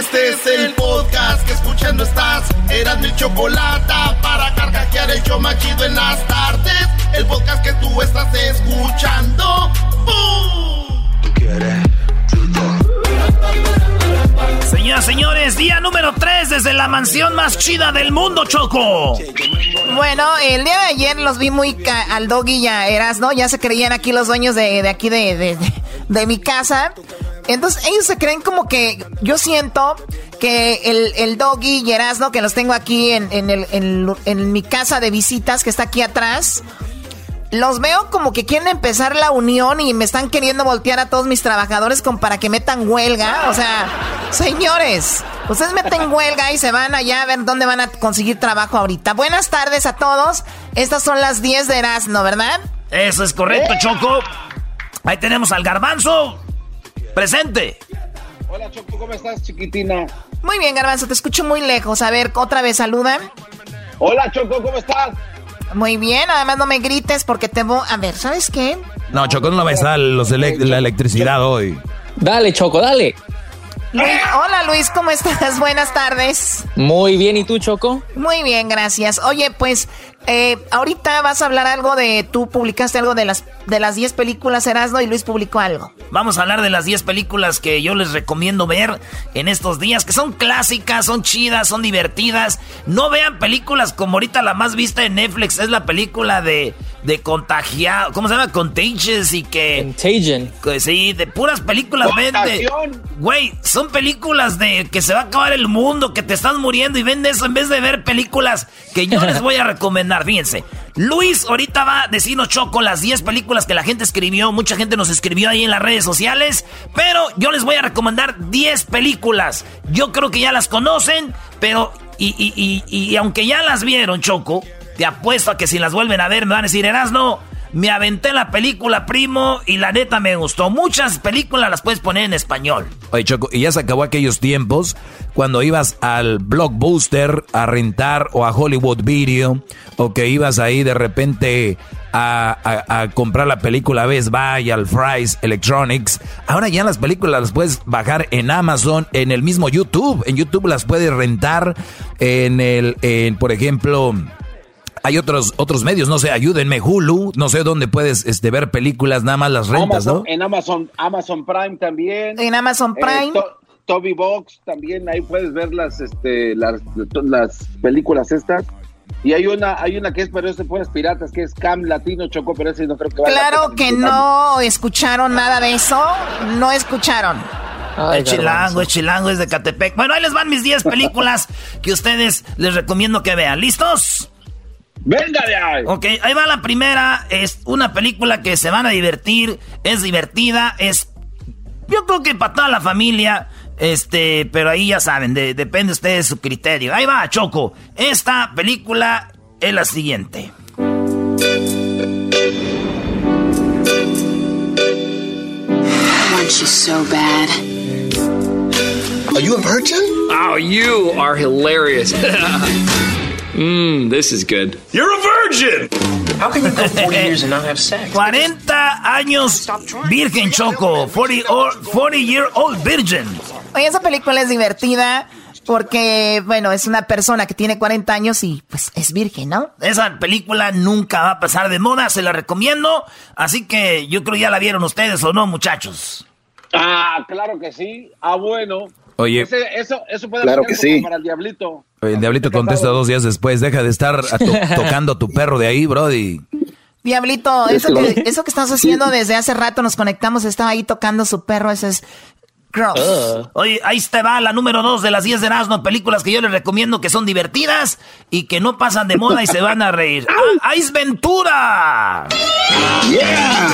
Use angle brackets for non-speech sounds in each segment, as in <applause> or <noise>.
Este es el podcast que escuchando estás. Eran mi chocolate para carcajear el show machido en las tardes. El podcast que tú estás escuchando. ¡Bum! ¿Tú quieres? Señoras, señores, día número 3 desde la mansión más chida del mundo, Choco. Bueno, el día de ayer los vi muy al doggy ya eras, ¿no? Ya se creían aquí los dueños de, de aquí de, de, de, mi casa. Entonces ellos se creen como que yo siento que el, el doggy y Erasno, que los tengo aquí en, en, el, en, en mi casa de visitas que está aquí atrás, los veo como que quieren empezar la unión y me están queriendo voltear a todos mis trabajadores como para que metan huelga. O sea, señores, ustedes meten huelga y se van allá a ver dónde van a conseguir trabajo ahorita. Buenas tardes a todos. Estas son las 10 de Erasmo, ¿verdad? Eso es correcto, Choco. Ahí tenemos al garbanzo. Presente. Hola, Choco, ¿cómo estás, chiquitina? Muy bien, garbanzo, te escucho muy lejos. A ver, otra vez saluda. Hola, Choco, ¿cómo estás? Muy bien, además no me grites porque te voy... A ver, ¿sabes qué? No, Choco, no va a estar los la electricidad hoy. Dale, Choco, dale. hola Luis, ¿cómo estás? <laughs> Buenas tardes. Muy bien, ¿y tú, Choco? Muy bien, gracias. Oye, pues eh, ahorita vas a hablar algo de, tú publicaste algo de las de las 10 películas Erasmo y Luis publicó algo. Vamos a hablar de las 10 películas que yo les recomiendo ver en estos días, que son clásicas, son chidas, son divertidas. No vean películas como ahorita la más vista en Netflix, es la película de, de contagiado, ¿cómo se llama? Contagious y que... Contagion. Sí, de puras películas vende. Güey, son películas de que se va a acabar el mundo, que te estás muriendo y vende eso en vez de ver películas que yo les voy a recomendar. Fíjense, Luis ahorita va a decirnos Choco las 10 películas que la gente escribió. Mucha gente nos escribió ahí en las redes sociales. Pero yo les voy a recomendar 10 películas. Yo creo que ya las conocen, pero. Y, y, y, aunque ya las vieron, Choco, te apuesto a que si las vuelven a ver me van a decir, no me aventé la película, primo, y la neta me gustó. Muchas películas las puedes poner en español. Oye, Choco, y ya se acabó aquellos tiempos cuando ibas al Blockbuster a rentar o a Hollywood Video, o que ibas ahí de repente a, comprar la película Best Buy, al Fry's Electronics. Ahora ya las películas las puedes bajar en Amazon, en el mismo YouTube. En YouTube las puedes rentar en el, en, por ejemplo hay otros otros medios, no sé, ayúdenme, Hulu, no sé dónde puedes este, ver películas, nada más las rentas, ¿no? En Amazon, Amazon Prime también. En Amazon eh, Prime. Toby Box también, ahí puedes ver las, este, las, las películas estas. Y hay una, hay una que es, pero es de puras piratas, que es Cam Latino Choco, pero ese no creo que Claro que no escucharon nada de eso, no escucharon. el chilango, el chilango es de Catepec. Bueno, ahí les van mis 10 películas que ustedes les recomiendo que vean. ¿Listos? Venga de ahí. Ok, ahí va la primera. Es una película que se van a divertir. Es divertida. Es. Yo creo que para toda la familia. Este, pero ahí ya saben, depende usted de su criterio. Ahí va, Choco. Esta película es la siguiente. so bad. Are you a virgin? Oh, you are hilarious. <laughs> Mmm, this is good. You're a virgin. How can you go 40 <laughs> years and not have sex? 40 años virgen Choco. 40, or, 40 year old virgin. Oye, esa película es divertida porque, bueno, es una persona que tiene 40 años y pues es virgen, ¿no? Esa película nunca va a pasar de moda, se la recomiendo. Así que yo creo ya la vieron ustedes o no, muchachos. Ah, claro que sí. Ah, bueno. Oye, eso, eso puede claro que sí. para el diablito. el diablito contesta dos días después, deja de estar <laughs> tocando tu perro de ahí, brody. Diablito, eso que, eso que estás haciendo desde hace rato, nos conectamos, estaba ahí tocando su perro, eso es gross. Oye, ahí te va la número dos de las 10 de Erasmo, películas que yo les recomiendo que son divertidas y que no pasan de moda y se van a reír. <laughs> ¡Ah, ¡Ice Ventura! Yeah.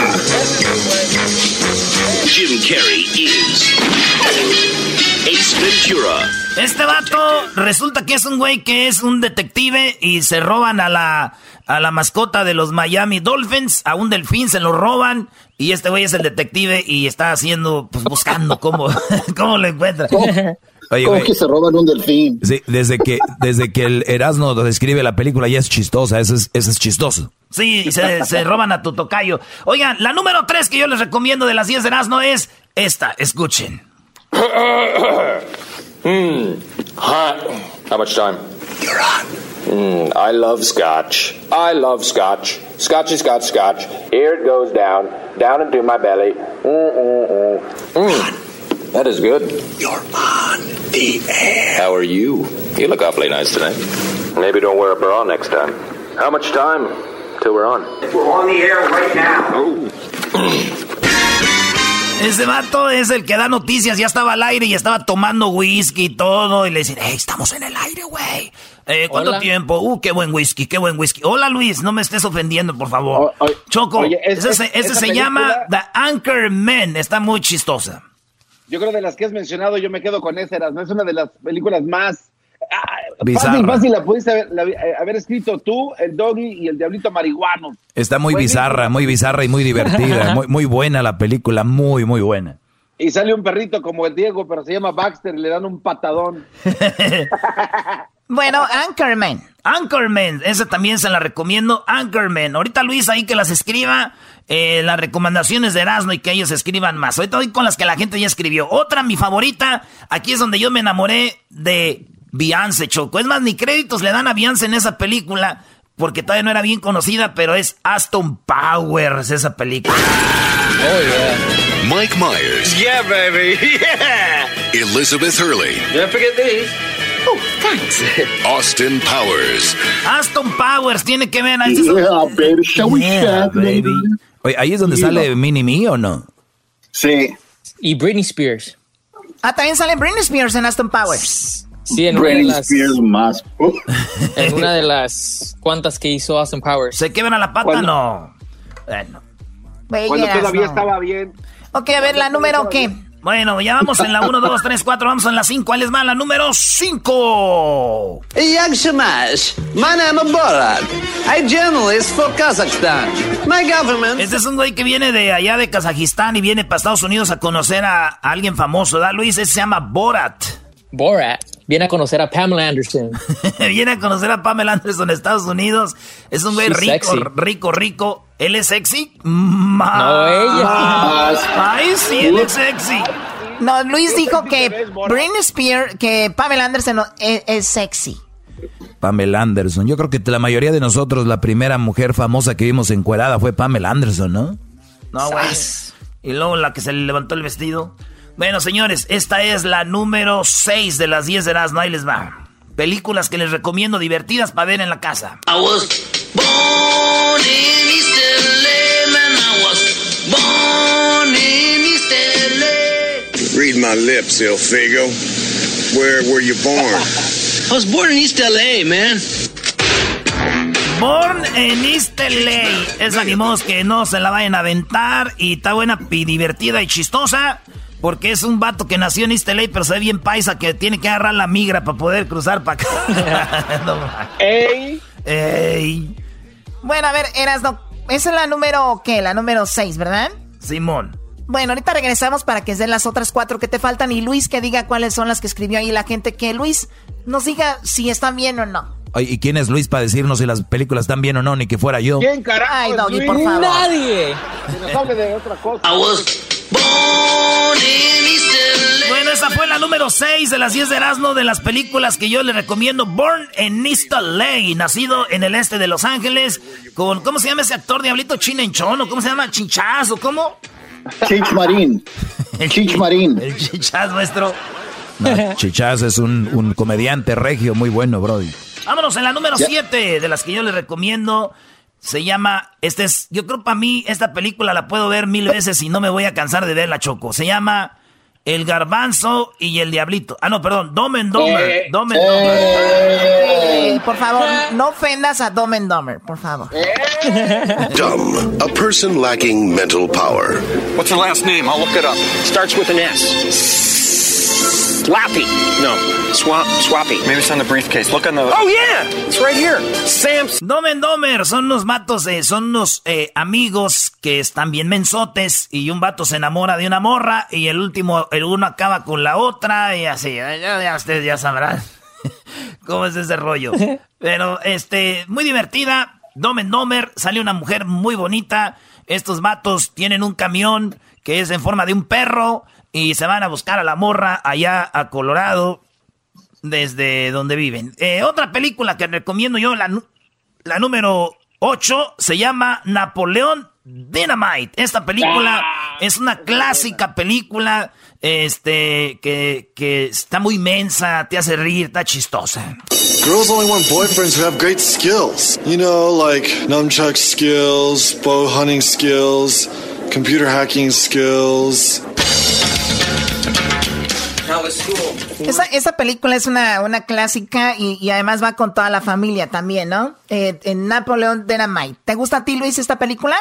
Jim Carrey is Ace Ventura. Este vato resulta que es un güey que es un detective y se roban a la a la mascota de los Miami Dolphins, a un delfín se lo roban y este güey es el detective y está haciendo, pues buscando cómo, <laughs> cómo lo encuentra. ¿Cómo que se roban un delfín? Sí, desde que, desde que el Erasmo describe la película ya es chistosa, eso es, eso es chistoso. Sí, se, se, roban a tu tocayo. Oigan, la número tres que yo les recomiendo de las 10 de Erasmo es esta, escuchen. <coughs> mm, hot. How much time? You're on. Mm, I love scotch. I love scotch. Scotchy, scotch, scotch. Here it goes down, down into my belly. Mm, mm, mm. Mm. That is good. You're on the air. How are you? You look awfully nice tonight. Maybe don't wear a bra next time. How much time till we're on? We're on the air right now. Oh. <clears throat> Ese vato es el que da noticias, ya estaba al aire y estaba tomando whisky y todo. Y le dicen, hey, estamos en el aire, güey. Eh, ¿Cuánto tiempo? Uh, qué buen whisky, qué buen whisky. Hola Luis, no me estés ofendiendo, por favor. Choco, ese, se llama The Anchor Man, está muy chistosa. Yo creo de las que has mencionado, yo me quedo con esa, no es una de las películas más Bizarra. Fácil, fácil, la pudiste haber, eh, haber, escrito tú, el doggy y el diablito marihuano. Está muy bizarra, muy bizarra y muy divertida. <laughs> muy, muy buena la película, muy, muy buena. Y sale un perrito como el Diego, pero se llama Baxter y le dan un patadón. <laughs> bueno, Anchorman. Anchorman, esa también se la recomiendo. Anchorman. Ahorita Luis ahí que las escriba. Eh, las recomendaciones de Erasmo y que ellos escriban más. Ahorita voy con las que la gente ya escribió. Otra, mi favorita, aquí es donde yo me enamoré de Beyoncé, Choco. Es más, ni créditos le dan a Beyoncé en esa película, porque todavía no era bien conocida, pero es Aston Powers esa película. Oh, yeah. Mike Myers. Yeah, baby. Yeah. Elizabeth Hurley. Don't forget these. Oh, thanks. <laughs> Austin Powers. Aston Powers tiene que ver. Ahí yeah, baby. Shall we yeah, baby. Oye, ahí es donde sale Mini Me o no? Sí. Y Britney Spears. Ah, también sale Britney Spears en Aston Powers. Sí, en una, de las, más. <laughs> en una de las cuantas que hizo Austin Powers. ¿Se quebra la pata? No. Bueno. Cuando todavía estaba bien. Ok, a ver, la número qué. Bueno, ya vamos en la 1, 2, 3, 4, vamos en la 5. ¿Cuál es más? La número 5. Jag Shamash. My name is Borat. I'm journalist for Kazakhstan. My government... Este es un güey que viene de allá de Kazajistán y viene para Estados Unidos a conocer a, alguien famoso, ¿verdad, Luis? Ese se llama Borat. Borat. Viene a conocer a Pamela Anderson. <laughs> Viene a conocer a Pamela Anderson en Estados Unidos. Es un güey rico, rico, rico. ¿Él es sexy? No, ella. Ay, sí, él es sexy. No, Luis dijo que Britney Spears, que Pamela Anderson es, sexy. Pamela Anderson. Yo creo que la mayoría de nosotros, la primera mujer famosa que vimos encuerada fue Pamela Anderson, ¿no? No, güey. Y luego la que se le levantó el vestido. Bueno, señores, esta es la número 6 de las 10 de las no ahí les va. Películas que les recomiendo divertidas para ver en la casa. I was born in East LA, man, I was born in East LA. Read my lips, El Figo. Where were you born? I was born in East LA, man. Born in East LA. Es animos que no se la vayan a aventar y está buena y divertida y chistosa. Porque es un vato que nació en East pero se ve bien paisa que tiene que agarrar la migra para poder cruzar para acá. <laughs> ¡Ey! ¡Ey! Bueno, a ver, Eras, no, esa es la número, ¿qué? La número 6, ¿verdad? Simón. Bueno, ahorita regresamos para que den las otras cuatro que te faltan y Luis que diga cuáles son las que escribió ahí la gente. Que Luis nos diga si están bien o no. ¿Y quién es Luis para decirnos si las películas están bien o no? Ni que fuera yo. ¿Quién carajo? Ay, Doggy, por favor. Nadie. Que nos hable de otra cosa. Bueno, esa fue la número 6 de las 10 de Erasmo de las películas que yo le recomiendo. Born in East LA, nacido en el este de Los Ángeles, con, ¿cómo se llama ese actor diablito? Chinenchón, o cómo se llama? Chinchazo, ¿cómo? Chich Marín. <laughs> El Chich Marín. <laughs> El Chinchaz nuestro. Chichaz es un, un, comediante regio muy bueno, Brody. Vámonos en la número 7 de las que yo les recomiendo. Se llama, este es, yo creo para mí, esta película la puedo ver mil veces y no me voy a cansar de verla, Choco. Se llama El Garbanzo y el Diablito. Ah, no, perdón, Domen Domer. Eh, Domen eh, por favor, no ofendas a Domen Domer, por favor. <laughs> Dumb, a person lacking mental power. What's the last name? I'll look it up. Starts with an S. Slappy. No, swap, Swappy. Maybe it's on the briefcase. Look on the. Oh yeah, it's right here. Sam's. Domen Domer son unos matos, eh, son unos eh, amigos que están bien mensotes y un vato se enamora de una morra y el último, el uno acaba con la otra y así. Ya, ya ustedes ya sabrán <laughs> cómo es ese rollo. <laughs> Pero este, muy divertida. Domen Domer sale una mujer muy bonita. Estos matos tienen un camión que es en forma de un perro y se van a buscar a la morra allá a Colorado, desde donde viven. Eh, otra película que recomiendo yo, la, la número 8, se llama Napoleón Dynamite. Esta película ah. es una clásica película este que, que está muy mensa, te hace reír, está chistosa. Girls only want boyfriends who have great skills. You know, like nunchuck skills, bow hunting skills, computer hacking skills. Esa, esa película es una, una clásica y, además va con toda la familia también, ¿no? Eh, en Napoleón Dynamite. ¿Te gusta a ti, Luis, esta película?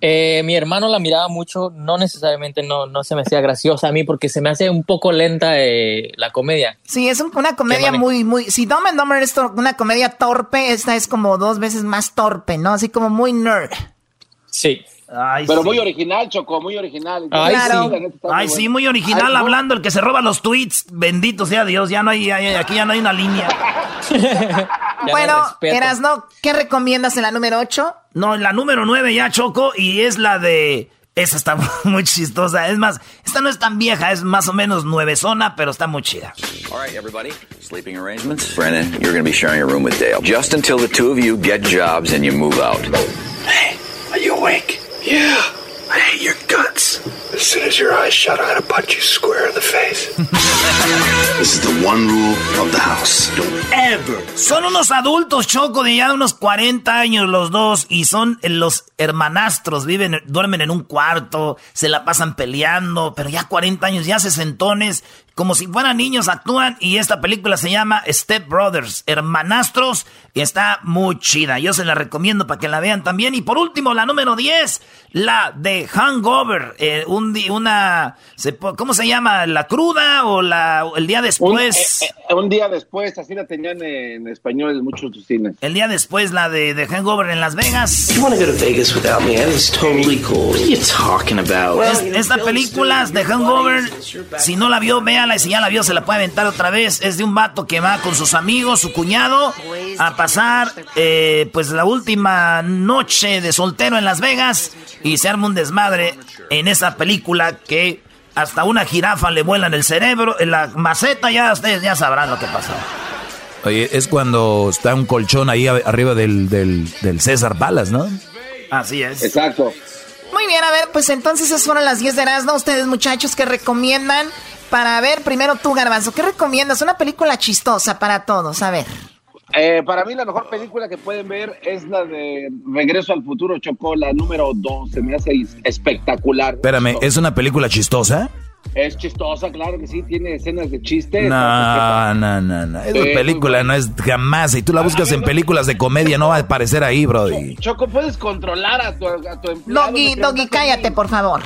Eh, mi hermano la miraba mucho, no necesariamente no, no se me hacía graciosa a mí porque se me hace un poco lenta eh, la comedia. Sí, es una comedia muy, muy... Si Dumb and Dumber es una comedia torpe, esta es como dos veces más torpe, ¿no? Así como muy nerd. Sí. Pero muy original, Choco, muy original. Ay, sí. Ay, sí, muy original hablando, el que se roba los tweets. Bendito sea Dios, ya no hay, aquí ya no hay una línea. <laughs> bueno, Erasno, ¿qué recomiendas en la número 8? No, en la número 9 ya, Choco, y es la de... Esa está <laughs> muy chistosa. Es más, esta no es tan vieja, es más o menos nueve zona, pero está muy chida. All right, everybody. Sleeping arrangements. Brennan, you're going to be sharing a room with Dale. Just until the two of you get jobs and you move out. Hey, are you awake? Yeah, soon as your eyes shut, I'm gonna punch you square in the face. <laughs> this is the one rule of the house. Don't ever. Son unos adultos, Choco, de ya unos 40 años los dos, y son los hermanastros, viven, duermen en un cuarto, se la pasan peleando, pero ya 40 años, ya sesentones, como si fueran niños actúan y esta película se llama Step Brothers, Hermanastros, y está muy chida. Yo se la recomiendo para que la vean también. Y por último, la número 10, la de Hangover, eh, un una, ¿cómo se llama? ¿La cruda o la, el día después? Eh, eh, un, día después, así la tenían en español en muchos cines. El día después, la de, de Hangover en Las Vegas. You go to Vegas without me? It's totally cool. What are you talking about? esta película de Hangover, si no la vio, véala y si ya la vio, se la puede aventar otra vez. Es de un vato que va con sus amigos, su cuñado, a pasar eh, pues la última noche de soltero en Las Vegas y se arma un desmadre en esa película que hasta una jirafa le vuela en el cerebro, en la maceta, ya ustedes ya sabrán lo que pasó. Oye, es cuando está un colchón ahí arriba del, del, César Palas, ¿no? Así es. Exacto. Muy bien, a ver, pues entonces esas fueron las 10 de Erasmo. Ustedes, muchachos, que recomiendan para ver, primero tú, Garbanzo, ¿qué recomiendas? Una película chistosa para todos, a ver. Eh, para mí la mejor película que pueden ver es la de Regreso al Futuro, Chocó, la número 2, se me hace espectacular. Espérame, ¿es una película chistosa? Es chistosa, claro que sí, tiene escenas de chiste. No, no, no, no. Esa película no es jamás. Si tú la buscas en películas de comedia, no va a aparecer ahí, Brody. Choco, puedes controlar a tu, a tu empleado. Doggy, Doggy, cállate, por favor.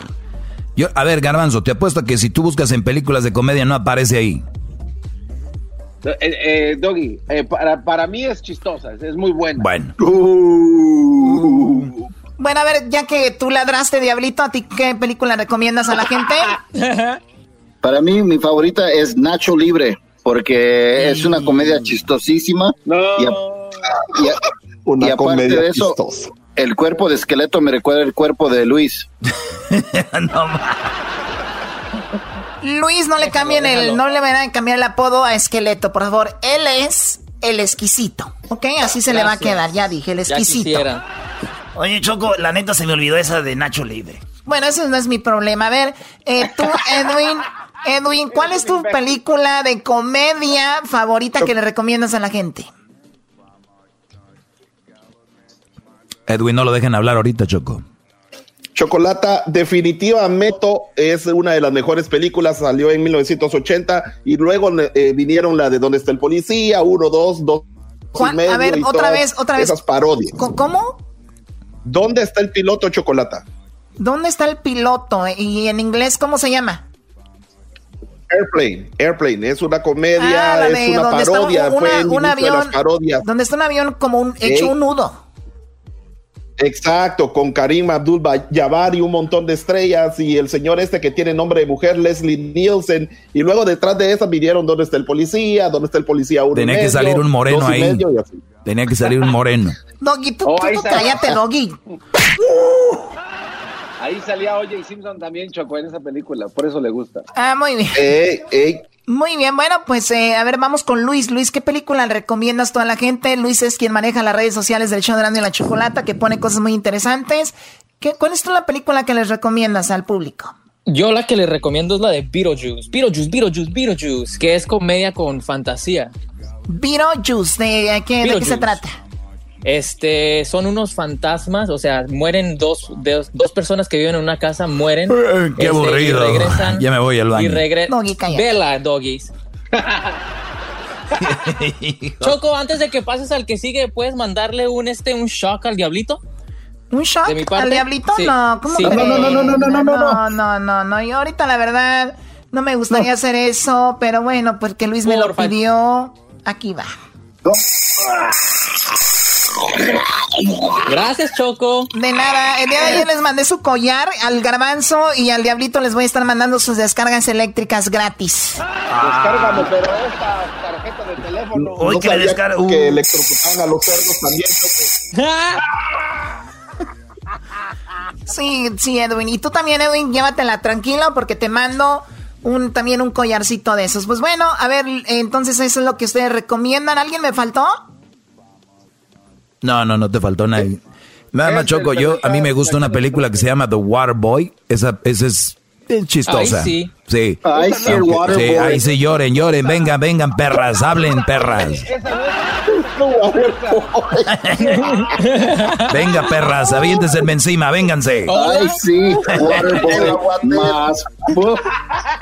Yo, a ver, Garbanzo, te apuesto que si tú buscas en películas de comedia no aparece ahí. Eh, eh, Doggy, eh, para, para, mí es chistosa, es muy buena. Bueno. Bueno, a ver, ya que tú ladraste, Diablito, ¿a ti qué película recomiendas a la gente? <laughs> para mí, mi favorita es Nacho Libre, porque es una comedia chistosísima. No. Y, una comedia de eso, chistosa el cuerpo de esqueleto me recuerda el cuerpo de Luis. <laughs> no, Luis, no le cambien el, no le van a cambiar el apodo a esqueleto, por favor. Él es el exquisito, ¿ok? Así se le va a quedar, ya dije, el exquisito. Oye, Choco, la neta se me olvidó esa de Nacho Libre. Bueno, ese no es mi problema. A ver, eh, tú, Edwin, Edwin, ¿cuál es tu película de comedia favorita que le recomiendas a la gente? Edwin, no lo dejen hablar ahorita, Choco. Chocolata, definitivamente es una de las mejores películas, salió en 1980 y luego eh, vinieron la de Dónde está el policía, uno, dos, dos y medio, A ver, otra vez, otra vez. Esas parodias. ¿Cómo? ¿Dónde está el piloto, Chocolata? ¿Dónde está el piloto? ¿Y en inglés cómo se llama? Airplane, Airplane, es una comedia, ah, es una parodia, fue un avión, Donde está un avión como un, hecho un nudo. Exacto, con Karim Abdul Jabbar y un montón de estrellas y el señor este que tiene nombre de mujer, Leslie Nielsen, y luego detrás de esa midieron dónde está el policía, dónde está el policía uno Tenía que salir un moreno ahí. Tenía que salir un moreno. Doggy, tú, oh, cállate, Doggy. <laughs> Ahí salía Oye Simpson también, Chocó, en esa película, por eso le gusta. Ah, muy bien. Muy bien, bueno, pues eh, a ver, vamos con Luis. Luis, ¿qué película le recomiendas a toda la gente? Luis es quien maneja las redes sociales del show de y la Chocolata, que pone cosas muy interesantes. ¿Qué, ¿Cuál es la película que les recomiendas al público? Yo la que les recomiendo es la de Beetlejuice. Beetlejuice, Beetlejuice, Beetlejuice, que es comedia con fantasía. Beetlejuice, ¿de qué, ¿de qué se trata? Este, son unos fantasmas, o sea, mueren dos, dos personas que viven en una casa, mueren. Qué este, aburrido. regresan, ya me voy al baño. Y regresan. Vela, doggies. <laughs> Choco, antes de que pases al que sigue, ¿puedes mandarle un este un shock al diablito? ¿Un shock al diablito? No, ¿cómo no, no, no, no, no, no, no, no, no, no, no, no, yo ahorita la verdad no me gustaría hacer eso, pero bueno, porque Luis me lo pidió, aquí va. Gracias, Choco. De nada. El día de ayer les mandé su collar al garbanzo y al diablito les voy a estar mandando sus descargas eléctricas gratis. Descárgame, pero esta tarjeta de teléfono. Hoy que le descargo. Que electrocutaban a los cerdos también, <laughs> Sí, sí, Edwin. Y tú también, Edwin, llévatela tranquilo porque te mando un también un collarcito de esos. Pues bueno, a ver, entonces eso es lo que ustedes recomiendan. ¿Alguien me faltó? No, no, no te faltó nadie. Nada más, Choco, yo, a mí me gusta una película que se llama The Water Boy. Esa, esa es, chistosa. Ahí sí. Sí. Ahí sí, el Water sí, Ahí sí, lloren, lloren. Vengan, vengan, perras. Hablen, perras. <laughs> <laughs> Venga, perras, aviéntense encima, vénganse. Ay, sí, más.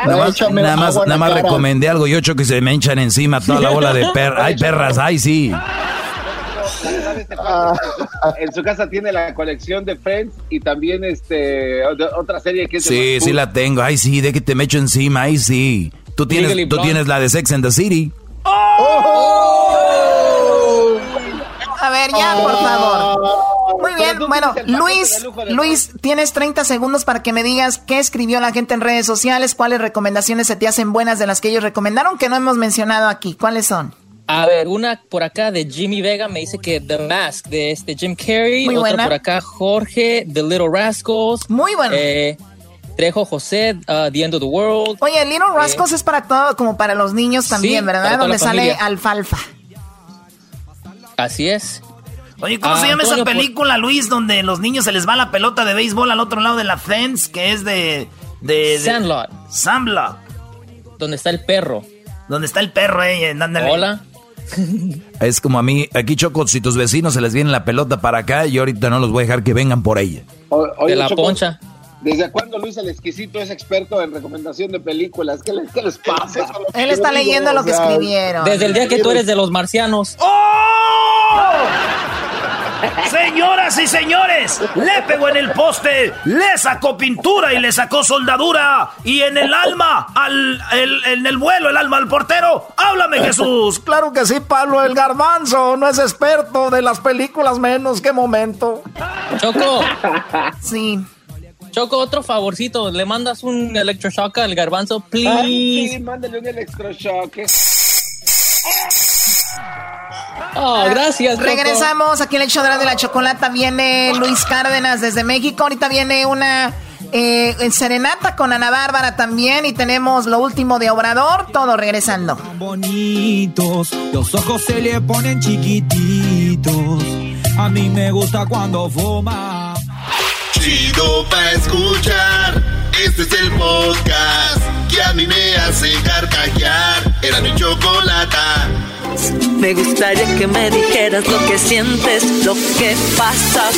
Nada más, nada más, nada más recomendé algo, yo ocho que se me hinchan encima toda la bola de perras. Ay, perras, ay, sí. <laughs> Ah. en su casa tiene la colección de Friends y también este otra serie que es Sí, sí la tengo. Ay, sí, de que te me echo encima. Ay, sí. Tú tienes, tú tienes la de Sex and the City. ¡Oh! A ver, ya, por favor. Muy bien, bueno, Luis, Luis, tienes 30 segundos para que me digas qué escribió la gente en redes sociales, cuáles recomendaciones se te hacen buenas de las que ellos recomendaron que no hemos mencionado aquí. ¿Cuáles son? A ver, una por acá de Jimmy Vega me dice que The Mask de este Jim Carrey. Muy Otra por acá Jorge, The Little Rascals. Muy bueno. Eh, Trejo José, uh, The End of the World. Oye, Little eh, Rascals es para todo, como para los niños también, ¿verdad? Donde sale alfalfa. Así es. Oye, ¿cómo se llama esa película, Luis, donde los niños se les va la pelota de béisbol al otro lado de la fence, que es de... de, Sandlot. Sandlot. Donde está el perro. Donde está el perro, eh, Hola. <laughs> Es como a mí, aquí Choco, si tus vecinos se les viene la pelota para acá, yo ahorita no los voy a dejar que vengan por ella. de la poncha. ¿Desde cuándo Luis el exquisito es experto en recomendación de películas? ¿Qué les, qué les pasa? <laughs> Él está leyendo lo que escribieron. Desde el día que tú eres de los marcianos. ¡Oh! Señoras y señores, le pegó en el poste, le sacó pintura y le sacó soldadura. Y en el alma, al, en el vuelo, el alma al portero. Háblame, Jesús. <laughs> Claro que sí, Pablo. El garbanzo no es experto de las películas menos. ¿Qué momento? Choco. Sí. Choco, otro favorcito. Le mandas un electroshock al garbanzo, please. sí, mándale un electroshock. Oh, gracias. Regresamos aquí en el show de la chocolata. Viene Luis Cárdenas desde México. Ahorita viene una eh, serenata con Ana Bárbara también. Y tenemos lo último de Obrador. Todo regresando. Bonitos, los ojos se le ponen chiquititos. A mí me gusta cuando fuma. Chido pa' escuchar. Este es el podcast que a mí me hace carcajear. Era mi Me gustaría que me dijeras lo que sientes, lo que pasa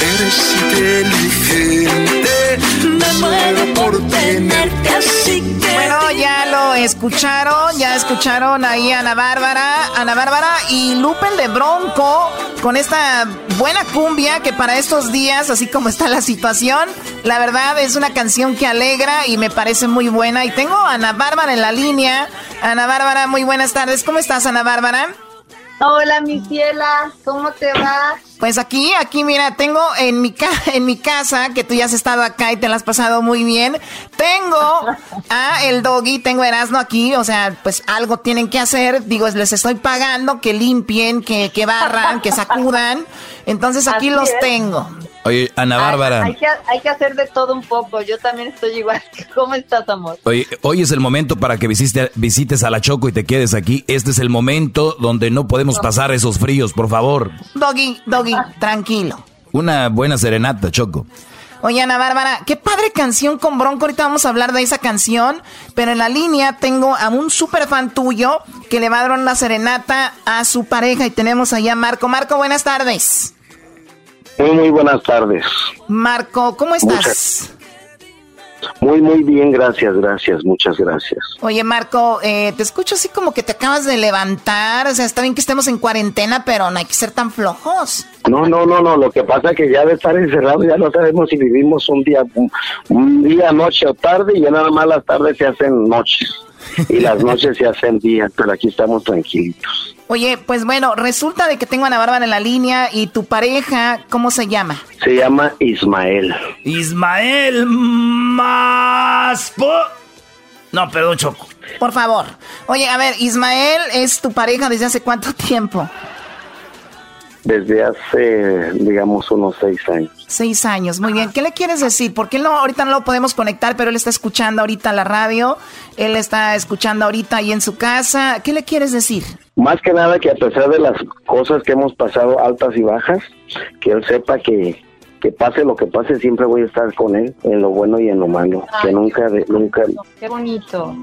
Eres inteligente. Me muero por tenerte así que. Bueno, ya lo escucharon, ya escucharon ahí a Ana Bárbara, Ana Bárbara y Lupen de Bronco con esta buena cumbia que para estos días, así como está la situación, la verdad es una canción que alegra y me parece muy buena. Y tengo a Ana Bárbara en la línea. Ana Bárbara, muy buenas tardes. ¿Cómo estás, Ana Bárbara? Hola, mi ciela, ¿cómo te va? Pues aquí, aquí, mira, tengo en mi, ca <laughs> en mi casa, que tú ya has estado acá y te la has pasado muy bien, tengo a el doggy, tengo Erasmo aquí, o sea, pues algo tienen que hacer, digo, les estoy pagando que limpien, que, que barran, que sacudan, entonces aquí Así los es. tengo. Oye, Ana Bárbara. Hay, que, hay que hacer de todo un poco. Yo también estoy igual. <laughs> ¿Cómo estás, amor? Oye, hoy es el momento para que visite- visites a la Choco y te quedes aquí. Este es el momento donde no podemos pasar esos fríos, por favor. Doggy, doggy, tranquilo. Una buena serenata, Choco. Oye, Ana Bárbara, qué padre canción con Bronco. Ahorita vamos a hablar de esa canción. Pero en la línea tengo a un super fan tuyo que le va a dar una serenata a su pareja. Y tenemos allá a Marco. Marco, buenas tardes. Muy, muy buenas tardes. Marco, ¿cómo estás? Muy, muy bien, gracias, gracias, muchas gracias. Oye, Marco, eh, te escucho así como que te acabas de levantar. O sea, está bien que estemos en cuarentena, pero no hay que ser tan flojos. No, no, no, no, lo que pasa es que ya de estar encerrado ya no sabemos si vivimos un día, un, un día, noche o tarde, y ya nada más las tardes se hacen noches y las noches se hacen días, pero aquí estamos tranquilitos. Oye, pues bueno, resulta de que tengo a Ana Bárbara en la línea y tu pareja, ¿cómo se llama? Se llama Ismael. Ismael Maspo. No, perdón, Choco. Por favor. Oye, a ver, Ismael es tu pareja desde hace cuánto tiempo? Desde hace, digamos, unos seis años. Seis años, muy bien. ¿Qué le quieres decir? Porque él no, ahorita no lo podemos conectar, pero él está escuchando ahorita la radio, él está escuchando ahorita ahí en su casa. ¿Qué le quieres decir? Más que nada que a pesar de las cosas que hemos pasado altas y bajas, que él sepa que, que pase lo que pase, siempre voy a estar con él, en lo bueno y en lo malo. Que nunca, de- nunca, Qué bonito.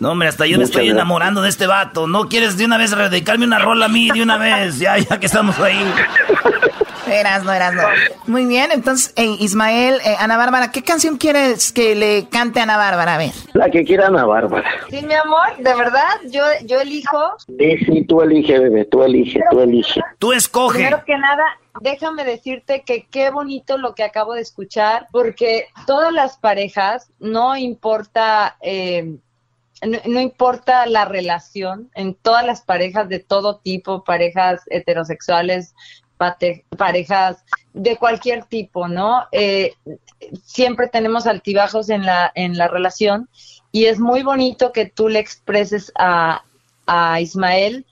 No, hombre, hasta yo me estoy gracias. enamorando de este vato. ¿No quieres de una vez dedicarme una rola a mí de una vez? Ya, ya que estamos ahí. <laughs> Eras, no eras, no. Muy bien, entonces, eh, Ismael, eh, Ana Bárbara, ¿qué canción quieres que le cante a Ana Bárbara? A ver. la que quiera Ana Bárbara. Sí, mi amor, de verdad, yo, yo elijo. Sí, sí, tú elige, bebé, tú elige, tú elige. Tú escoge. Primero que nada, déjame decirte que qué bonito lo que acabo de escuchar, porque todas las parejas, no importa, eh, no, no importa la relación, en todas las parejas de todo tipo, parejas heterosexuales, parejas de cualquier tipo, ¿no? Eh, siempre tenemos altibajos en la, en la relación y es muy bonito que tú le expreses a, a Ismael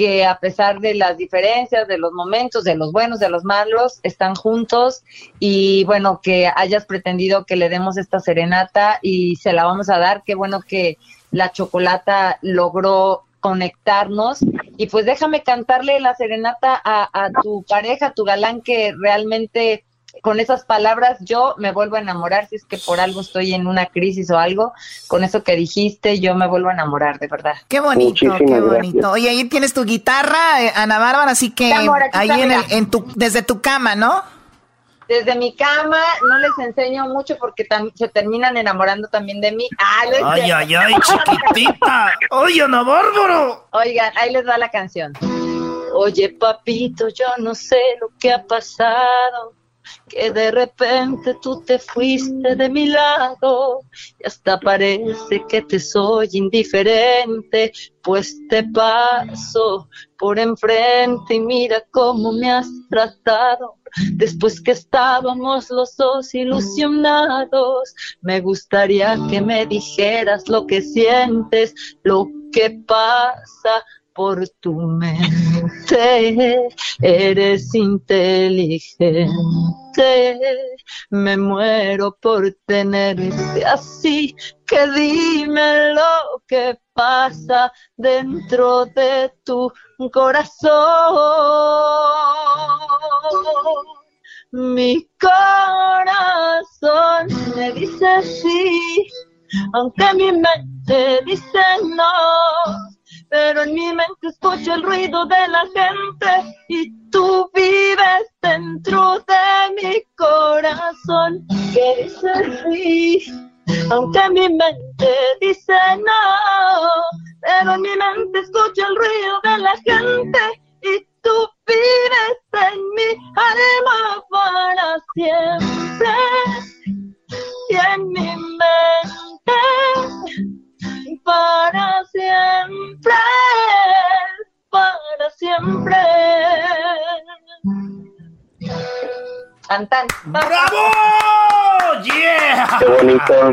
que a pesar de las diferencias, de los momentos, de los buenos, de los malos, están juntos y bueno, que hayas pretendido que le demos esta serenata y se la vamos a dar. Qué bueno que la chocolata logró conectarnos y pues déjame cantarle la serenata a, a tu pareja, a tu galán que realmente con esas palabras yo me vuelvo a enamorar si es que por algo estoy en una crisis o algo, con eso que dijiste yo me vuelvo a enamorar de verdad. Qué bonito, Muchísimas qué gracias. bonito. Oye, ahí tienes tu guitarra, eh, Ana Bárbara, así que amor, ahí en, el, en tu, desde tu cama, ¿no? Desde mi cama no les enseño mucho porque se terminan enamorando también de mí. Ah, Ay, ay, ay, chiquitita. Oye, Ana Bárbaro. Oigan, ahí les va la canción. Oye, papito, yo no sé lo que ha pasado, que de repente tú te fuiste de mi lado y hasta parece que te soy indiferente, pues te paso por enfrente y mira cómo me has tratado. Después que estábamos los dos ilusionados, me gustaría que me dijeras lo que sientes, lo que pasa por tu mente. Eres inteligente, me muero por tenerte así. Que dime lo que pasa dentro de tu corazón. Mi corazón me dice sí, aunque mi mente dice no. Pero en mi mente escucho el ruido de la gente y tú vives dentro de mi corazón que dice sí, aunque mi mente dice no. Pero en mi mente escucho el ruido de la gente y tú vives en mi alma para siempre y en mi mente para siempre, para siempre. Cantan. ¡Bravo! ¡Yeah! Qué bonito.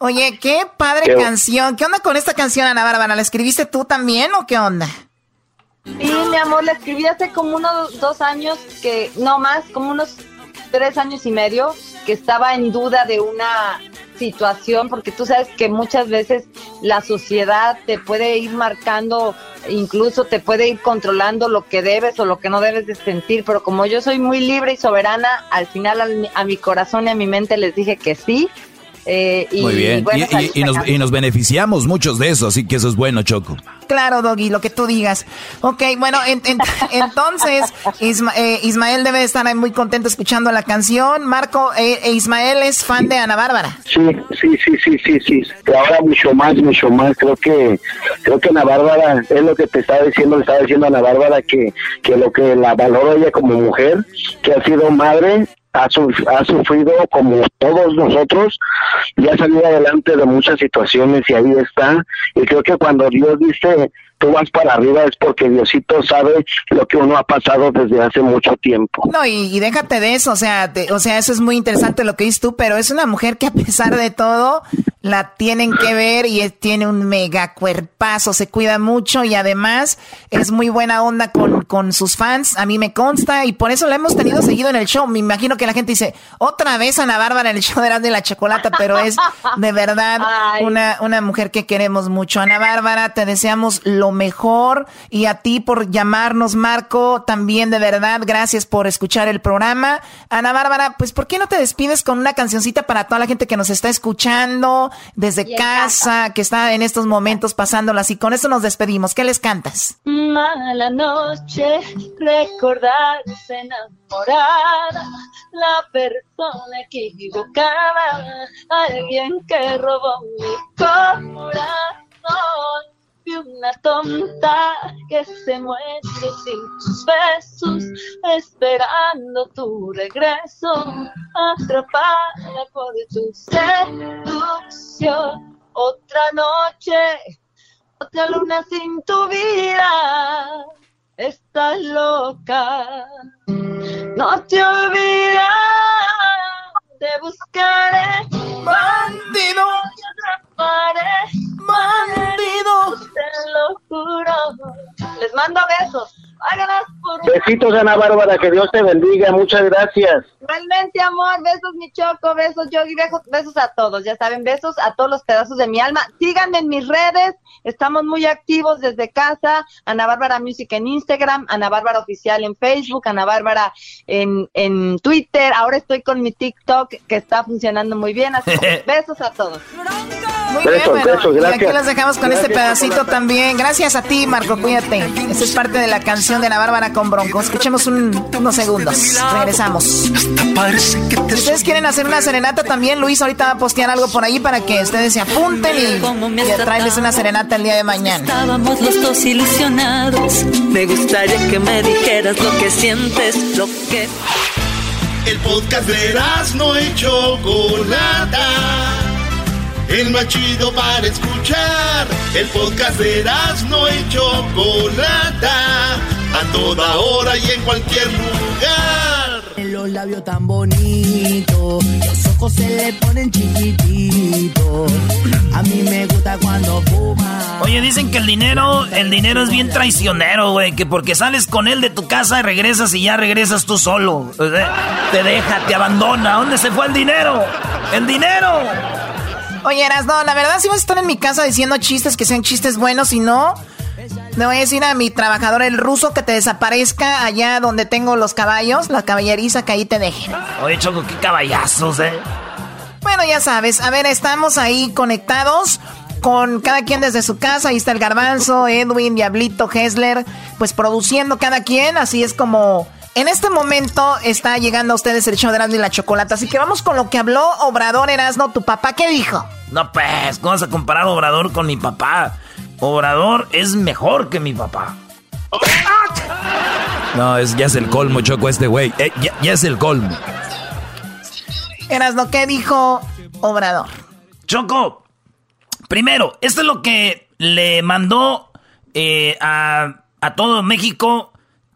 Oye, qué padre Qué- canción. ¿Qué onda con esta canción, Ana Bárbara? ¿La escribiste tú también o qué onda? Sí, mi amor, la escribí hace como unos dos años, que no más, como unos tres años y medio, que estaba en duda de una situación, porque tú sabes que muchas veces la sociedad te puede ir marcando, incluso te puede ir controlando lo que debes o lo que no debes de sentir, pero como yo soy muy libre y soberana, al final al- a mi corazón y a mi mente les dije que sí. Eh, y, Muy bien. bueno, Y, salió y- y nos, esta y nos beneficiamos muchos de eso, así que eso es bueno, Choco. Claro, Doggy, lo que tú digas. Ok, bueno, en- en- <laughs> entonces Isma- eh, Ismael debe estar muy contento escuchando la canción. Marco, eh, eh, Ismael es fan de Ana Bárbara. Sí, sí, sí, sí, sí, sí. Ahora mucho más, mucho más. Creo que, creo que Ana Bárbara, es lo que te estaba diciendo, le estaba diciendo a Ana Bárbara que, que lo que la valoro ella como mujer, que ha sido madre, ha, ha sufrido como todos nosotros y ha salido adelante de muchas situaciones y ahí está. Y creo que cuando Dios dice, tú vas para arriba es porque Diosito sabe lo que uno ha pasado desde hace mucho tiempo. No, y, y déjate de eso, o sea, te- o sea, eso es muy interesante lo que dices tú, pero es una mujer que a pesar de todo la tienen que ver y tiene un mega cuerpazo, se cuida mucho y además es muy buena onda con, con sus fans, a mí me consta y por eso la hemos tenido seguido en el show. Me imagino que la gente dice, otra vez Ana Bárbara en el show de Erasmo y la Chocolata, pero es de verdad <laughs> una, una mujer que queremos mucho. Ana Bárbara, te deseamos lo mejor y a ti por llamarnos, Marco, también de verdad, gracias por escuchar el programa. Ana Bárbara, pues ¿por qué no te despides con una cancioncita para toda la gente que nos está escuchando desde casa, que está en estos momentos pasándolas y con eso nos despedimos. ¿Qué les cantas? Mala noche, recordarse enamorada, la persona equivocada, alguien que robó mi corazón. Y una tonta que se muere sin tus besos, esperando tu regreso, atrapada por tu seducción. Otra noche, otra luna sin tu vida. Estás loca. No te olvides, te buscaré. Bandido. Te atraparé. Bandido. Te lo juro. Les mando besos. Hágalas por Besitos, Ana Bárbara, que Dios te bendiga. Muchas gracias. Igualmente, amor, besos, mi choco, besos, Yogi, besos, besos a todos, ya saben, besos a todos los pedazos de mi alma. Síganme en mis redes, estamos muy activos desde casa, Ana Bárbara Music en Instagram, Ana Bárbara Oficial en Facebook, Ana Bárbara en, en Twitter, ahora estoy con mi TikTok que está funcionando muy bien, así que <laughs> besos a todos. Muy Besos, bien, bueno, besos, y aquí los dejamos con este pedacito también. Gracias a ti, Marco, cuídate. Esta es parte de la canción de Ana Bárbara con Bronco. Escuchemos un- unos segundos. Regresamos. Si ustedes quieren hacer una serenata también, Luis ahorita va a postear algo por ahí para que ustedes se apunten y, y traerles una serenata el día de mañana. Estábamos los dos ilusionados. Me gustaría que me dijeras lo que sientes, lo que. El podcast de no y Chocolata. El más chido para escuchar. El podcast de no y Chocolata. A toda hora y en cualquier lugar. Los labios tan bonitos, los ojos se le ponen chiquititos. A mí me gusta cuando fuma. Oye, dicen que el dinero, el dinero es bien traicionero, güey, que porque sales con él de tu casa y regresas y ya regresas tú solo. O sea, Te deja, te abandona. ¿Dónde se fue el dinero? ¡El dinero! Oye, Eras, no, la verdad sí vas a estar en mi casa diciendo chistes que sean chistes buenos y no. Le voy a decir a mi trabajador, el ruso, que te desaparezca allá donde tengo los caballos, la caballeriza, que ahí te dejen. Oye, Choco, qué caballazos, ¿eh? Bueno, ya sabes. A ver, estamos ahí conectados con cada quien desde su casa. Ahí está el garbanzo, Edwin, Diablito, Hessler, pues produciendo cada quien. Así es como en este momento está llegando a ustedes el show de Erasmo y la Chocolata. Así que vamos con lo que habló Obrador Erasmo, tu papá. ¿Qué dijo? No, pues, ¿cómo vas a comparar Obrador con mi papá? Obrador es mejor que mi papá. No, es, ya es el colmo, Choco, este güey. Eh, ya, es el colmo. Erasno, ¿qué dijo Obrador? Choco, primero, esto es lo que le mandó eh, a, a todo México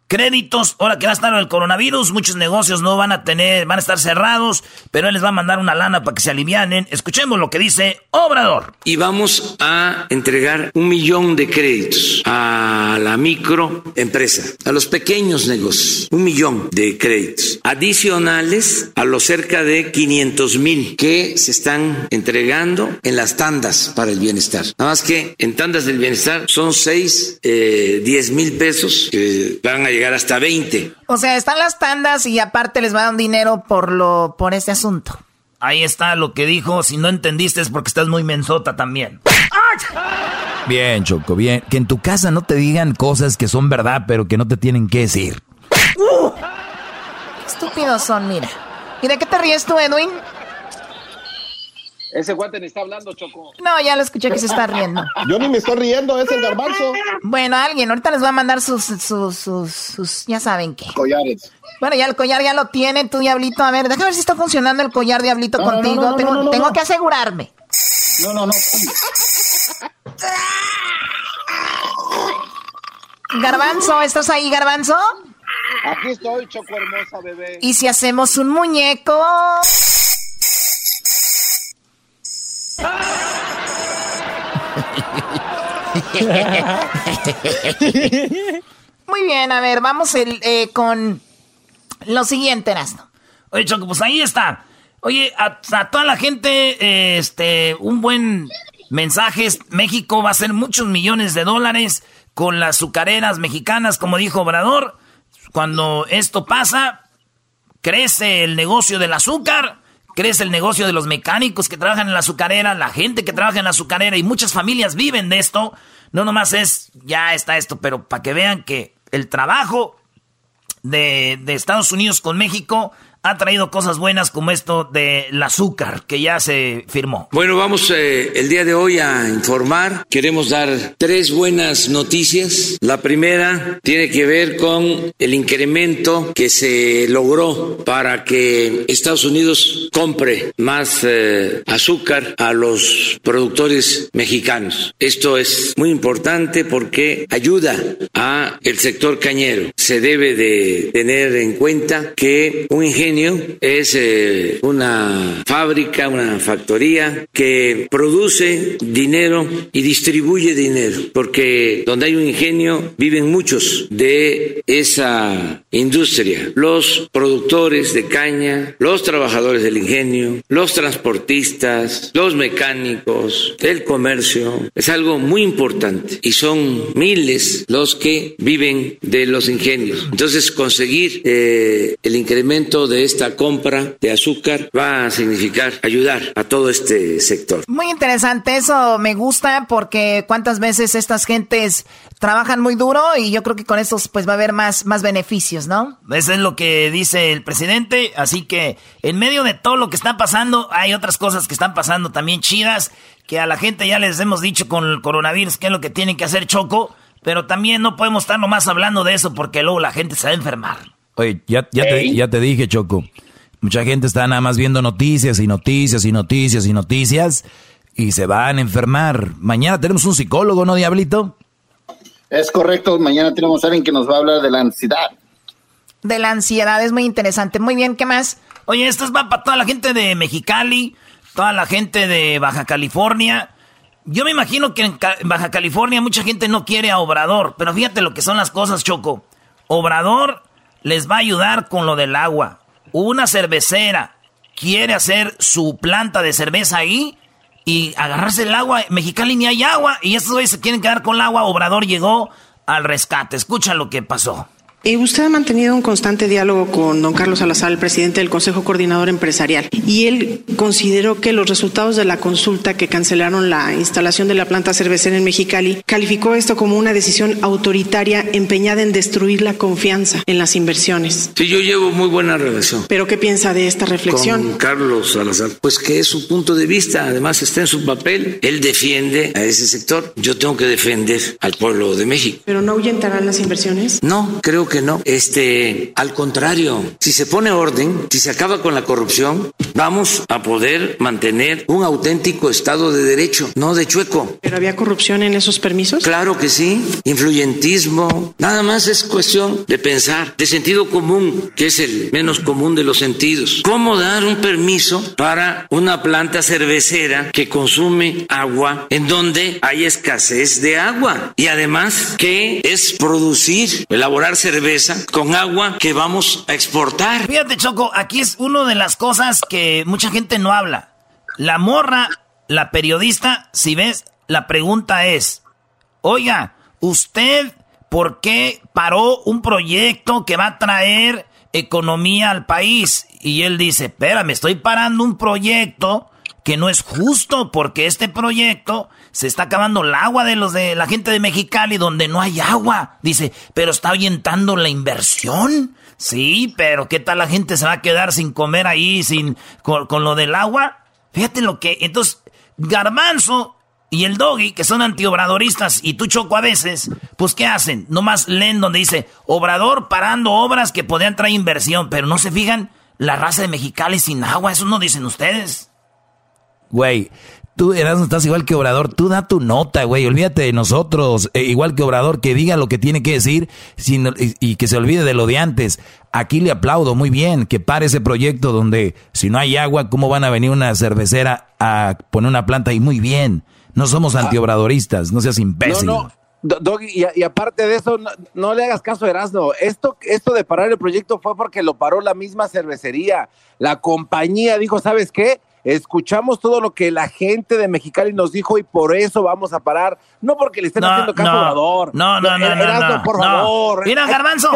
créditos. Ahora que va a estar el coronavirus, muchos negocios no van a tener, van a estar cerrados, pero él les va a mandar una lana para que se alivianen. Escuchemos lo que dice Obrador. Y vamos a entregar un millón de créditos a la microempresa, a los pequeños negocios, un millón de créditos adicionales a los cerca de 500 mil que se están entregando en las tandas para el bienestar. Nada más que en tandas del bienestar son 6, eh, 10 mil pesos que van a llegar hasta 20. O sea, están las tandas y aparte les va a dar un dinero por lo por este asunto. Ahí está lo que dijo. Si no entendiste es porque estás muy mensota también. Bien, Choco, bien. Que en tu casa no te digan cosas que son verdad, pero que no te tienen que decir. estúpidos son, mira. ¿Y de qué te ríes tú, Edwin? Ese guante ni está hablando, Choco. No, ya lo escuché que se está riendo. Yo ni me estoy riendo, es el garbanzo. Bueno, alguien, ahorita les va a mandar sus, sus, sus, ya saben qué. Collares. Bueno, ya el collar ya lo tiene tu diablito. A ver, déjame ver si está funcionando el collar diablito contigo. tengo, tengo que asegurarme. No, no, no. Garbanzo, ¿estás ahí, Garbanzo? Aquí estoy, Choco hermosa, bebé. ¿Y si hacemos un muñeco? Muy bien, a ver, vamos eh, con lo siguiente, Erasmo. Oye, Choco, pues ahí está. Oye, a, toda la gente, este, un buen mensaje. México va a hacer muchos millones de dólares con las azucareras mexicanas, como dijo Obrador. Cuando esto pasa, crece el negocio del azúcar crece el negocio de los mecánicos que trabajan en la azucarera, la gente que trabaja en la azucarera y muchas familias viven de esto. No nomás es, ya está esto, pero para que vean que el trabajo de, de Estados Unidos con México ha traído cosas buenas como esto del azúcar que ya se firmó. Bueno, vamos eh, el día de hoy a informar. Queremos dar tres buenas noticias. La primera tiene que ver con el incremento que se logró para que Estados Unidos compre más eh, azúcar a los productores mexicanos. Esto es muy importante porque ayuda a el sector cañero. Se debe de tener en cuenta que un ingenio es eh, una fábrica, una factoría que produce dinero y distribuye dinero, porque donde hay un ingenio viven muchos de esa industria, los productores de caña, los trabajadores del ingenio, los transportistas, los mecánicos, el comercio, es algo muy importante y son miles los que viven de los ingenios. Entonces conseguir eh, el incremento de esta compra de azúcar va a significar ayudar a todo este sector. Muy interesante, eso me gusta porque cuántas veces estas gentes trabajan muy duro y yo creo que con estos pues va a haber más, más beneficios, ¿no? Eso es lo que dice el presidente, así que en medio de todo lo que está pasando hay otras cosas que están pasando también chidas que a la gente ya les hemos dicho con el coronavirus qué es lo que tienen que hacer Choco, pero también no podemos estar nomás hablando de eso porque luego la gente se va a enfermar. Oye, ya, ya, te, ya te dije, Choco. Mucha gente está nada más viendo noticias y noticias y noticias y noticias y se van a enfermar. Mañana tenemos un psicólogo, ¿no, Diablito? Es correcto, mañana tenemos a alguien que nos va a hablar de la ansiedad. De la ansiedad, es muy interesante. Muy bien, ¿qué más? Oye, esto es para toda la gente de Mexicali, toda la gente de Baja California. Yo me imagino que en Baja California mucha gente no quiere a Obrador, pero fíjate lo que son las cosas, Choco. Obrador les va a ayudar con lo del agua. Una cervecera quiere hacer su planta de cerveza ahí y agarrarse el agua. Mexicali ni hay agua y estos güeyes se quieren quedar con el agua. Obrador llegó al rescate. Escucha lo que pasó. Eh, usted ha mantenido un constante diálogo con don Carlos Salazar, el presidente del Consejo Coordinador Empresarial, y él consideró que los resultados de la consulta que cancelaron la instalación de la planta cervecera en Mexicali calificó esto como una decisión autoritaria empeñada en destruir la confianza en las inversiones. Sí, yo llevo muy buena relación. ¿Pero qué piensa de esta reflexión? Con Carlos Salazar. Pues que es su punto de vista, además está en su papel. Él defiende a ese sector. Yo tengo que defender al pueblo de México. ¿Pero no ahuyentarán las inversiones? No, creo que no. Este, al contrario, si se pone orden, si se acaba con la corrupción, vamos a poder mantener un auténtico Estado de Derecho, no de chueco. ¿Pero había corrupción en esos permisos? Claro que sí, influyentismo. Nada más es cuestión de pensar, de sentido común, que es el menos común de los sentidos. ¿Cómo dar un permiso para una planta cervecera que consume agua en donde hay escasez de agua? Y además, ¿qué es producir, elaborar cerveza? Con agua que vamos a exportar. Fíjate, Choco, aquí es una de las cosas que mucha gente no habla. La morra, la periodista, si ves, la pregunta es, oiga, ¿usted por qué paró un proyecto que va a traer economía al país? Y él dice, espérame, estoy parando un proyecto que no es justo porque este proyecto se está acabando el agua de los de la gente de Mexicali donde no hay agua. Dice, pero está ahuyentando la inversión. Sí, pero ¿qué tal la gente se va a quedar sin comer ahí, sin con, lo del agua? Fíjate lo que. Entonces, Garbanzo y el Doggy, que son antiobradoristas, y tú choco a veces, pues ¿qué hacen? Nomás leen donde dice, Obrador parando obras que podrían traer inversión, pero no se fijan la raza de Mexicali sin agua, eso no dicen ustedes. Güey, tú Erasmo estás igual que Obrador, tú da tu nota, güey, olvídate de nosotros, eh, igual que Obrador, que diga lo que tiene que decir y, que se olvide de lo de antes. Aquí le aplaudo muy bien que pare ese proyecto donde si no hay agua, ¿cómo van a venir una cervecera a poner una planta ahí? Muy bien, no somos ah. antiobradoristas, no seas imbécil. No, no. Doggy, y, aparte de eso, no, le hagas caso a Erasmo. Esto, esto de parar el proyecto fue porque lo paró la misma cervecería. La compañía dijo, ¿sabes qué? Escuchamos todo lo que la gente de Mexicali nos dijo y por eso vamos a parar. No porque le estén haciendo caso no, a Obrador. No, no, no. no, por favor. Mira, Garbanzo.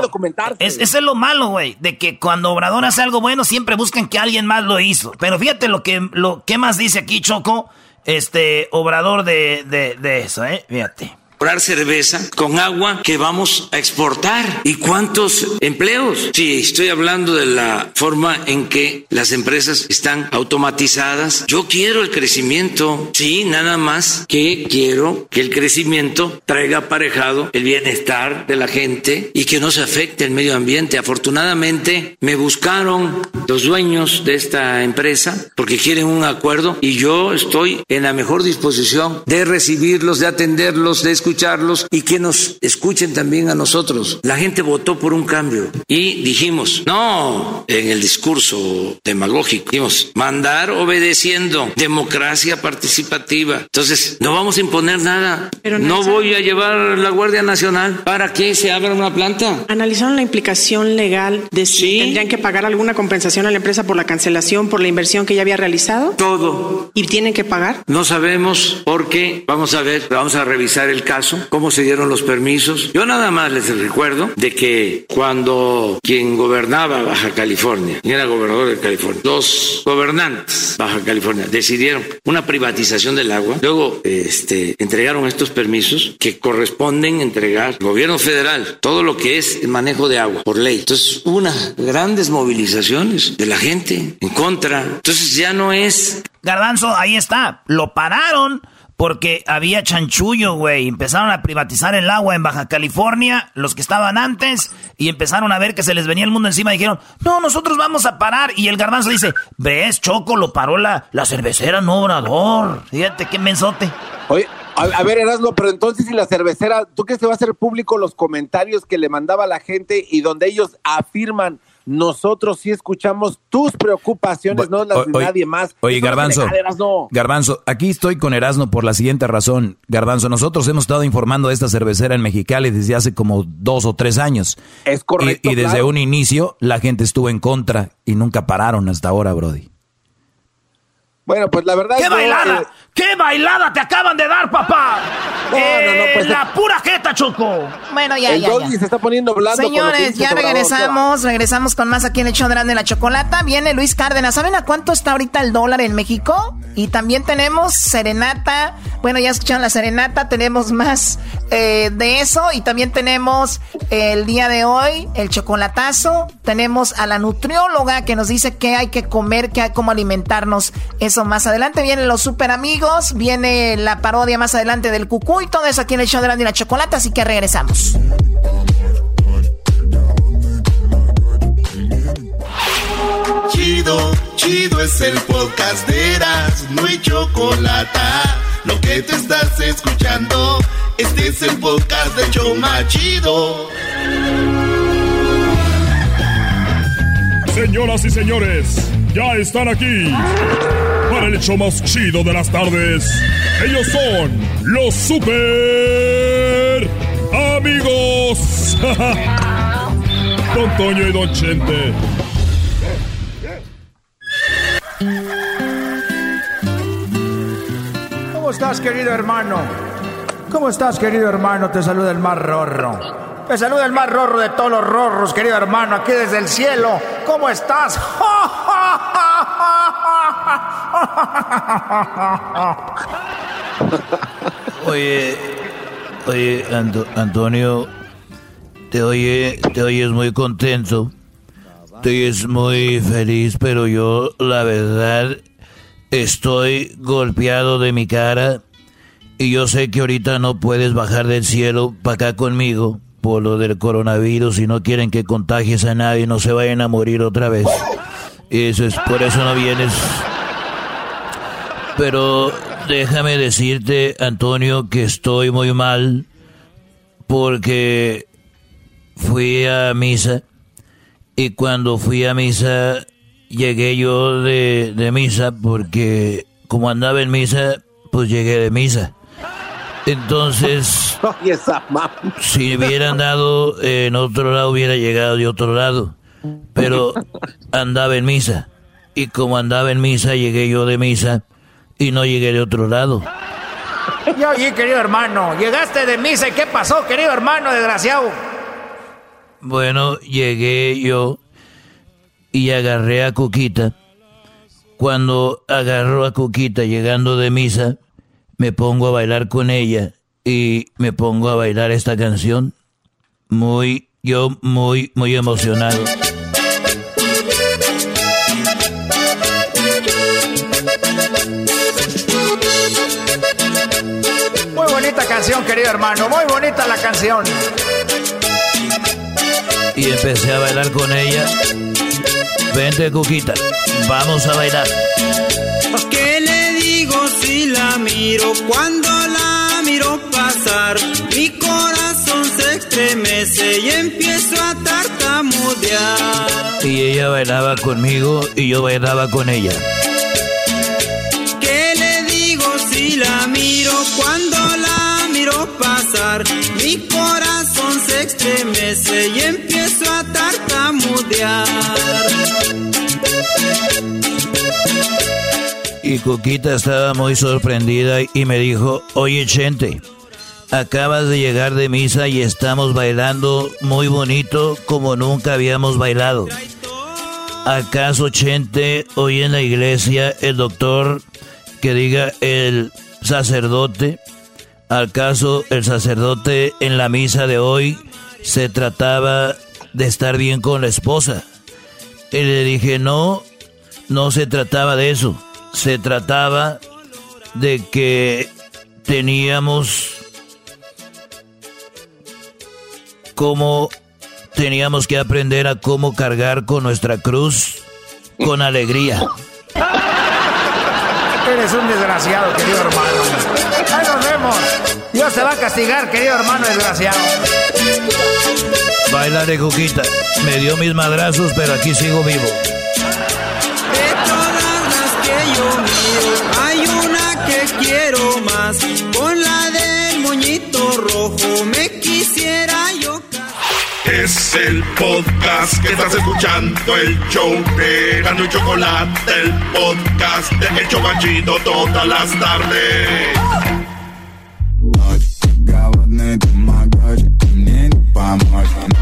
Es, es lo malo, güey. De que cuando Obrador hace algo bueno, siempre buscan que alguien más lo hizo. Pero fíjate lo que, lo, ¿qué más dice aquí, Choco? Este, Obrador de, de, de eso, ¿eh? Fíjate cerveza con agua que vamos a exportar. ¿Y cuántos empleos? Sí, estoy hablando de la forma en que las empresas están automatizadas. Yo quiero el crecimiento, sí, nada más que quiero que el crecimiento traiga aparejado el bienestar de la gente y que no se afecte el medio ambiente. Afortunadamente me buscaron los dueños de esta empresa porque quieren un acuerdo y yo estoy en la mejor disposición de recibirlos, de atenderlos, de escucharlos escucharlos y que nos escuchen también a nosotros. La gente votó por un cambio y dijimos, no, en el discurso demagógico, dijimos, mandar obedeciendo, democracia participativa. Entonces, no vamos a imponer nada. no voy a llevar la Guardia Nacional para que se abra una planta. ¿Analizaron la implicación legal de si tendrían que pagar alguna compensación a la empresa por la cancelación, por la inversión que ya había realizado? Todo. ¿Y tienen que pagar? No sabemos porque vamos a ver, vamos a revisar el caso cómo se dieron los permisos. Yo nada más les recuerdo de que cuando quien gobernaba Baja California, y era gobernador de California, los gobernantes Baja California decidieron una privatización del agua, luego este, entregaron estos permisos que corresponden entregar al gobierno federal, todo lo que es el manejo de agua por ley. Entonces, unas grandes movilizaciones de la gente en contra. Entonces ya no es... Garbanzo, ahí está, lo pararon porque había chanchullo, güey. Empezaron a privatizar el agua en Baja California, los que estaban antes, y empezaron a ver que se les venía el mundo encima. Y dijeron, no, nosotros vamos a parar. Y el garbanzo dice, ves, Choco, lo paró la, la cervecera, no obrador. Fíjate qué mensote. Oye, a, ver, Erasmo, pero entonces si la cervecera, ¿tú crees que va a hacer público los comentarios que le mandaba la gente y donde ellos afirman nosotros sí escuchamos tus preocupaciones, no las de nadie más. Oye, Garbanzo, Garbanzo, aquí estoy con Erasmo por la siguiente razón. Garbanzo, nosotros hemos estado informando de esta cervecera en Mexicali desde hace como dos o tres años. Es correcto. Y, desde un inicio la gente estuvo en contra y nunca pararon hasta ahora, Brody. Bueno, pues la verdad ¿Qué bailada? Eh, ¿Qué bailada te acaban de dar, papá? No, no, no, pues la pura jeta Choco. Bueno, ya, el ya, ya. se está poniendo blando. Señores, ya regresamos. Regresamos con más aquí en el show de la chocolata. Viene Luis Cárdenas. ¿Saben a cuánto está ahorita el dólar en México? Y también tenemos serenata. Bueno, ya escucharon la serenata. Tenemos más eh, de eso. Y también tenemos el día de hoy el chocolatazo. Tenemos a la nutrióloga que nos dice qué hay que comer, qué hay, cómo alimentarnos. Eso más adelante. Vienen los super amigos. Viene la parodia más adelante del cucú y todo eso aquí en el show de la chocolata. Así que regresamos. Chido, chido es el podcast de Eras, no hay chocolate. Lo que te estás escuchando, este es el podcast de Choma Chido. Señoras y señores, ya están aquí el hecho más chido de las tardes. Ellos son los super amigos. <laughs> Don Toño y Don Chente. ¿Cómo estás, querido hermano? ¿Cómo estás, querido hermano? Te saluda el más rorro. Te saluda el más rorro de todos los rorros, querido hermano, aquí desde el cielo. ¿Cómo estás? <laughs> Oye, oye, Antonio, te oye, te oyes muy contento, te oyes muy feliz, pero yo, la verdad, estoy golpeado de mi cara y yo sé que ahorita no puedes bajar del cielo para acá conmigo por lo del coronavirus y no quieren que contagies a nadie y no se vayan a morir otra vez. Eso es, por eso no vienes. Pero déjame decirte, Antonio, que estoy muy mal porque fui a misa y cuando fui a misa llegué yo de, de misa porque como andaba en misa, pues llegué de misa. Entonces, <laughs> si hubiera andado en otro lado, hubiera llegado de otro lado. Pero andaba en misa. Y como andaba en misa, llegué yo de misa y no llegué de otro lado. Y oye, querido hermano, llegaste de misa y ¿qué pasó, querido hermano desgraciado? Bueno, llegué yo y agarré a Cuquita. Cuando agarró a Cuquita llegando de misa, me pongo a bailar con ella y me pongo a bailar esta canción. Muy, yo muy, muy emocionado. Bonita canción, querido hermano, muy bonita la canción. Y empecé a bailar con ella. Vente, Cuquita, vamos a bailar. ¿Qué le digo si la miro cuando la miro pasar? Mi corazón se estremece y empiezo a tartamudear. Y ella bailaba conmigo y yo bailaba con ella. ¿Qué le digo si la miro cuando la miro Mi corazón se estremece y empiezo a tartamudear. Y Cuquita estaba muy sorprendida y me dijo, oye Chente, acabas de llegar de misa y estamos bailando muy bonito como nunca habíamos bailado. ¿Acaso Chente hoy en la iglesia el doctor que diga el sacerdote? ¿Acaso el sacerdote en la misa de hoy se trataba de estar bien con la esposa? Y le dije, no, no se trataba de eso se trataba de que teníamos cómo teníamos que aprender a cómo cargar con nuestra cruz con alegría. Eres un desgraciado, querido hermano. Ahí nos vemos. Dios te va a castigar, querido hermano desgraciado. Bailaré, Cuquita. Me dio mis madrazos, pero aquí sigo vivo. Hay una que quiero más, con la del moñito rojo me quisiera yo. Es el podcast que estás escuchando, el show de Gano y Chocolate, el podcast de El Chocachito todas las tardes. by my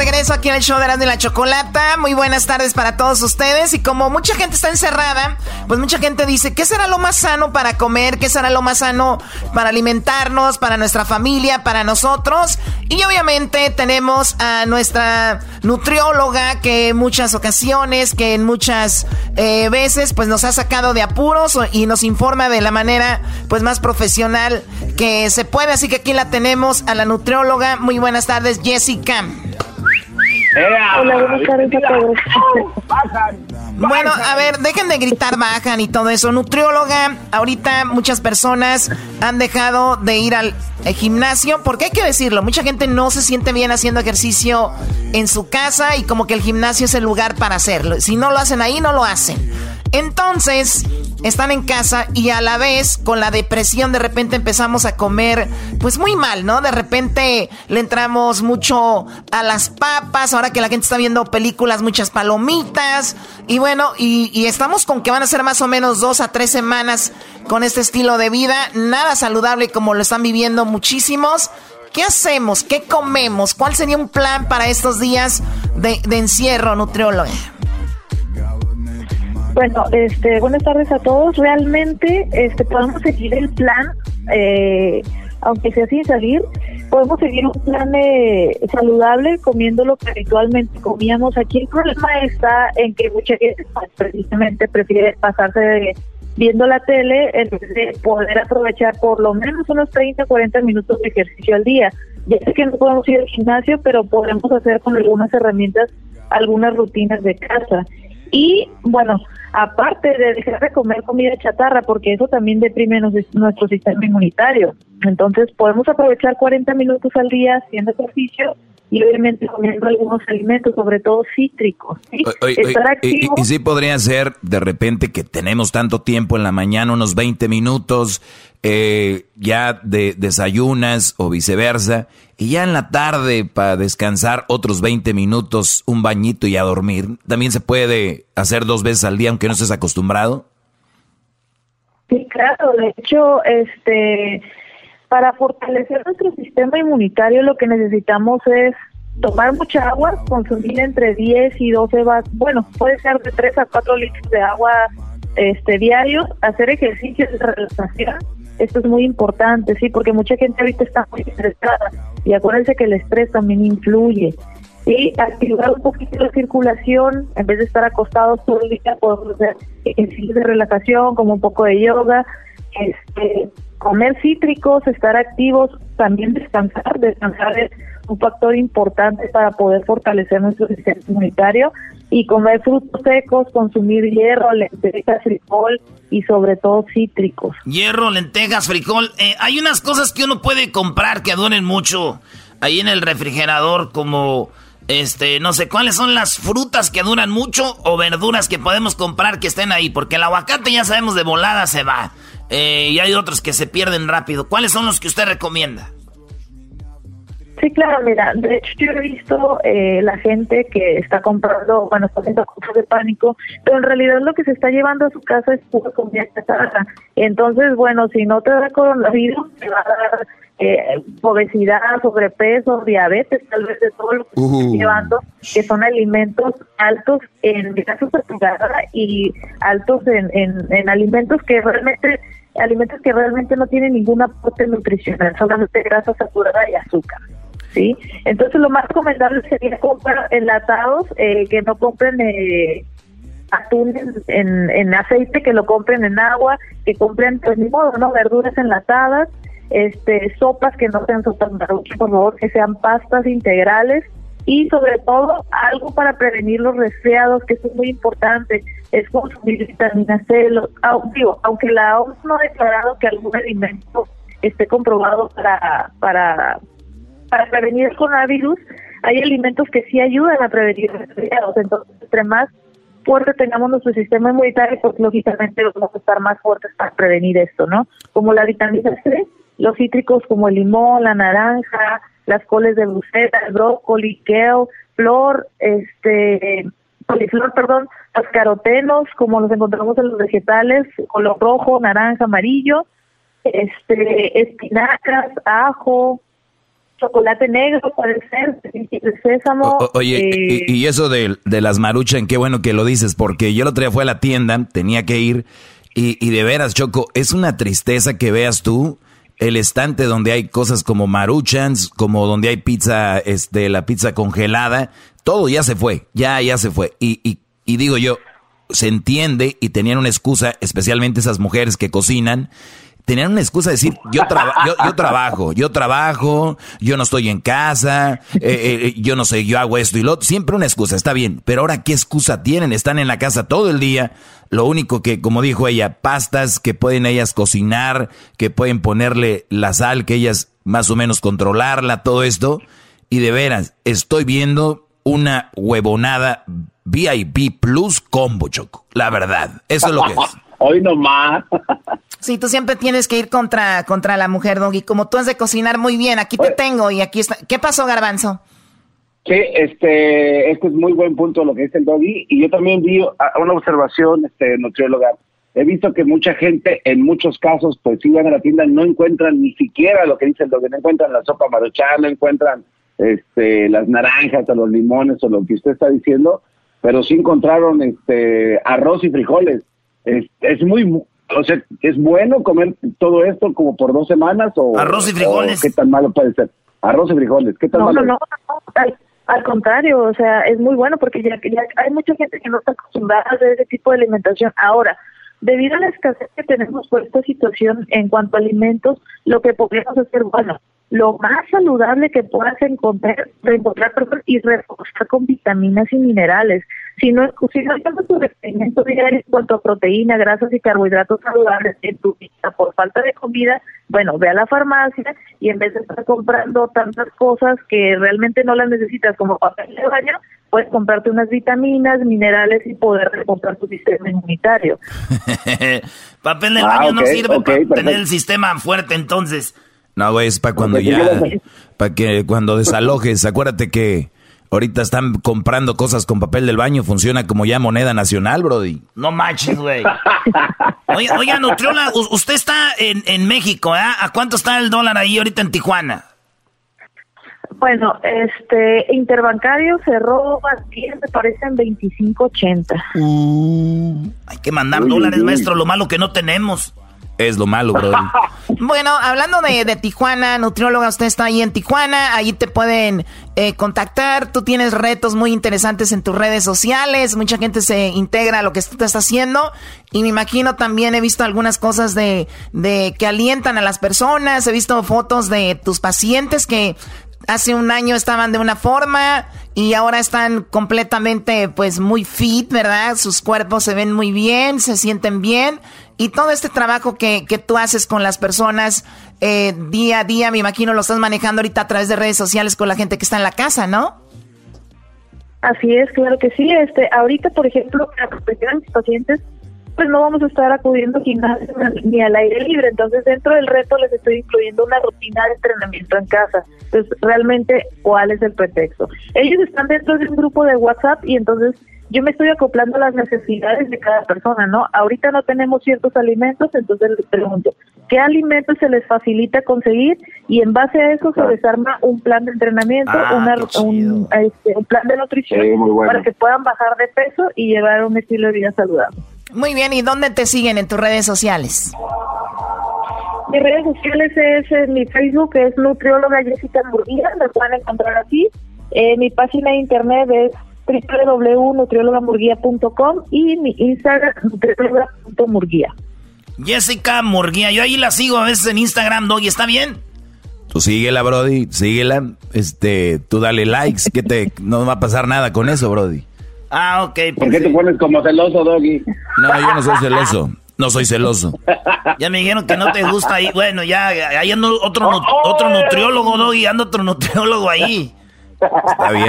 regreso aquí en el show de Erasmo y la Chocolata. Muy buenas tardes para todos ustedes. Y como mucha gente está encerrada, pues mucha gente dice, ¿qué será lo más sano para comer? ¿Qué será lo más sano para alimentarnos, para nuestra familia, para nosotros? Y obviamente tenemos a nuestra nutrióloga que en muchas ocasiones, que en muchas eh, veces, pues nos ha sacado de apuros y nos informa de la manera, pues más profesional que se puede. Así que aquí la tenemos a la nutrióloga. Muy buenas tardes, Jessica. Bueno, a ver, dejen de gritar, bajan y todo eso. Nutrióloga, ahorita muchas personas han dejado de ir al gimnasio, porque hay que decirlo, mucha gente no se siente bien haciendo ejercicio en su casa y como que el gimnasio es el lugar para hacerlo. Si no lo hacen ahí, no lo hacen. Entonces, están en casa y a la vez con la depresión de repente empezamos a comer pues muy mal, ¿no? De repente le entramos mucho a las papas, ahora que la gente está viendo películas, muchas palomitas y bueno, y, estamos con que van a ser más o menos dos a tres semanas con este estilo de vida, nada saludable como lo están viviendo muchísimos. ¿Qué hacemos? ¿Qué comemos? ¿Cuál sería un plan para estos días de, de encierro, nutriólogo? Bueno, este, buenas tardes a todos. Realmente, este, podemos seguir el plan, eh, aunque sea sin salir, podemos seguir un plan eh, saludable comiendo lo que habitualmente comíamos. Aquí el problema está en que mucha gente pues, precisamente prefiere pasarse viendo la tele en vez de poder aprovechar por lo menos unos 30, 40 minutos de ejercicio al día. Ya sé que no podemos ir al gimnasio, pero podemos hacer con algunas herramientas algunas rutinas de casa. Y bueno, aparte de dejar de comer comida chatarra, porque eso también deprime nuestro sistema inmunitario. Entonces podemos aprovechar 40 minutos al día haciendo ejercicio y obviamente comiendo algunos alimentos, sobre todo cítricos. ¿sí? y, sí podría ser de repente que tenemos tanto tiempo en la mañana, unos 20 minutos, eh, ya de desayunas o viceversa, y ya en la tarde para descansar otros 20 minutos, un bañito y a dormir. También se puede hacer dos veces al día aunque no estés acostumbrado. Sí, claro, de hecho, este para fortalecer nuestro sistema inmunitario lo que necesitamos es tomar mucha agua, consumir entre 10 y 12 vasos, bueno, puede ser de 3 a 4 litros de agua este diario, hacer ejercicios de relajación, esto es muy importante, sí, porque mucha gente ahorita está muy estresada y acuérdense que el estrés también influye. Y activar un poquito la circulación, en vez de estar acostados todo el día, podemos hacer ejercicios de relajación, como un poco de yoga, este, comer cítricos, estar activos, también descansar. Descansar es un factor importante para poder fortalecer nuestro sistema inmunitario y comer frutos secos, consumir hierro, lentejas, frijol y sobre todo cítricos. Hierro, lentejas, frijol. Eh, hay unas cosas que uno puede comprar que duren mucho ahí en el refrigerador como... Este, no sé cuáles son las frutas que duran mucho o verduras que podemos comprar que estén ahí, porque el aguacate ya sabemos de volada se va. Eh, y hay otros que se pierden rápido. ¿Cuáles son los que usted recomienda? Sí, claro, mira, de hecho yo he visto eh, la gente que está comprando, bueno, está haciendo compras de pánico, pero en realidad lo que se está llevando a su casa es pura comida chatarra. Entonces, bueno, si no te da coronavirus, te va a dar eh, obesidad, sobrepeso, diabetes, tal vez de todo lo que uh. llevando, que son alimentos altos en grasa saturada y altos en, en, en alimentos que realmente alimentos que realmente no tienen ningún aporte nutricional, solamente grasa saturada y azúcar. ¿Sí? Entonces lo más recomendable sería comprar enlatados, eh, que no compren eh, atún en, en, aceite, que lo compren en agua, que compren, pues ni modo, ¿no? Verduras enlatadas, este, sopas que no sean sopas maruchas, por favor, que sean pastas integrales y sobre todo algo para prevenir los resfriados, que es muy importante, es consumir vitamina C. aunque la OMS no ha declarado que algún alimento esté comprobado para, para, para prevenir el coronavirus, hay alimentos que sí ayudan a prevenir resfriados. Entonces, entre más fuerte tengamos nuestro sistema inmunitario, pues lógicamente vamos a estar más fuertes para prevenir esto, ¿no? Como la vitamina C, los cítricos como el limón, la naranja, las coles de Bruselas, el brócoli, kale, flor, este, coliflor, perdón, los carotenos, como los encontramos en los vegetales, color rojo, naranja, amarillo, este, espinacas, ajo, chocolate negro, puede ser, de sésamo. oye, eh, y, eso de, de las maruchan, qué bueno que lo dices, porque yo el otro día fui a la tienda, tenía que ir, y, y de veras, Choco, es una tristeza que veas tú el estante donde hay cosas como maruchans, como donde hay pizza, este, la pizza congelada, todo ya se fue, ya, ya se fue. Y, y, y digo yo, se entiende y tenían una excusa, especialmente esas mujeres que cocinan, tenían una excusa de decir, yo, yo, yo, trabajo, yo trabajo, yo no estoy en casa, eh, eh, yo no sé, yo hago esto y lo otro. Siempre una excusa, está bien. Pero ahora, ¿qué excusa tienen? Están en la casa todo el día. Lo único que, como dijo ella, pastas que pueden ellas cocinar, que pueden ponerle la sal, que ellas más o menos controlarla, todo esto. Y de veras, estoy viendo una huevonada VIP Plus Combo Choco. La verdad, eso es lo que es. Hoy nomás. Sí, tú siempre tienes que ir contra, contra la mujer, Doggy. Como tú has de cocinar muy bien, aquí te tengo y aquí está. ¿Qué pasó, Garbanzo? Sí, este, este es muy buen punto lo que dice el Doggy. Y yo también vi una observación, este, nutrióloga. He visto que mucha gente, en muchos casos, pues si van a la tienda, no encuentran ni siquiera lo que dice el Doggy. No encuentran la sopa maruchan, no encuentran este, las naranjas o los limones o lo que usted está diciendo, pero sí encontraron este, arroz y frijoles. Es, es muy, o sea, ¿es bueno comer todo esto como por dos semanas o... Arroz y frijoles. ¿Qué tan malo puede ser? Arroz y frijoles, ¿qué tan malo? No, no, no, al, contrario, o sea, es muy bueno porque ya, ya hay mucha gente que no está acostumbrada a ese tipo de alimentación. Ahora, debido a la escasez que tenemos por esta situación en cuanto a alimentos, lo que podríamos hacer, bueno, lo más saludable que puedas encontrar, encontrar y reforzar con vitaminas y minerales. Si no, si no tu requerimiento diario en cuanto a proteína, grasas y carbohidratos saludables en tu vida por falta de comida, bueno, ve a la farmacia y en vez de estar comprando tantas cosas que realmente no las necesitas como papel de baño, puedes comprarte unas vitaminas, minerales y poder recomprar tu sistema inmunitario. <laughs> papel de baño ah, no sirve para tener el sistema fuerte entonces. No, güey, es para cuando ya, para que cuando desalojes, acuérdate que ahorita están comprando cosas con papel del baño, funciona como ya moneda nacional, brody. No manches, güey. <laughs> Oiga, oiga, Nutriola, usted está en, en México, ¿eh? ¿A cuánto está el dólar ahí ahorita en Tijuana? Bueno, este interbancario cerró ayer, me parece en 25.80. Uh, hay que mandar dólares, maestro, lo malo que no tenemos. Es lo malo, bro. <laughs> bueno, hablando de, Tijuana, nutrióloga, usted está ahí en Tijuana, ahí te pueden eh, contactar, tú tienes retos muy interesantes en tus redes sociales, mucha gente se integra a lo que tú estás haciendo. Y me imagino también he visto algunas cosas de, de que alientan a las personas, he visto fotos de tus pacientes que hace un año estaban de una forma y ahora están completamente pues muy fit, ¿verdad? Sus cuerpos se ven muy bien, se sienten bien y todo este trabajo que, que tú haces con las personas eh, día a día, me imagino lo estás manejando ahorita a través de redes sociales con la gente que está en la casa, ¿no? Así es, claro que sí. Este, ahorita, por ejemplo, para proteger a mis pacientes, pues no vamos a estar acudiendo gimnasio ni al aire libre. Entonces, dentro del reto les estoy incluyendo una rutina de entrenamiento en casa. Entonces, realmente, ¿cuál es el pretexto? Ellos están dentro de un grupo de WhatsApp y entonces yo me estoy acoplando a las necesidades de cada persona, ¿no? Ahorita no tenemos ciertos alimentos, entonces les pregunto, ¿qué alimentos se les facilita conseguir? Y en base a eso se desarma un plan de entrenamiento, ah, un, este, un, plan de nutrición para que puedan bajar de peso y llevar un estilo de vida saludable. Muy bien, ¿y dónde te siguen en tus redes sociales? Mis redes sociales es en mi Facebook, que es nutrióloga Jessica Murguía, me pueden encontrar aquí. Eh, mi página de internet es www.nutriologamurguía.com y mi Instagram nutrióloga.murguía. Jessica Murguía, yo ahí la sigo a veces en Instagram, Doggy, ¿está bien? Tú síguela, Brody, síguela, este, tú dale likes, que te, no va a pasar nada con eso, Brody. Ah, ok. ¿Por qué te pones como celoso, Doggy? No, yo no soy celoso. No soy celoso. Ya me dijeron que no te gusta ahí. Bueno, ya, ahí ando otro, otro nutriólogo, Doggy, ando otro nutriólogo ahí. Está bien.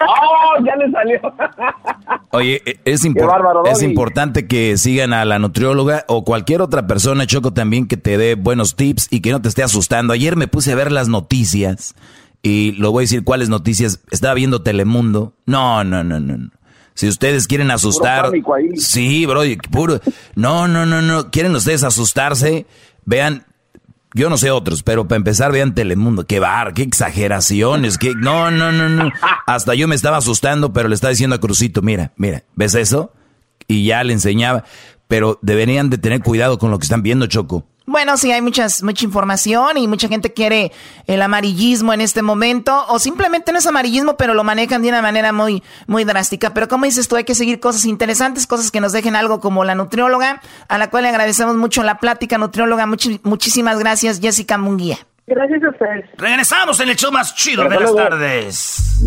¡Oh, ya le salió! Oye, e, es importante que sigan a la nutrióloga o cualquier otra persona, Choco, también que te dé buenos tips y que no te esté asustando. Ayer me puse a ver las noticias y lo voy a decir cuáles noticias. Estaba viendo Telemundo. No, no, no, no. Si ustedes quieren asustar. Sí, bro, puro. No, no, no, no. ¿Quieren ustedes asustarse? Vean yo no sé otros, pero para empezar vean Telemundo. Qué bar, qué exageraciones, qué... No, no, no, no. <laughs> Hasta yo me estaba asustando, pero le estaba diciendo a Crucito, mira, mira, ¿ves eso? Y ya le enseñaba. Pero deberían de tener cuidado con lo que están viendo, Choco. Bueno, sí, hay muchas, mucha información y mucha gente quiere el amarillismo en este momento, o simplemente no es amarillismo, pero lo manejan de una manera muy, muy drástica. Pero como dices tú, hay que seguir cosas interesantes, cosas que nos dejen algo como la nutrióloga, a la cual le agradecemos mucho la plática, nutrióloga. muchísimas gracias, Jessica Munguía. Gracias a ustedes. Regresamos en el show más chido de las tardes.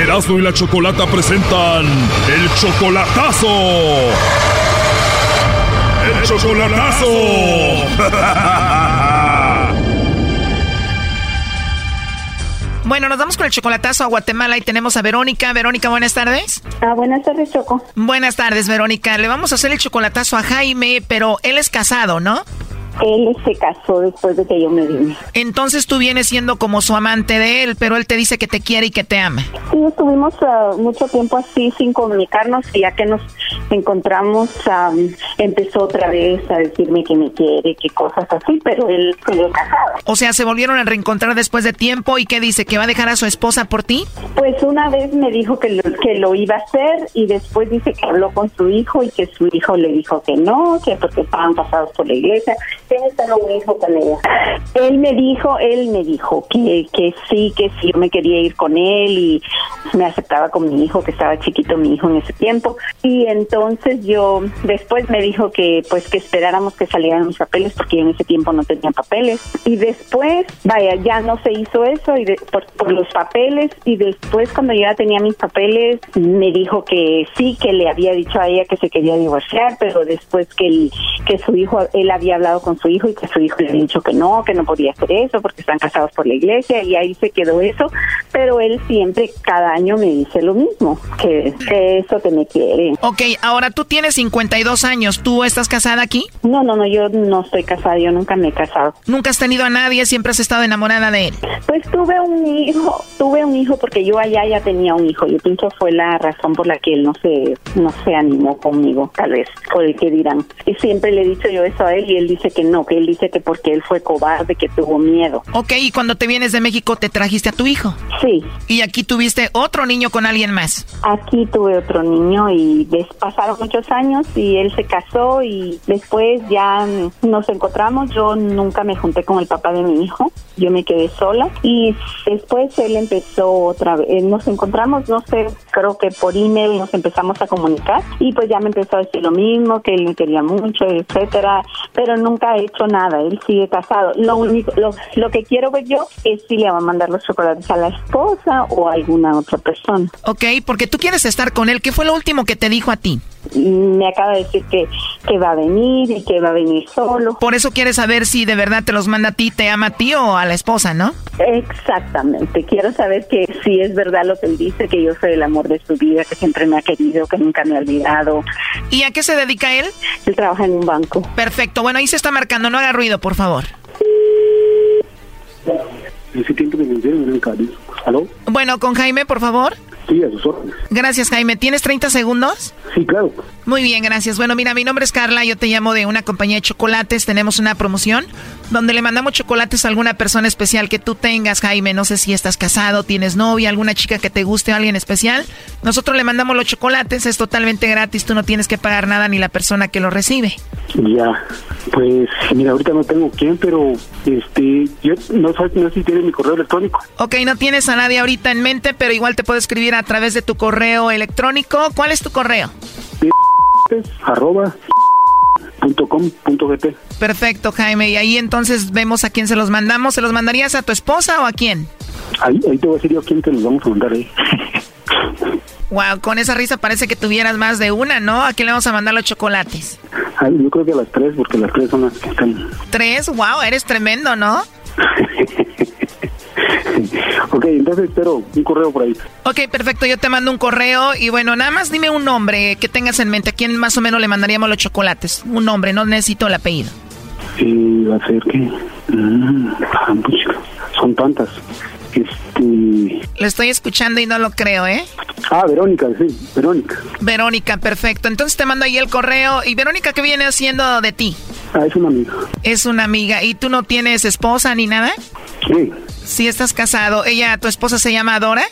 Erasmo y la Chocolata presentan el chocolatazo. El chocolatazo. <laughs> Bueno, nos vamos con el chocolatazo a Guatemala y tenemos a Verónica. Verónica, buenas tardes. Ah, buenas tardes, Choco. Buenas tardes, Verónica. Le vamos a hacer el chocolatazo a Jaime, pero él es casado, ¿no? Él se casó después de que yo me vine. Entonces tú vienes siendo como su amante de él, pero él te dice que te quiere y que te ama. Sí, estuvimos uh, mucho tiempo así sin comunicarnos y ya que nos encontramos um, empezó otra vez a decirme que me quiere, que cosas así, pero él sigue casado. O sea, se volvieron a reencontrar después de tiempo y qué dice, que va a dejar a su esposa por ti? Pues una vez me dijo que lo, que lo iba a hacer y después dice que habló con su hijo y que su hijo le dijo que no, que porque estaban pasados por la iglesia tiene un hijo con ella. Él me dijo, él me dijo que, que sí, que sí, yo me quería ir con él y me aceptaba con mi hijo, que estaba chiquito mi hijo en ese tiempo. Y entonces yo, después me dijo que pues que esperáramos que salieran mis papeles porque yo en ese tiempo no tenía papeles. Y después, vaya, ya no se hizo eso y por, por los papeles y después cuando ya tenía mis papeles me dijo que sí, que le había dicho a ella que se quería divorciar, pero después que, que su hijo, él había hablado con su hijo y que su hijo le había dicho que no, que no podía hacer eso porque están casados por la iglesia y ahí se quedó eso, pero él siempre cada año me dice lo mismo, que, eso que me quiere. Ok, ahora tú tienes 52 años, ¿tú estás casada aquí? No, no, no, yo no estoy casada, yo nunca me he casado. ¿Nunca has tenido a nadie, siempre has estado enamorada de él? Pues tuve un hijo, tuve un hijo porque yo allá ya tenía un hijo, yo pienso fue la razón por la que él no se, no se animó conmigo, tal vez, por el que dirán. Y siempre le he dicho yo eso a él y él dice que no, que él dice que porque él fue cobarde, que tuvo miedo. Ok, y cuando te vienes de México, ¿te trajiste a tu hijo? Sí. ¿Y aquí tuviste otro niño con alguien más? Aquí tuve otro niño y pasaron muchos años y él se casó y después ya nos encontramos. Yo nunca me junté con el papá de mi hijo, yo me quedé sola y después él empezó otra vez, eh, nos encontramos, no sé, creo que por email nos empezamos a comunicar y pues ya me empezó a decir lo mismo, que él me quería mucho, etcétera, pero nunca hecho nada, él sigue casado. Lo único, lo, lo que quiero ver yo es si le va a mandar los chocolates a la esposa o a alguna otra persona. Ok, porque tú quieres estar con él. ¿Qué fue lo último que te dijo a ti? Me acaba de decir que, que va a venir y que va a venir solo. Por eso quieres saber si de verdad te los manda a ti, te ama a ti o a la esposa, ¿no? Exactamente. Quiero saber que si es verdad lo que él dice, que yo soy el amor de su vida, que siempre me ha querido, que nunca me ha olvidado. ¿Y a qué se dedica él? Él trabaja en un banco. Perfecto. Bueno, ahí se está marcando. No haga ruido, por favor. Bueno, con Jaime, por favor. Sí, a sus órdenes. Gracias, Jaime. ¿Tienes 30 segundos? Sí, claro. Muy bien, gracias. Bueno, mira, mi nombre es Carla, yo te llamo de una compañía de chocolates. Tenemos una promoción donde le mandamos chocolates a alguna persona especial que tú tengas, Jaime. No sé si estás casado, tienes novia, alguna chica que te guste, alguien especial. Nosotros le mandamos los chocolates, es totalmente gratis, tú no tienes que pagar nada ni la persona que lo recibe. Ya, pues mira, ahorita no tengo quién, pero este, yo no, no sé si tienes mi correo electrónico. Ok, no tienes a nadie ahorita en mente, pero igual te puedo escribir a través de tu correo electrónico. ¿Cuál es tu correo? arroba punto com punto Perfecto, Jaime. Y ahí entonces vemos a quién se los mandamos. ¿Se los mandarías a tu esposa o a quién? Ahí, ahí te voy a decir yo a quién te los vamos a mandar ahí. <laughs> Wow, con esa risa parece que tuvieras más de una, ¿no? ¿A quién le vamos a mandar los chocolates? yo creo que a las tres, porque las tres son las que están. ¿Tres? Wow, eres tremendo, ¿no? <laughs> <laughs> ok, entonces espero un correo por ahí. Ok, perfecto, yo te mando un correo y bueno, nada más dime un nombre que tengas en mente. ¿A quién más o menos le mandaríamos los chocolates? Un nombre, no necesito el apellido. Sí, va a ser que... Mm, son tantas. Este... Lo estoy escuchando y no lo creo, ¿eh? Ah, Verónica, sí, Verónica. Verónica, perfecto. Entonces te mando ahí el correo. ¿Y Verónica qué viene haciendo de ti? Ah, es una amiga. Es una amiga. ¿Y tú no tienes esposa ni nada? Sí. Sí, estás casado. ¿Ella, tu esposa se llama Dora?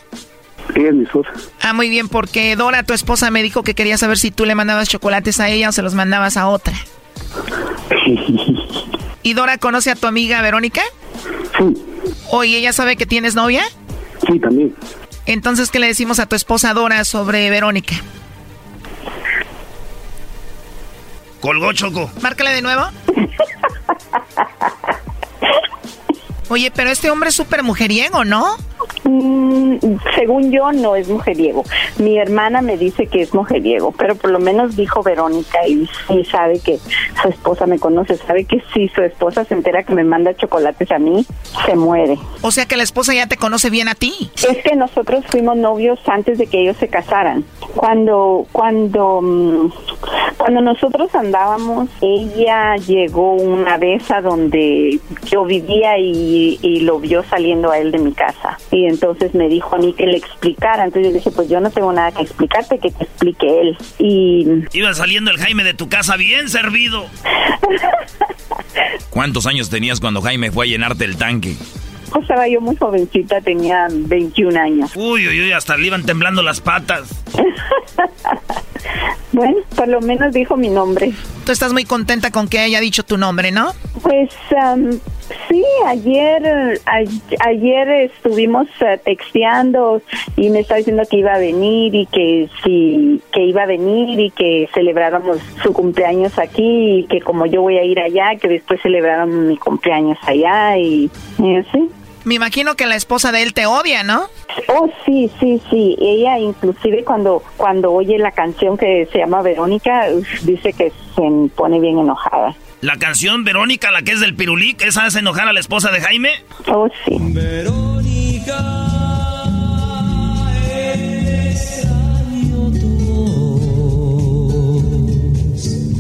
Ella es mi esposa. Ah, muy bien, porque Dora, tu esposa, me dijo que quería saber si tú le mandabas chocolates a ella o se los mandabas a otra. <laughs> ¿Y Dora conoce a tu amiga Verónica? Sí. Oye, ¿ella sabe que tienes novia? Sí, también. Entonces, ¿qué le decimos a tu esposa Dora sobre Verónica? Colgó Choco. Márcale de nuevo. <laughs> Oye, pero este hombre es súper mujeriego, ¿no? Mm, según yo, no es mujeriego. Mi hermana me dice que es mujeriego, pero por lo menos dijo Verónica y sí sabe que su esposa me conoce, sabe que si su esposa se entera que me manda chocolates a mí, se muere. O sea que la esposa ya te conoce bien a ti. Es que nosotros fuimos novios antes de que ellos se casaran. Cuando, cuando, mm, cuando nosotros andábamos, ella llegó una vez a donde yo vivía y, y lo vio saliendo a él de mi casa. Y entonces me dijo a mí que le explicara. Entonces yo dije, pues yo no tengo nada que explicarte, que te explique él. Y... Iba saliendo el Jaime de tu casa bien servido. <laughs> ¿Cuántos años tenías cuando Jaime fue a llenarte el tanque? Pues estaba yo muy jovencita, tenía 21 años. Uy, uy, uy, hasta le iban temblando las patas. <laughs> bueno, por lo menos dijo mi nombre. Tú estás muy contenta con que haya dicho tu nombre, ¿no? Pues sí, ayer ayer estuvimos uh, texteando y me estaba diciendo que iba a venir y que sí que iba a venir y que celebráramos su cumpleaños aquí y que como yo voy a ir allá, que después celebráramos mi cumpleaños allá y, y así. Me imagino que la esposa de él te odia, ¿no? Oh, sí, sí, sí. Ella inclusive cuando cuando oye la canción que se llama Verónica, dice que se pone bien enojada. La canción Verónica, la que es del Pirulí, ¿esa hace enojar a la esposa de Jaime? Oh, sí. Verónica.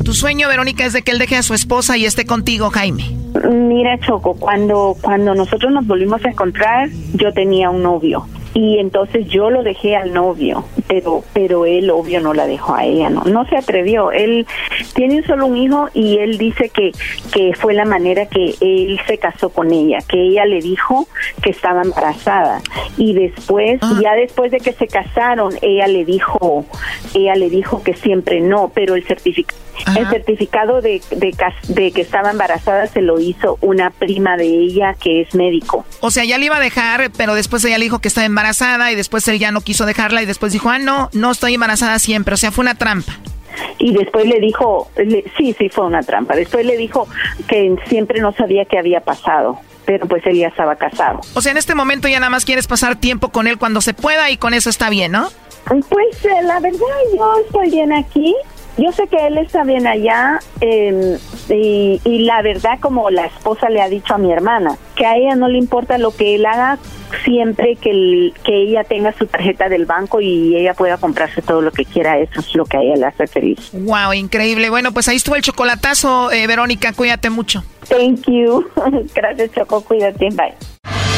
Tu sueño, Verónica, es de que él deje a su esposa y esté contigo, Jaime. Mira, Choco, cuando, cuando nosotros nos volvimos a encontrar, yo tenía un novio y entonces yo lo dejé al novio, pero pero él obvio no la dejó a ella, no no se atrevió. Él tiene solo un hijo y él dice que que fue la manera que él se casó con ella, que ella le dijo que estaba embarazada y después Ah. ya después de que se casaron, ella le dijo ella le dijo que siempre no, pero el certificado el certificado de, de, de que estaba embarazada se lo hizo una prima de ella que es médico. O sea, ya le iba a dejar, pero después ella le dijo que estaba embarazada y después él ya no quiso dejarla y después dijo, ah, no, no estoy embarazada siempre. O sea, fue una trampa. y después le dijo, le- sí, sí fue una trampa, después le dijo que siempre no sabía qué había pasado, pero pues él ya estaba casado. O sea, en este momento ya nada más quieres pasar tiempo con él cuando se pueda y con eso está bien, ¿no? Pues eh, la verdad yo estoy bien aquí, yo sé que él está bien allá eh, y, y la verdad como la esposa le ha dicho a mi hermana, que a ella no le importa lo que él haga siempre que, el- que ella tenga su tarjeta del banco y ella pueda comprarse todo lo que quiera, eso es lo que a ella le hace feliz. Wow, increíble. Bueno, pues ahí estuvo el chocolatazo, eh, Verónica, cuídate mucho. Thank you. <laughs> Gracias Choco, cuídate, bye.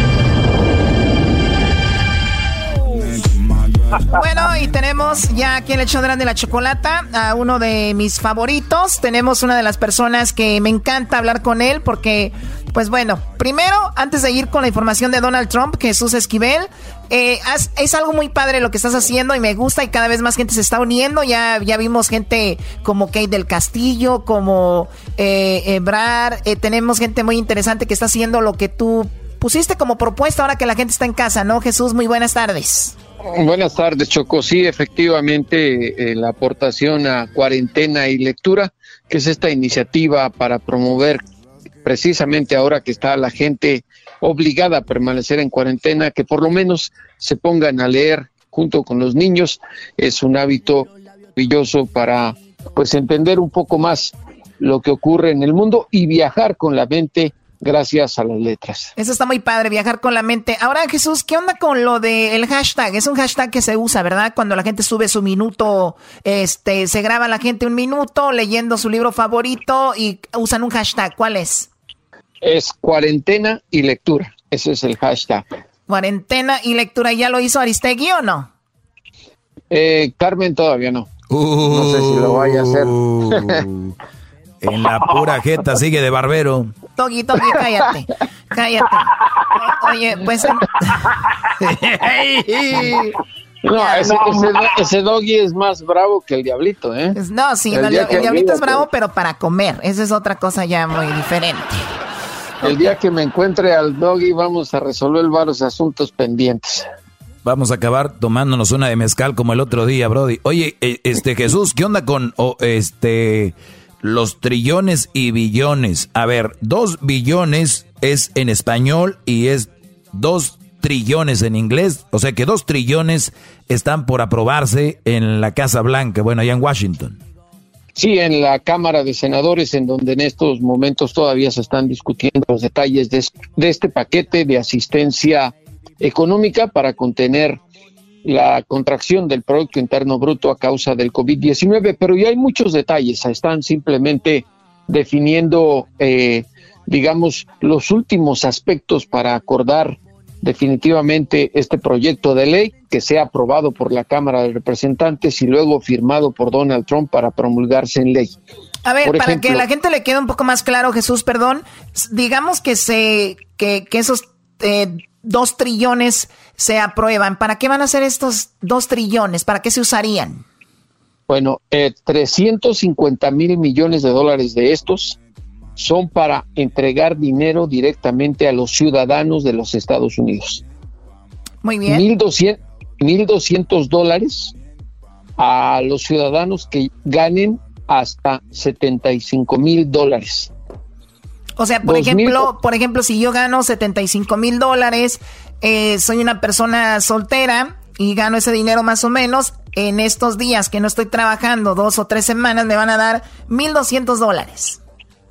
Bueno, y tenemos ya aquí el show de la chocolata a uno de mis favoritos. Tenemos una de las personas que me encanta hablar con él porque, pues bueno, primero, antes de ir con la información de Donald Trump, Jesús Esquivel, eh, es algo muy padre lo que estás haciendo y me gusta y cada vez más gente se está uniendo. Ya, ya vimos gente como Kate del Castillo, como eh, Ebrar. Eh, tenemos gente muy interesante que está haciendo lo que tú pusiste como propuesta ahora que la gente está en casa, ¿no? Jesús, muy buenas tardes. Buenas tardes, Choco. Sí, efectivamente, eh, la aportación a cuarentena y lectura, que es esta iniciativa para promover precisamente ahora que está la gente obligada a permanecer en cuarentena, que por lo menos se pongan a leer junto con los niños, es un hábito maravilloso para pues entender un poco más lo que ocurre en el mundo y viajar con la mente gracias a las letras. Eso está muy padre, viajar con la mente. Ahora, Jesús, ¿qué onda con lo del hashtag? Es un hashtag que se usa, ¿verdad? Cuando la gente sube su minuto, este, se graba la gente un minuto leyendo su libro favorito y usan un hashtag. ¿Cuál es? Es cuarentena y lectura. Ese es el hashtag. Cuarentena y lectura. ¿Ya lo hizo Aristegui o no? Eh, Carmen todavía no. no sé si lo vaya a hacer. <laughs> En la pura jeta sigue de barbero. Togi, Togi, cállate. Cállate. oye, pues. No, ese, ese, doggy es más bravo que el diablito, ¿eh? No, sí, el, diablito es bravo, pero para comer. Esa es otra cosa ya muy diferente. El día que me encuentre al doggy vamos a resolver varios asuntos pendientes. Vamos a acabar tomándonos una de mezcal como el otro día, Brody. Oye, eh, este Jesús, ¿qué onda con este los trillones y billones. A ver, dos billones es en español y es dos trillones en inglés. O sea que dos trillones están por aprobarse en la Casa Blanca, bueno, allá en Washington. Sí, en la Cámara de Senadores, en donde en estos momentos todavía se están discutiendo los detalles de, de este paquete de asistencia económica para contener la contracción del Producto Interno Bruto a causa del COVID-19, pero ya hay muchos detalles, están simplemente definiendo, eh, digamos, los últimos aspectos para acordar definitivamente este proyecto de ley que sea aprobado por la Cámara de Representantes y luego firmado por Donald Trump para promulgarse en ley. A ver, para que la gente le quede un poco más claro, Jesús, perdón, digamos que se que, que esos eh, dos trillones se aprueban. ¿Para qué van a ser estos dos trillones? ¿Para qué se usarían? Bueno, eh, 350 mil millones de dólares de estos son para entregar dinero directamente a los ciudadanos de los Estados Unidos. Muy bien. 1.200 dólares a los ciudadanos que ganen hasta 75 mil dólares. O sea, por ejemplo, por ejemplo, si yo gano 75 mil dólares, eh, soy una persona soltera y gano ese dinero más o menos, en estos días que no estoy trabajando, dos o tres semanas, me van a dar 1.200 dólares.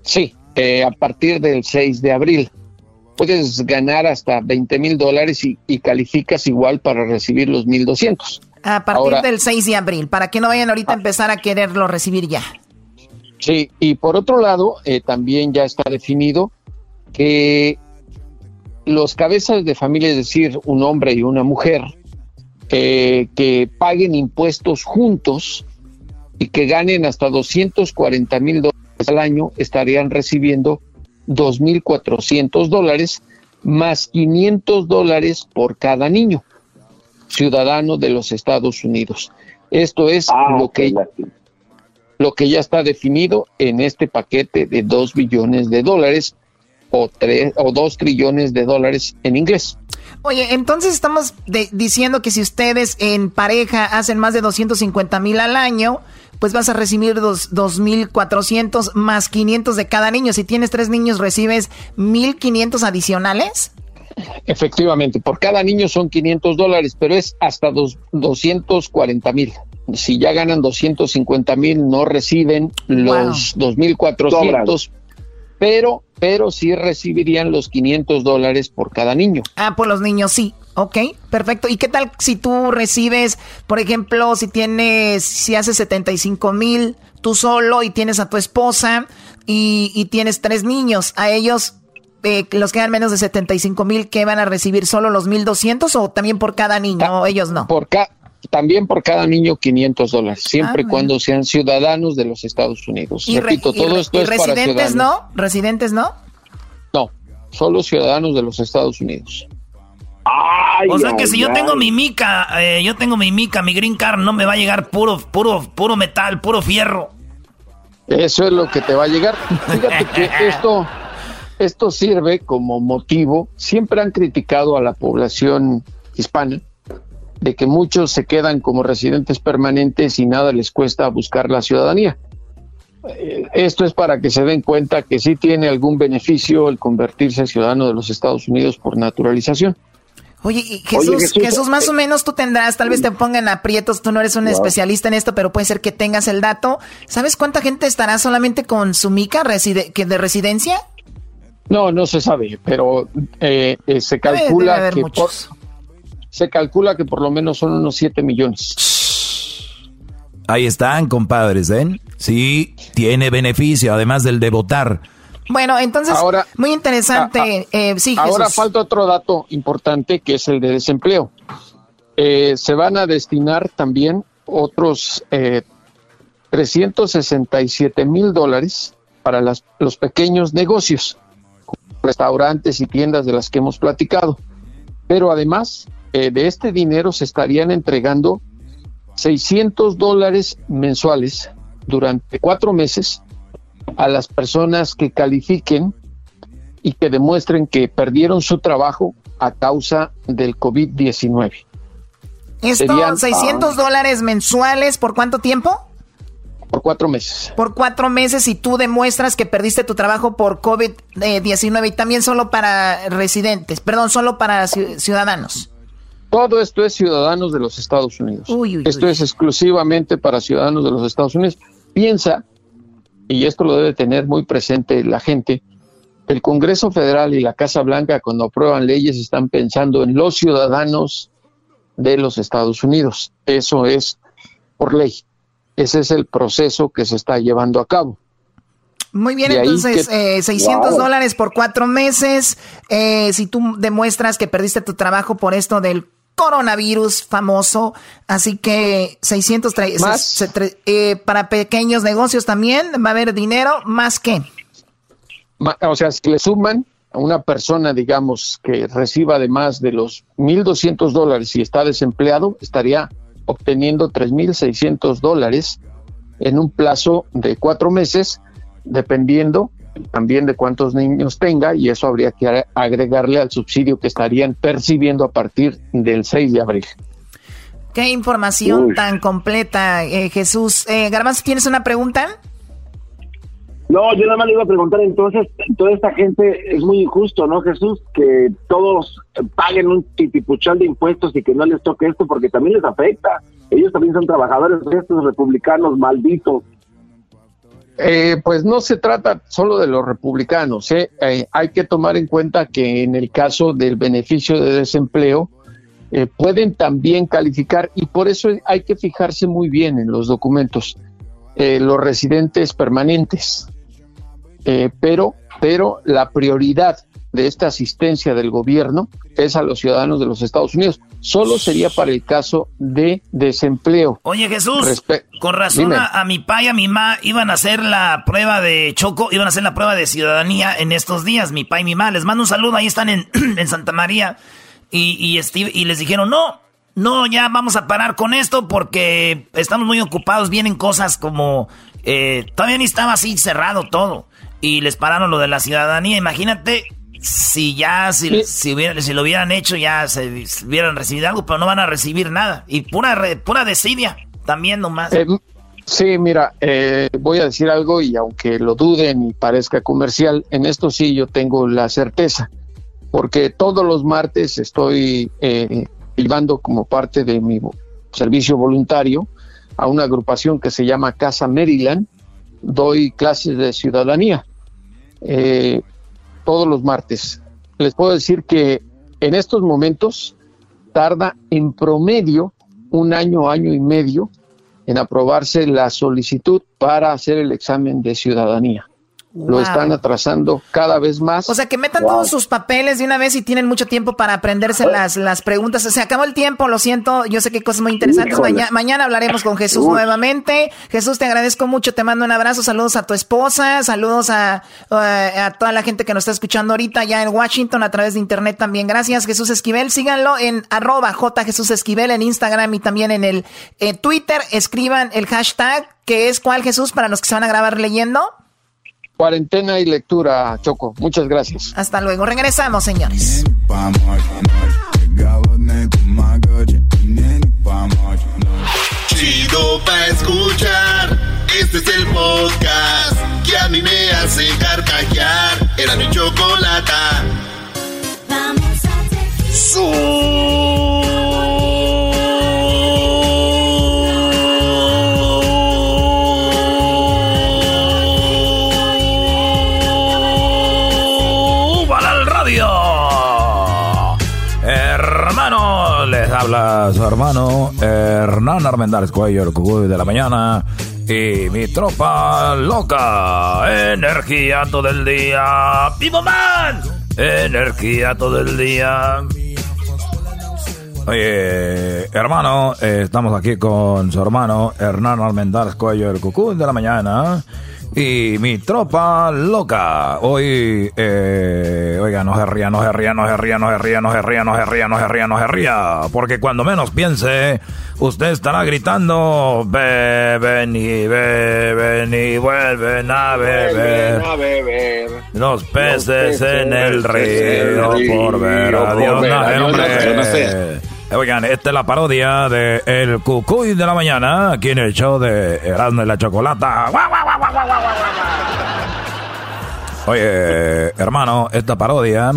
Sí, eh, a partir del 6 de abril. Puedes ganar hasta 20 mil dólares y, calificas igual para recibir los 1.200. A partir del 6 de abril, para que no vayan ahorita a empezar a quererlo recibir ya. Sí, y por otro lado, eh, también ya está definido que los cabezas de familia, es decir, un hombre y una mujer, eh, que paguen impuestos juntos y que ganen hasta 240 mil dólares al año, estarían recibiendo 2.400 dólares más 500 dólares por cada niño ciudadano de los Estados Unidos. Esto es ah, lo que lo que ya está definido en este paquete de 2 billones de dólares o, tres, o 2 trillones de dólares en inglés. Oye, entonces estamos diciendo que si ustedes en pareja hacen más de 250 mil al año, pues vas a recibir 2.400 más 500 de cada niño. Si tienes tres niños, recibes 1.500 adicionales. Efectivamente, por cada niño son 500 dólares, pero es hasta dos, 240 mil si ya ganan 250 mil, no reciben los 2.400, pero, pero sí recibirían los 500 dólares por cada niño. Ah, por los niños sí. Ok, perfecto. ¿Y qué tal si tú recibes, por ejemplo, si tienes, si haces 75 mil tú solo y tienes a tu esposa y, tienes tres niños, a ellos eh, los que dan menos de 75 mil, ¿qué van a recibir? ¿Solo los 1.200 o también por cada niño? o ellos no. Por, cada también por cada niño 500 dólares, siempre y cuando sean ciudadanos de los Estados Unidos. Y Repito, todo esto es para residentes ciudadanos. no? ¿Residentes no? No, solo ciudadanos de los Estados Unidos. o sea que si yo tengo mi mica, eh, yo tengo mi mica, mi green card, no me va a llegar puro, puro, puro metal, puro fierro. Eso es lo que te va a llegar. Fíjate que <laughs> esto, esto sirve como motivo. Siempre han criticado a la población hispana de que muchos se quedan como residentes permanentes y nada les cuesta buscar la ciudadanía. Eh, Esto es para que se den cuenta que sí tiene algún beneficio el convertirse en ciudadano de los Estados Unidos por naturalización. Oye, y Jesús, Oye, Jesús, Jesús, más o menos tú tendrás, tal vez te pongan aprietos, tú no eres un Wow. especialista en esto, pero puede ser que tengas el dato. ¿Sabes cuánta gente estará solamente con su mica reside- que de residencia? No, no se sabe, pero eh, eh, se Debe- calcula debe haber que por, se calcula que por lo menos son unos 7 millones. Ahí están, compadres, ¿ven? Sí, tiene beneficio, además del de votar. Bueno, entonces, Ahora- muy interesante. eh, sí, Ahora Jesús. falta otro dato importante que es el de desempleo. Eh, se van a destinar también otros eh, 367 mil dólares para las- los pequeños negocios, restaurantes y tiendas de las que hemos platicado. Pero además eh, de este dinero se estarían entregando 600 dólares mensuales durante cuatro meses a las personas que califiquen y que demuestren que perdieron su trabajo a causa del COVID-19. Esto, serían, 600 dólares mensuales, ¿por cuánto tiempo? Por cuatro meses. Por cuatro meses y tú demuestras que perdiste tu trabajo por COVID-19 y también solo para residentes, perdón, solo para ci- ciudadanos. Todo esto es ciudadanos de los Estados Unidos. Uy, uy, esto uy. es exclusivamente para ciudadanos de los Estados Unidos. Piensa, y esto lo debe tener muy presente la gente, el Congreso Federal y la Casa Blanca cuando aprueban leyes están pensando en los ciudadanos de los Estados Unidos. Eso es por ley. Ese es el proceso que se está llevando a cabo. Muy bien, entonces, que- eh, 600 Wow. dólares por cuatro meses. eh, si tú demuestras que perdiste tu trabajo por esto del coronavirus famoso, así que 600 tra- Más. se- se tra- eh, para pequeños negocios también va a haber dinero, más que. O sea, si le suman a una persona, digamos, que reciba además de los 1.200 dólares y está desempleado, estaría obteniendo 3.600 dólares en un plazo de cuatro meses, dependiendo también de cuántos niños tenga, y eso habría que agregarle al subsidio que estarían percibiendo a partir del 6 de abril. Qué información Uy. tan completa, eh, Jesús. Eh, Garbanzo, ¿tienes una pregunta? No, yo nada más le iba a preguntar, entonces, toda esta gente es muy injusto, ¿no, Jesús? Que todos paguen un titipuchal de impuestos y que no les toque esto porque también les afecta. Ellos también son trabajadores, estos republicanos malditos. Eh, pues no se trata solo de los republicanos. ¿eh? Eh, hay que tomar en cuenta que en el caso del beneficio de desempleo eh, pueden también calificar y por eso hay que fijarse muy bien en los documentos eh, los residentes permanentes. Pero, pero la prioridad de esta asistencia del gobierno es a los ciudadanos de los Estados Unidos. Solo sería para el caso de desempleo. Oye Jesús, Respe- con razón a mi pa y a mi ma iban a hacer la prueba de Choco, iban a hacer la prueba de ciudadanía en estos días, mi pa y mi ma. Les mando un saludo, ahí están en, <clears throat> en Santa María. Y, y, Steve- y les dijeron, no, no, ya vamos a parar con esto porque estamos muy ocupados, vienen cosas como... eh, todavía ni estaba así cerrado todo. Y les pararon lo de la ciudadanía. Imagínate si ya, si, si, hubiera- si lo hubieran hecho, ya se hubieran recibido algo, pero no van a recibir nada. Y pura, re- pura desidia, también nomás. Eh, sí, mira, eh, voy a decir algo y aunque lo duden y parezca comercial, en esto sí yo tengo la certeza, porque todos los martes estoy eh, llevando como parte de mi servicio voluntario a una agrupación que se llama Casa Maryland, doy clases de ciudadanía eh, todos los martes. Les puedo decir que en estos momentos tarda en promedio un año, año y medio en aprobarse la solicitud para hacer el examen de ciudadanía. Lo están atrasando cada vez más. O sea, que metan todos sus papeles de una vez y tienen mucho tiempo para aprenderse las, las preguntas. Se acabó el tiempo, lo siento. Yo sé que hay cosas muy interesantes. mañana hablaremos con Jesús nuevamente. Jesús, te agradezco mucho. Te mando un abrazo. Saludos a tu esposa. Saludos a, a, toda la gente que nos está escuchando ahorita ya en Washington a través de internet también. Gracias, Jesús Esquivel. Síganlo en arroba J Jesús Esquivel en Instagram y también en el eh, Twitter. Escriban el hashtag que es cuál Jesús para los que se van a grabar leyendo. Cuarentena y lectura, Choco. Muchas gracias. Hasta luego. Regresamos, señores. Chido pa escuchar. Este es el podcast que a mí me hace carcajear. Era mi chocolata. Vamos a Su su hermano Hernán Armendáriz Cuello, el cucuy de la mañana. Y mi tropa loca. Energía todo el día. ¡Vivo Man! Energía todo el día. Oye, hermano, eh, estamos aquí con su hermano Hernán Armendáriz Cuello, el cucuy de la mañana y mi tropa loca. Hoy, eh, oiga, no se ría, no se ría, no se ría, no se ría, no se ría, no se ría, no se ría, no se ría. Porque cuando menos piense, usted estará gritando, beben y beben y vuelven a beber. Los peces en el río por ver a Dios. No sé. Oigan, esta es la parodia de El Cucuy de la Mañana, aquí en el show de Erasmo y la Chocolata. Oye, hermano, esta parodia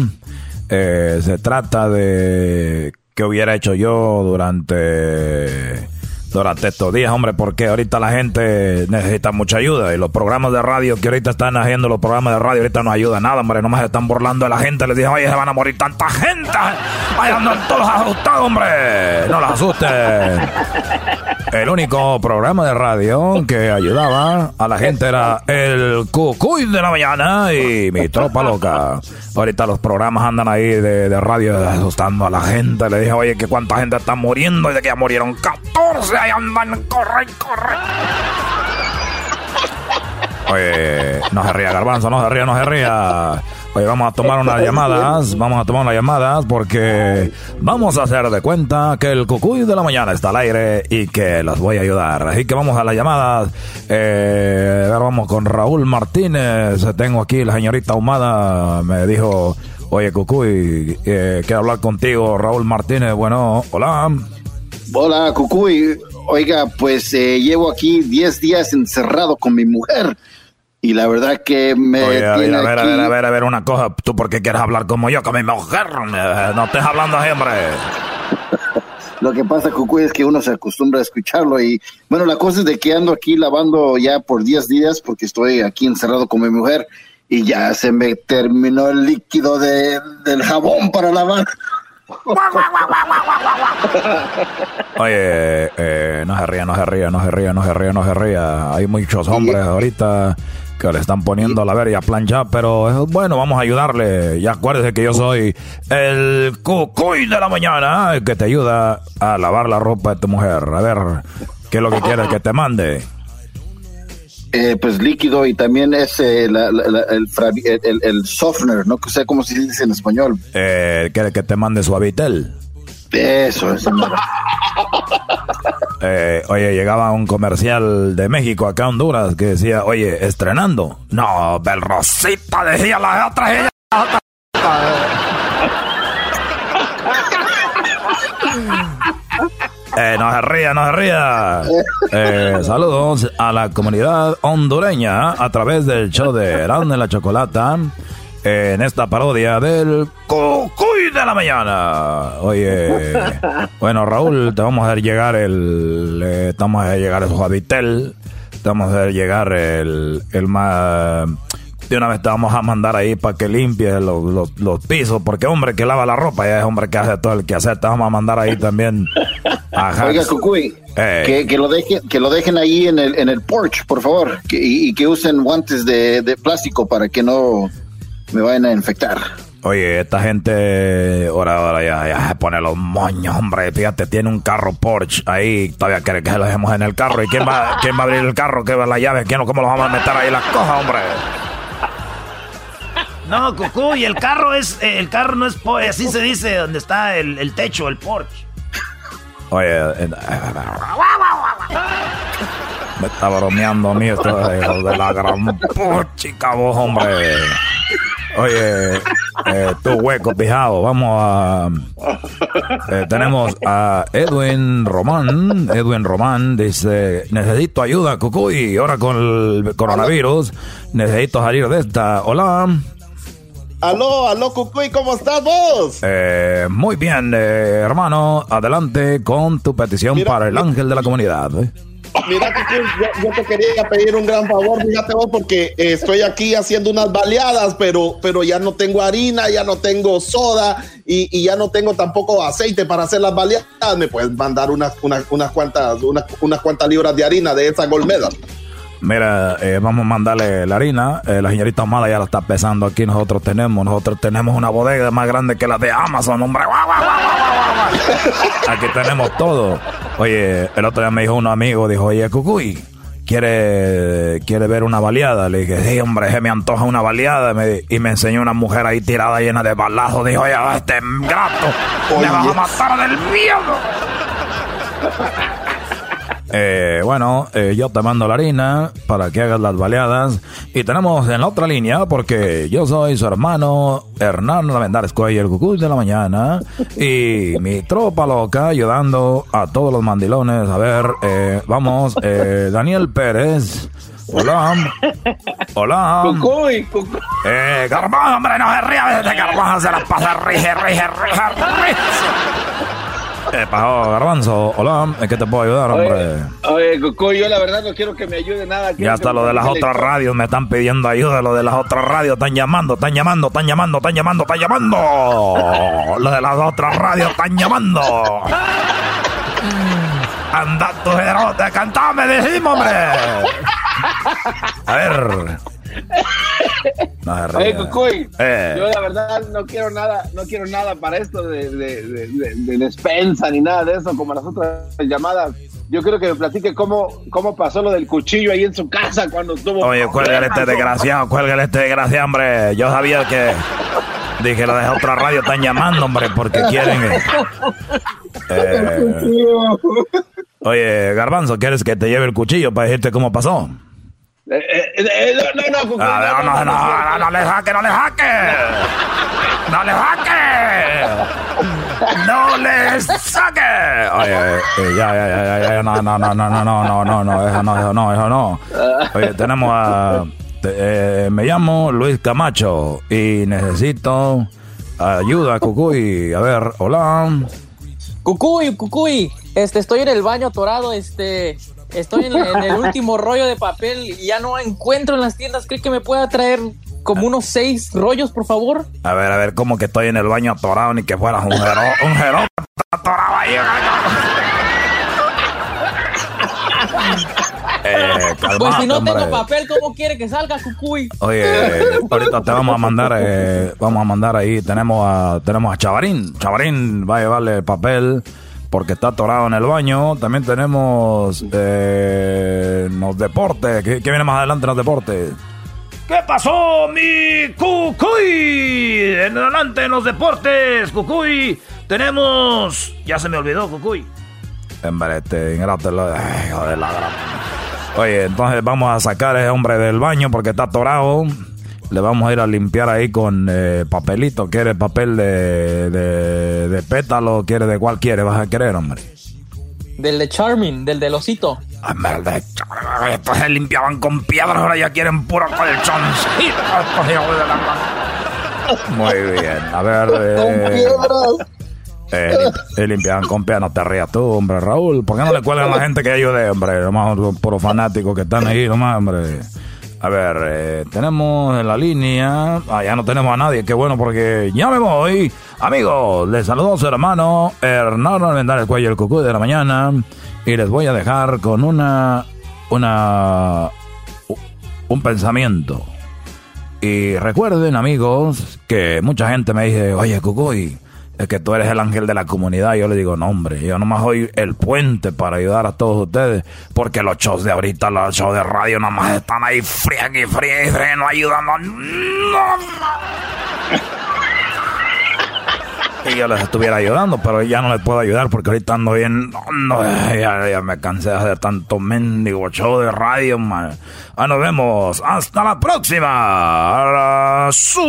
eh, se trata de que hubiera hecho yo durante durante estos días, hombre, porque ahorita la gente necesita mucha ayuda y los programas de radio que ahorita están haciendo los programas de radio ahorita no ayuda nada, hombre, nomás se están burlando de la gente, les dije, oye, se van a morir tanta gente, vayan todos asustados, hombre, no los asusten. <laughs> El único programa de radio que ayudaba a la gente era el Cucuy de la mañana y mi tropa loca. Ahorita los programas andan ahí de, de radio asustando a la gente. Le dije, oye, que cuánta gente está muriendo y de que ya murieron 14 ahí andan, corre, corre. Oye, no se ría, Garbanzo, no se ría, no se ría. Oye, vamos a tomar unas llamadas, vamos a tomar unas llamadas porque vamos a hacer de cuenta que el cucuy de la mañana está al aire y que las voy a ayudar. Así que vamos a las llamadas. Eh, vamos con Raúl Martínez. Tengo aquí la señorita Humada, me dijo, oye cucuy, eh, quiero hablar contigo, Raúl Martínez. Bueno, hola. Hola, cucuy. Oiga, pues eh, llevo aquí 10 días encerrado con mi mujer. Y la verdad que me. Oye, a, ver, a ver, a ver, a ver, a ver, una cosa. ¿Tú por qué quieres hablar como yo, con mi mujer? No estés hablando siempre. <laughs> Lo que pasa, Cucuy, es que uno se acostumbra a escucharlo. Y bueno, la cosa es de que ando aquí lavando ya por 10 días porque estoy aquí encerrado con mi mujer y ya se me terminó el líquido de, del jabón para lavar. <laughs> Oye, eh, no se ría, no se ría, no se ría, no se ría, no se ría. Hay muchos hombres ahorita que le están poniendo la verga a planchar, pero bueno, vamos a ayudarle. Y acuérdese que yo soy el cucuy de la mañana, el que te ayuda a lavar la ropa de tu mujer. A ver, ¿qué es lo que quieres que te mande? Eh, pues líquido y también es eh, el, el, softener, no sé cómo se dice en español. Eh, ¿Quiere que te mande suavitel? Eso, eso. <laughs> <laughs> eh, oye, llegaba un comercial de México acá a Honduras que decía, oye, estrenando. No, Belrosita, decía la otra. Eh, no se ría, no se ría. Eh, saludos a la comunidad hondureña a través del show de Erasmo la Chocolata en esta parodia del Cucuy de la Mañana. Oye, <laughs> bueno, Raúl, te vamos a hacer llegar el. Eh, estamos a llegar el Suavitel. Te vamos a hacer llegar el, el más. De una vez te vamos a mandar ahí para que limpies los, los, pisos, porque hombre que lava la ropa ya es hombre que hace todo el que hacer. Te vamos a mandar ahí también Ajá. Oiga, Cucuy, Eh. que, que lo dejen, que lo dejen ahí en el, en el porch, por favor, que- y, y que usen guantes de, de plástico para que no me vayan a infectar. Oye, esta gente ahora, ahora ya, ya se pone los moños, hombre. Fíjate, tiene un carro Porsche ahí. Todavía quiere que lo dejemos en el carro. ¿Y quién va, <laughs> quién va a abrir el carro? ¿Qué va la llave? ¿Quién, ¿Cómo lo vamos a meter ahí las cosas, hombre? No, Cucuy, el carro es, eh, el carro no es, po- así se dice, donde está el, el techo, el porche. Oye, eh, me está bromeando a mí esto de la gran chica vos, hombre. Oye, eh, tu hueco pijado, vamos a... eh, tenemos a Edwin Román. Edwin Román dice, necesito ayuda, Cucuy. Ahora con el coronavirus, necesito salir de esta. Hola. Aló, aló, Cucuy, ¿cómo estás vos? Eh, muy bien, eh, hermano. Adelante con tu petición Mira, para el ángel de la comunidad. Mira, yo, yo te quería pedir un gran favor, fíjate vos, porque eh, estoy aquí haciendo unas baleadas, pero, pero ya no tengo harina, ya no tengo soda y, ya no tengo tampoco aceite para hacer las baleadas. ¿Me puedes mandar unas, unas, unas cuantas, unas, unas cuantas libras de harina de esa golmeda? Mira, eh, vamos a mandarle la harina. Eh, la señorita Mala ya la está pesando aquí. Nosotros tenemos, nosotros tenemos una bodega más grande que la de Amazon, hombre. Guau, guau, guau. Aquí tenemos todo. Oye, el otro día me dijo un amigo, dijo, oye, Cucuy, ¿quiere, quiere ver una baleada? Le dije, sí, hombre, se me antoja una baleada. Me- y me enseñó una mujer ahí tirada llena de balazos. Dijo, oye, este gato, me vas a matar del miedo. Eh, bueno, eh, yo te mando la harina para que hagas las baleadas. Y tenemos en la otra línea, porque yo soy su hermano Hernán Lavendares Cuello, el cucuy de la mañana. Y mi tropa loca ayudando a todos los mandilones. A ver, eh, vamos, eh, Daniel Pérez. Hola. Hola. Cucuy, cucuy. Eh, Garbanzo, hombre, no se ría. Este Garbanzo se la pasa rige, rige, rige, rige. <laughs> Eh, pajo, Garbanzo, hola. ¿En qué te puedo ayudar, hombre? Oye, Cucuy, yo la verdad no quiero que me ayude nada. Ya hasta lo de las otras radios me están pidiendo ayuda. Lo de las otras radios están llamando, están llamando, están llamando, están llamando, están llamando. <laughs> Lo de las otras radios están llamando. Anda tu jerote, cantame, decimos, hombre. A ver. <laughs> No Oye. Cucuy, Eh. yo la verdad no quiero nada, no quiero nada para esto de, de, de, de- de despensa ni nada de eso, como las otras llamadas. Yo quiero que me platique cómo, cómo pasó lo del cuchillo ahí en su casa cuando estuvo. Oye, cuélgale este desgraciado, cuélgale este desgraciado, hombre. Yo sabía que. Dije, lo de otra radio están llamando, hombre, porque quieren. eh, eh, oye, Garbanzo, ¿quieres que te lleve el cuchillo para decirte cómo pasó? Eh, eh, eh, no, no, no, no, no, no, no, no le jaque, no le jaque. No le jaque. No le saque. Oye, eh, ya, ya, ya, ya, ya, no, no, no, no, no, no, no, no, no, eso no, eso no, eso no. Oye, tenemos a, te- eh, me llamo Luis Camacho y necesito ayuda, Cucuy. A ver, hola. Cucuy, Cucuy, este, estoy en el baño atorado, este, estoy en, en el último <laughs> rollo de papel y ya no encuentro en las tiendas. ¿Cree que me pueda traer como unos seis rollos, por favor? A ver, a ver, como que estoy en el baño atorado ni que fueras un jero, un jero atorado ahí. <laughs> Eh, pues si calmate, no hombre. tengo papel, ¿cómo quiere que salga, Cucuy? Oye, ahorita te vamos a mandar, eh, vamos a mandar ahí, tenemos a, tenemos a Chavarín, Chavarín va a llevarle el papel porque está atorado en el baño. También tenemos eh, los deportes, ¿qué, qué viene más adelante en los deportes? ¿Qué pasó, mi Cucuy? En adelante en los deportes, Cucuy. Tenemos. Ya se me olvidó, Cucuy. Hombre, este ingrato, ay, hijo de la Oye, entonces vamos a sacar a ese hombre del baño porque está atorado. Le vamos a ir a limpiar ahí con eh, papelito. ¿Quiere papel de, de, de pétalo? ¿Quiere de cuál quiere? ¿Vas a querer, hombre? Del de Charming, del del osito. El de ch- Estos se limpiaban con piedras, ahora ya quieren puro gran- Muy bien, a ver. eh, eh, eh, limpiaban con piedras, no te rías tú, hombre, Raúl. ¿Por qué no le cuelgan a la gente que ayude, hombre? Nomás los puros fanáticos que están ahí, nomás, hombre. A ver, eh, tenemos en la línea. Ah, ya no tenemos a nadie. Qué bueno porque ya me voy. Amigos, les saludo a su hermano Hernando Almendar, el cuello el cucú de la mañana. Y les voy a dejar con una. Una. Un pensamiento. Y recuerden, amigos, que mucha gente me dice: Oye, Cucuy es que tú eres el ángel de la comunidad. Yo le digo, no, hombre, yo nomás soy el puente para ayudar a todos ustedes. Porque los shows de ahorita, los shows de radio, nomás están ahí frían y frían y frían, no ayudando. No. <laughs> Y yo les estuviera ayudando, pero ya no les puedo ayudar porque ahorita ando bien. No, ya, me cansé de hacer tanto mendigo show de radio, man. Ah, nos vemos. Hasta la próxima. Su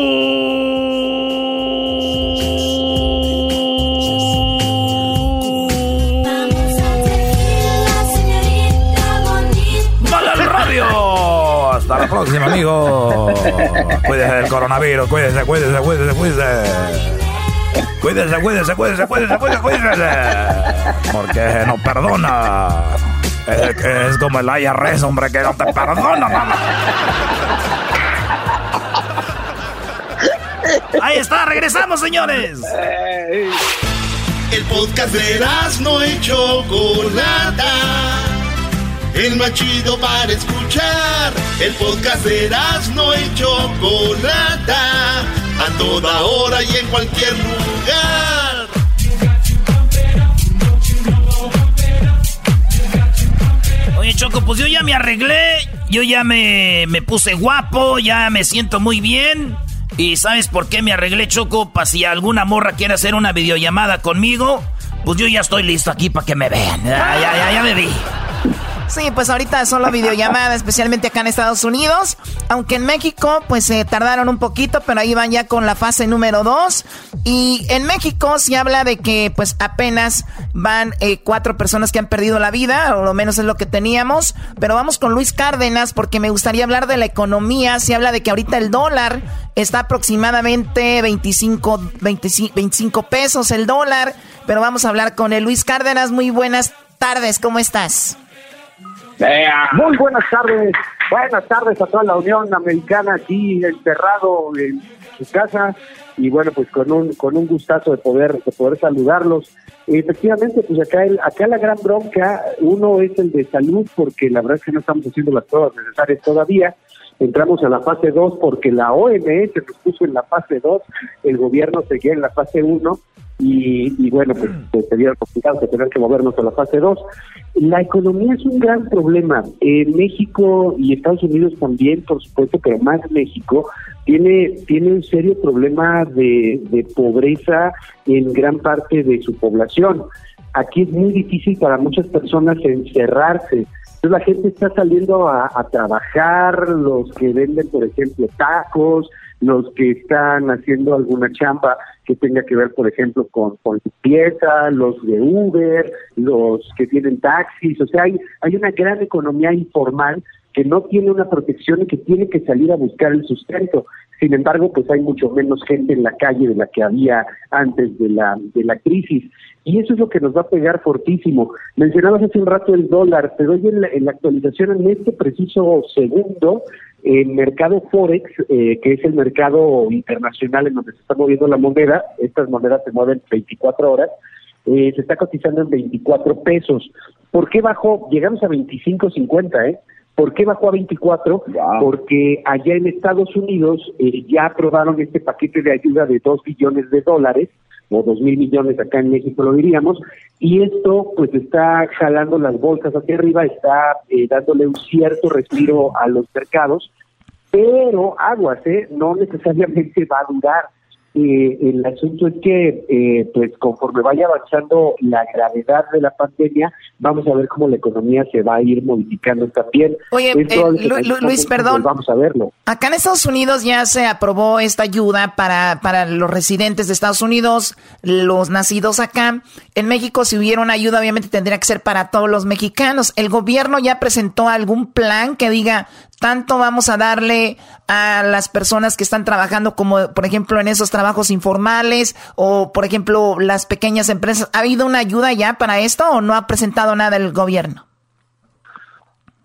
Hasta la próxima, amigo. Cuídese del coronavirus, cuídese, cuídese, cuídese, cuídese. Cuídese, cuídese, cuídese, cuídese, cuídese, cuídese. Porque no perdona. Es, es como el IRS, hombre, que no te perdona, mamá. Ahí está, regresamos, señores. El podcast de no hecho Chocolata el más chido para escuchar. El podcast de no y Chocolata, a toda hora y en cualquier lugar. Oye, Choco, pues yo ya me arreglé, yo ya me, me puse guapo, ya me siento muy bien. ¿Y sabes por qué me arreglé, Choco? Para si alguna morra quiere hacer una videollamada conmigo, pues yo ya estoy listo aquí para que me vean. Ya, ya, ya, ya me vi. Sí, pues ahorita solo videollamada, especialmente acá en Estados Unidos. Aunque en México, pues se tardaron un poquito, pero ahí van ya con la fase número 2. Y en México se habla de que, pues apenas van eh, cuatro personas que han perdido la vida, o lo menos es lo que teníamos. Pero vamos con Luis Cárdenas, porque me gustaría hablar de la economía. Se habla de que ahorita el dólar está aproximadamente 25, 25, 25 pesos el dólar. Pero vamos a hablar con el Luis Cárdenas. Muy buenas tardes, ¿cómo estás? Muy buenas tardes, buenas tardes a toda la Unión Americana aquí encerrado en su casa y bueno pues con un con un gustazo de poder de poder saludarlos. Efectivamente pues acá el, acá la gran bronca uno es el de salud porque la verdad es que no estamos haciendo las pruebas necesarias todavía. Entramos a la fase 2 porque la OMS nos puso en la fase 2, el gobierno seguía en la fase 1 y, bueno, pues, pues sería complicado que tener que movernos a la fase 2. La economía es un gran problema. En México y Estados Unidos también, por supuesto, pero más México, tiene, tiene un serio problema de, de pobreza en gran parte de su población. Aquí es muy difícil para muchas personas encerrarse. Entonces la gente está saliendo a, a trabajar, los que venden, por ejemplo, tacos, los que están haciendo alguna chamba que tenga que ver, por ejemplo, con, con limpieza, los de Uber, los que tienen taxis, o sea, hay, hay una gran economía informal que no tiene una protección y que tiene que salir a buscar el sustento. Sin embargo, pues hay mucho menos gente en la calle de la que había antes de la, de la crisis. Y eso es lo que nos va a pegar fortísimo. Mencionabas hace un rato el dólar, te doy en la, en la actualización en este preciso segundo, el mercado Forex, eh, que es el mercado internacional en donde se está moviendo la moneda, estas monedas se mueven 24 horas, eh, se está cotizando en 24 pesos. ¿Por qué bajó? Llegamos a 25.50, ¿eh? ¿Por qué bajó a 24? Porque allá en Estados Unidos eh, ya aprobaron este paquete de ayuda de 2 billones de dólares, o 2 mil millones acá en México lo diríamos, y esto pues está jalando las bolsas hacia arriba, está eh, dándole un cierto respiro a los mercados, pero aguas, ¿eh? no necesariamente va a durar eh, el asunto es que, eh, pues conforme vaya avanzando la gravedad de la pandemia, vamos a ver cómo la economía se va a ir modificando también. Oye, eh, Luis, perdón. Vamos a verlo. Acá en Estados Unidos ya se aprobó esta ayuda para, para los residentes de Estados Unidos, los nacidos acá. En México, si hubiera una ayuda, obviamente tendría que ser para todos los mexicanos. ¿El gobierno ya presentó algún plan que diga, tanto vamos a darle a las personas que están trabajando como por ejemplo en esos trabajos informales o por ejemplo las pequeñas empresas. ¿Ha habido una ayuda ya para esto o no ha presentado nada el gobierno?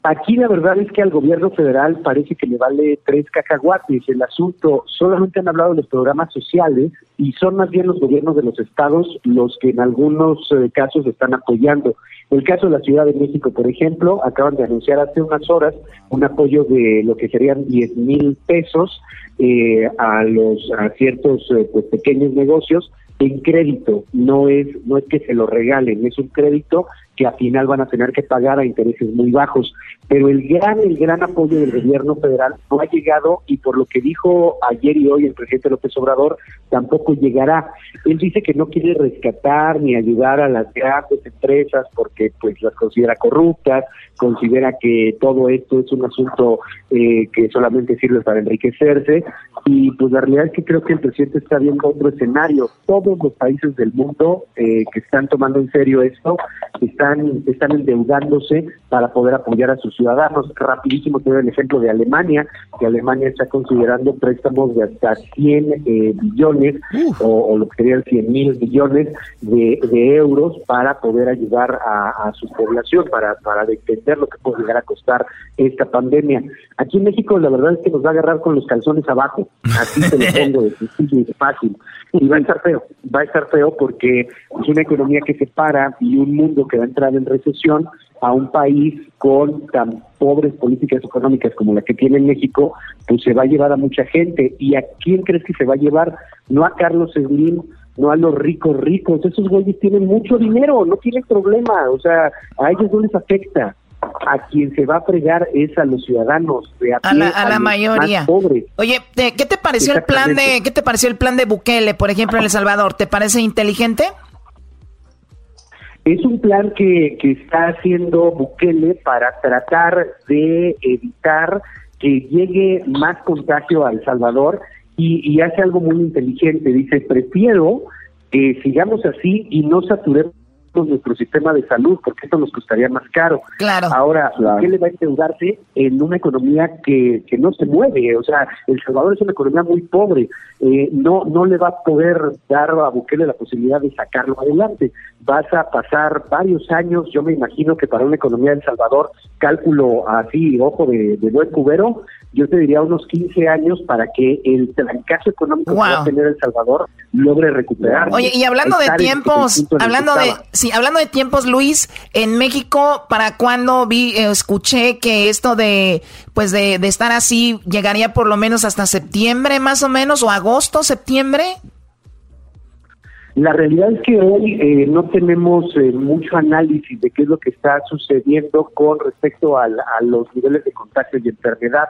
Aquí la verdad es que al gobierno federal parece que le vale tres cacahuates el asunto. Solamente han hablado de los programas sociales y son más bien los gobiernos de los estados los que en algunos eh, casos están apoyando. El caso de la Ciudad de México, por ejemplo, acaban de anunciar hace unas horas un apoyo de lo que serían 10 mil pesos eh, a los a ciertos eh, pues, pequeños negocios en crédito, no es no es que se lo regalen, es un crédito que al final van a tener que pagar a intereses muy bajos. Pero el gran, el gran apoyo del gobierno federal no ha llegado y por lo que dijo ayer y hoy el presidente López Obrador, tampoco llegará. Él dice que no quiere rescatar ni ayudar a las grandes empresas porque pues las considera corruptas, considera que todo esto es un asunto eh, que solamente sirve para enriquecerse y pues la realidad es que creo que el presidente está viendo otro escenario. Todos los países del mundo eh, que están tomando en serio esto están están, endeudándose para poder apoyar a sus ciudadanos. Rapidísimo te doy el ejemplo de Alemania, que Alemania está considerando préstamos de hasta 100 eh, billones o, lo que serían 100 mil billones de, euros para poder ayudar a, su población, para, para entender lo que puede llegar a costar esta pandemia. Aquí en México la verdad es que nos va a agarrar con los calzones abajo, así se lo <laughs> pongo de sencillo y fácil. Y va a estar feo, va a estar feo porque es una economía que se para y un mundo que va a entrar en recesión a un país con tan pobres políticas económicas como la que tiene México, pues se va a llevar a mucha gente. ¿Y a quién crees que se va a llevar? No a Carlos Slim, no a los ricos ricos. Esos güeyes tienen mucho dinero, no tienen problema. O sea, a ellos no les afecta. A quien se va a fregar es a los ciudadanos de a, la, a la mayoría. pobres. Oye, ¿qué te pareció el plan de qué te pareció el plan de Bukele, por ejemplo, en El Salvador? ¿Te parece inteligente? Es un plan que, que está haciendo Bukele para tratar de evitar que llegue más contagio a El Salvador y, y hace algo muy inteligente. Dice, prefiero que sigamos así y no saturemos nuestro sistema de salud, porque esto nos costaría más caro. Claro. Ahora, ¿qué le va a endeudarse en una economía que, que no se mueve? O sea, El Salvador es una economía muy pobre. Eh, no, no le va a poder dar a Bukele la posibilidad de sacarlo adelante. Vas a pasar varios años, yo me imagino que para una economía de El Salvador, cálculo así, ojo de, de buen cubero, yo te diría unos 15 años para que el trancazo económico que va a tener El Salvador logre recuperar. Oye, y hablando de tiempos, hablando de, sí, hablando de tiempos, Luis, en México, ¿para cuándo vi, eh, escuché que esto de, pues de, de estar así llegaría por lo menos hasta septiembre más o menos, o agosto, septiembre? La realidad es que hoy eh, no tenemos eh, mucho análisis de qué es lo que está sucediendo con respecto a, a los niveles de contagio y enfermedad.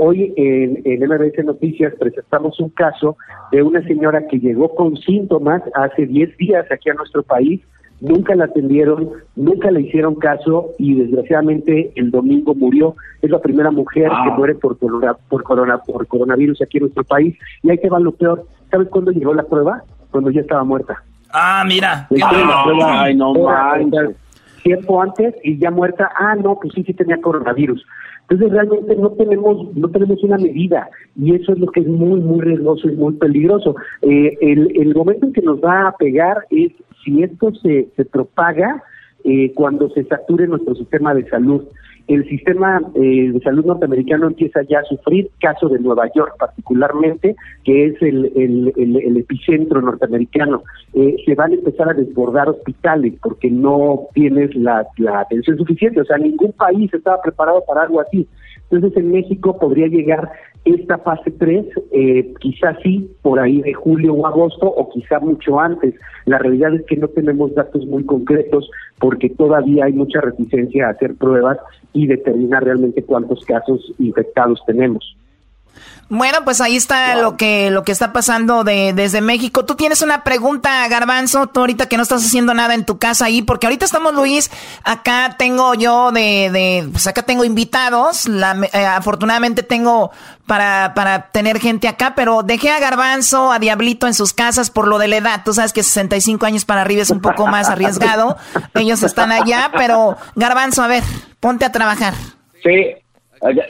Hoy en, en MBS Noticias presentamos un caso de una señora que llegó con síntomas hace 10 días aquí a nuestro país, nunca la atendieron, nunca le hicieron caso y desgraciadamente el domingo murió. Es la primera mujer que muere por corona, por corona, por coronavirus aquí en nuestro país. Y ahí te va lo peor. ¿Sabes cuándo llegó la prueba? Cuando ya estaba muerta. Ah, mira. Ay, no Tiempo antes y ya muerta. Ah, no, pues sí, sí tenía coronavirus. Entonces realmente no tenemos no tenemos una medida y eso es lo que es muy muy riesgoso y muy peligroso. Eh, el, el momento en que nos va a pegar es si esto se, se propaga eh, cuando se sature nuestro sistema de salud el sistema eh, de salud norteamericano empieza ya a sufrir, caso de Nueva York particularmente, que es el, el, epicentro norteamericano. Eh, se van a empezar a desbordar hospitales porque no tienes la, la atención suficiente, o sea, ningún país estaba preparado para algo así. Entonces en México podría llegar esta fase 3, eh, quizás sí, por ahí de julio o agosto, o quizá mucho antes. La realidad es que no tenemos datos muy concretos porque todavía hay mucha reticencia a hacer pruebas y determinar realmente cuántos casos infectados tenemos. Bueno, pues ahí está lo que lo que está pasando de, desde México. Tú tienes una pregunta, Garbanzo, tú ahorita que no estás haciendo nada en tu casa ahí, porque ahorita estamos, Luis, acá tengo yo de, de pues acá tengo invitados, la, eh, afortunadamente tengo para, para tener gente acá, pero dejé a Garbanzo, a Diablito en sus casas por lo de la edad. Tú sabes que 65 años para arriba es un poco más <laughs> arriesgado. Ellos están allá, pero Garbanzo, a ver, ponte a trabajar. Sí,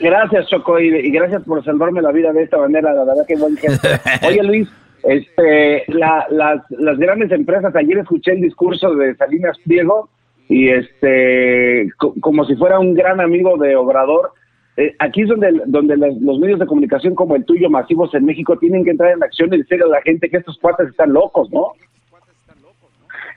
Gracias, Choco, y, gracias por salvarme la vida de esta manera, la verdad que buen <laughs> Oye, Luis, este, las, las grandes empresas, ayer escuché el discurso de Salinas Pliego y este, como si fuera un gran amigo de Obrador. Eh, aquí es donde, donde los, medios de comunicación como el tuyo, masivos en México, tienen que entrar en acción y decirle a la gente que estos cuates están locos, ¿no?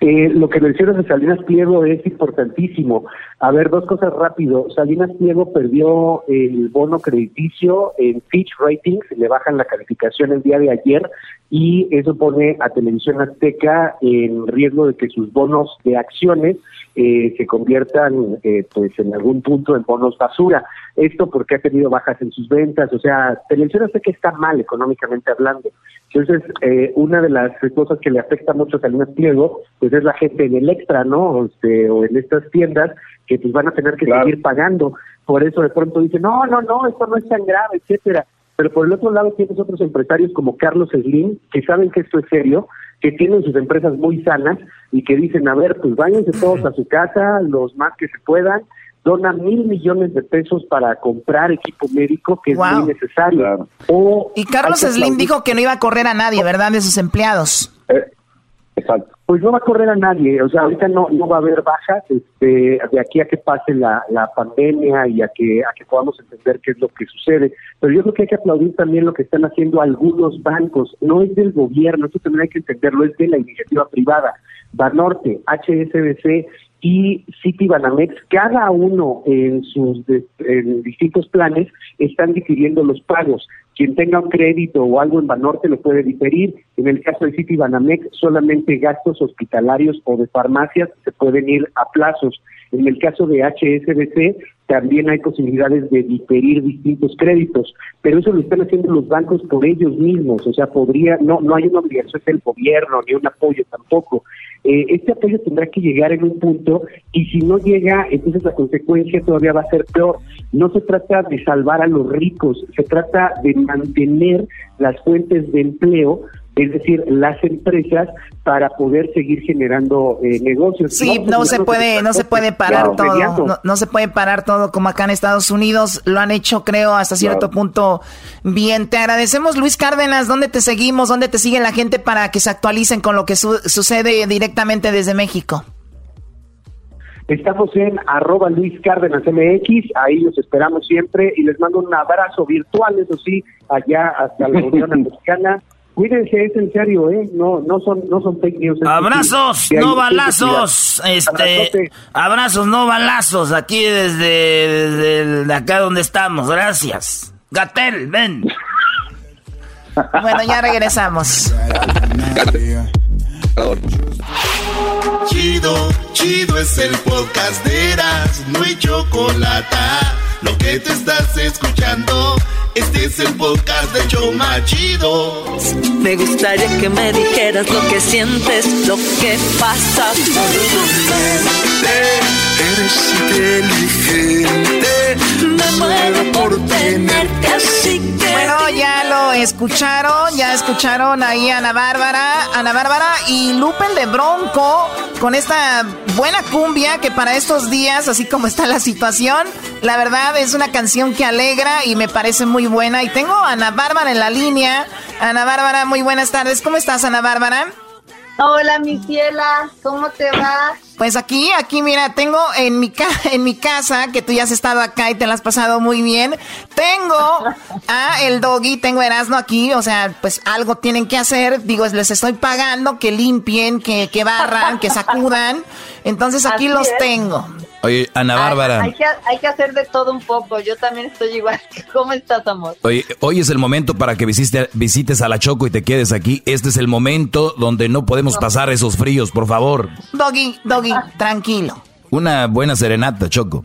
Eh, lo que mencionas de Salinas Pliego es importantísimo. A ver, dos cosas rápido. Salinas Pliego perdió el bono crediticio en Fitch Ratings, le bajan la calificación el día de ayer y eso pone a Televisión Azteca en riesgo de que sus bonos de acciones eh, se conviertan eh, pues en algún punto en bonos basura. Esto porque ha tenido bajas en sus ventas, o sea, Televisión Azteca está mal económicamente hablando. Entonces, eh, una de las cosas que le afecta mucho a Salinas Pliego, pues es la gente en el extra, ¿no? Este, o en estas tiendas que pues van a tener que seguir pagando. Por eso de pronto dicen, no, no, no, esto no es tan grave, etcétera. Pero por el otro lado tienes otros empresarios como Carlos Slim, que saben que esto es serio, que tienen sus empresas muy sanas y que dicen, a ver, pues váyanse todos a su casa, los más que se puedan, dona mil millones de pesos para comprar equipo médico que es muy necesario. y Carlos Slim dijo que no iba a correr a nadie, ¿verdad? De sus empleados. Eh, Pues no va a correr a nadie, o sea, ahorita no, no va a haber bajas, este, de aquí a que pase la, pandemia y a que, a que podamos entender qué es lo que sucede. Pero yo creo que hay que aplaudir también lo que están haciendo algunos bancos, no es del gobierno, esto también hay que entenderlo, es de la iniciativa privada. Banorte, HSBC y Citibanamex, cada uno en sus distintos planes están difiriendo los pagos. Quien tenga un crédito o algo en Banorte lo puede diferir. En el caso de Citibanamex, solamente gastos hospitalarios o de farmacias se pueden ir a plazos. En el caso de HSBC, también hay posibilidades de diferir distintos créditos, pero eso lo están haciendo los bancos por ellos mismos, o sea, podría, no, no hay una obligación del gobierno ni un apoyo tampoco. Eh, este apoyo tendrá que llegar en un punto y si no llega, entonces la consecuencia todavía va a ser peor. No se trata de salvar a los ricos, se trata de mantener las fuentes de empleo es decir, las empresas para poder seguir generando eh, negocios. Sí, no, se puede, no se puede parar todo, no, se puede parar todo como acá en Estados Unidos lo han hecho, creo, hasta cierto punto bien. Te agradecemos, Luis Cárdenas, ¿dónde te seguimos? ¿Dónde te sigue la gente para que se actualicen con lo que sucede directamente desde México? Estamos en arroba Luis Cárdenas MX, ahí los esperamos siempre y les mando un abrazo virtual, eso sí, allá hasta la Unión <laughs> Mexicana. Cuídense, es en serio, ¿eh? No, no son, no son fake news. Abrazos, no balazos. Este, abrazos, no balazos. Aquí desde, desde acá donde estamos. Gracias. Gatel, ven. bueno, ya regresamos. Chido, chido es el podcast de Eras, no hay chocolate. Lo que te estás escuchando. Este es el podcast de Choma Chido. Me gustaría que me dijeras lo que sientes, lo que pasa por Eres inteligente. Me muero por tenerte así que. Bueno, ya lo escucharon, ya escucharon ahí a Ana Bárbara, Ana Bárbara y Lupen de Bronco con esta buena cumbia que para estos días, así como está la situación, la verdad es una canción que alegra y me parece muy buena. Y tengo a Ana Bárbara en la línea. Ana Bárbara, muy buenas tardes. ¿Cómo estás, Ana Bárbara? Hola, mi ciela, ¿cómo te va? Pues aquí, aquí, mira, tengo en mi, <laughs> en mi casa, que tú ya has estado acá y te la has pasado muy bien, tengo a el doggy, tengo Erasmo aquí, o sea, pues algo tienen que hacer, digo, les estoy pagando que limpien, que, que barran, que sacudan, entonces aquí los tengo. Oye, Ana Bárbara. Hay, que, hay, que, hacer de todo un poco. Yo también estoy igual. <laughs> ¿Cómo estás, amor? Oye, hoy es el momento para que visite, visites a la Choco y te quedes aquí. Este es el momento donde no podemos pasar esos fríos, por favor. Doggy, Doggy, tranquilo. Una buena serenata, Choco.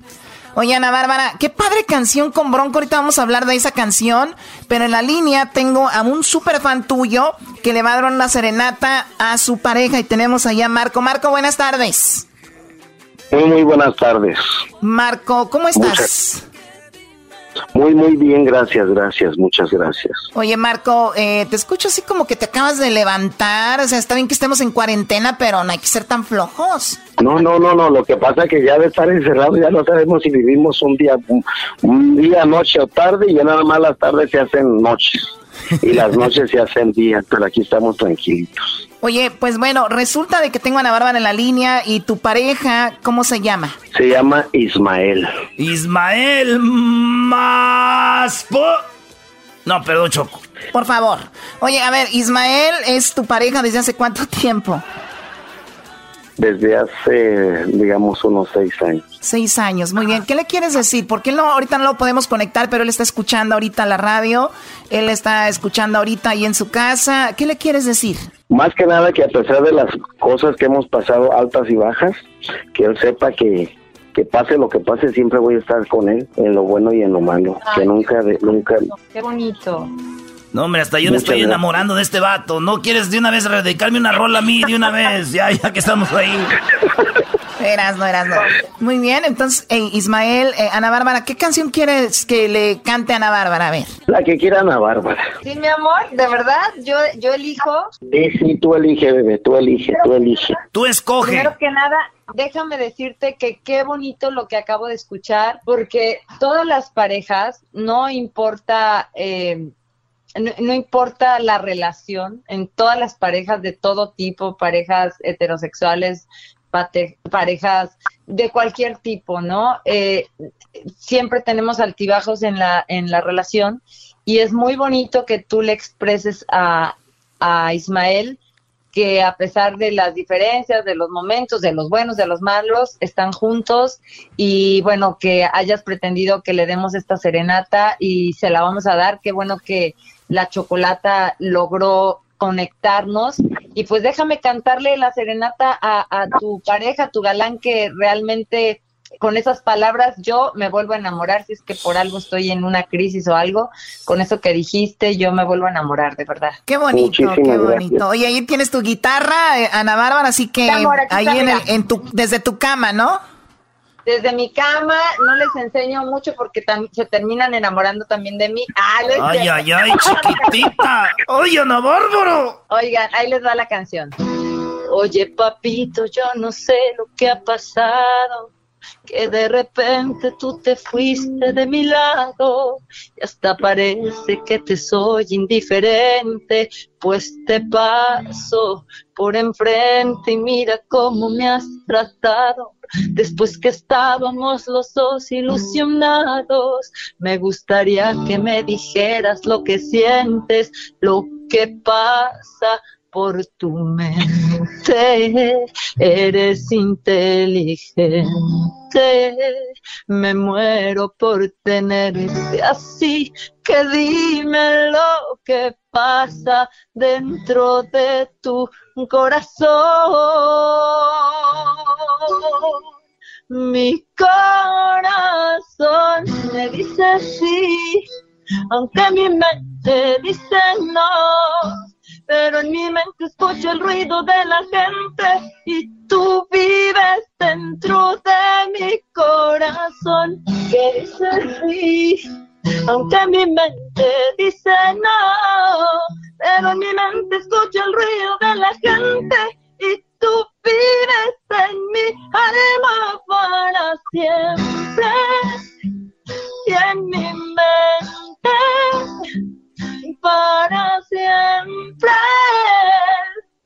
Oye, Ana Bárbara, qué padre canción con Bronco. Ahorita vamos a hablar de esa canción. Pero en la línea tengo a un super fan tuyo que le va a dar una serenata a su pareja. Y tenemos allá a Marco. Marco, buenas tardes. Muy, muy buenas tardes. Marco, ¿cómo estás? Muy, muy bien, gracias, gracias, muchas gracias. Oye, Marco, eh, te escucho así como que te acabas de levantar, o sea, está bien que estemos en cuarentena, pero no hay que ser tan flojos. No, no, no, no, lo que pasa es que ya de estar encerrado ya no sabemos si vivimos un día, un, día, noche o tarde, y ya nada más las tardes se hacen noches. Y las noches se hacen días, pero aquí estamos tranquilitos. Oye, pues bueno, resulta de que tengo a Ana Bárbara en la línea y tu pareja, ¿cómo se llama? Se llama Ismael. Ismael Maspo. No, perdón, Choco. Por favor. Oye, a ver, Ismael es tu pareja desde hace cuánto tiempo? Desde hace, digamos, unos seis años. Seis años, muy bien. ¿Qué le quieres decir? Porque él no, ahorita no lo podemos conectar, pero él está escuchando ahorita la radio, él está escuchando ahorita ahí en su casa. ¿Qué le quieres decir? Más que nada que a pesar de las cosas que hemos pasado altas y bajas, que él sepa que, que pase lo que pase, siempre voy a estar con él, en lo bueno y en lo malo. que nunca, de, nunca... Qué bonito. No, hombre, hasta yo me estoy enamorando de este vato. ¿No quieres de una vez dedicarme una rola a mí de una vez? Ya, ya que estamos ahí. <laughs> Eras, no, eras, no. Muy bien, entonces, Ismael, eh, Ana Bárbara, ¿qué canción quieres que le cante a Ana Bárbara? A ver. La que quiera Ana Bárbara. Sí, mi amor, de verdad, yo, yo elijo. Sí, sí, tú elige, bebé, tú elige, tú elige. Tú escoge. Primero que nada, déjame decirte que qué bonito lo que acabo de escuchar, porque todas las parejas, no importa eh, no, importa la relación, en todas las parejas de todo tipo, parejas heterosexuales, parejas de cualquier tipo, ¿no? Eh, siempre tenemos altibajos en la, en la relación y es muy bonito que tú le expreses a, a Ismael que a pesar de las diferencias, de los momentos, de los buenos, de los malos, están juntos y bueno, que hayas pretendido que le demos esta serenata y se la vamos a dar. Qué bueno que la chocolata logró conectarnos y pues déjame cantarle la serenata a, tu pareja, a tu galán que realmente con esas palabras yo me vuelvo a enamorar, si es que por algo estoy en una crisis o algo, con eso que dijiste yo me vuelvo a enamorar, de verdad. Qué bonito, qué bonito. Oye, ahí tienes tu guitarra, eh, Ana Bárbara, así que ahí en, el, en tu, desde tu cama, ¿no? Desde mi cama, no les enseño mucho porque se terminan enamorando también de mí. ay, ay, ay, chiquitita. Oye, Ana Bárbaro. Oigan, ahí les va la canción. Oye, papito, yo no sé lo que ha pasado que de repente tú te fuiste de mi lado y hasta parece que te soy indiferente, pues te paso por enfrente y mira cómo me has tratado. Después que estábamos los dos ilusionados, me gustaría que me dijeras lo que sientes, lo que pasa por tu mente, eres inteligente, me muero por tenerte así, que dime lo que pasa dentro de tu corazón. Mi corazón me dice sí, aunque mi mente dice no pero en mi mente escucho el ruido de la gente y tú vives dentro de mi corazón que dice sí, aunque mi mente dice no, pero en mi mente escucho el ruido de la gente y tú vives en mi alma para siempre y en mi mente para siempre,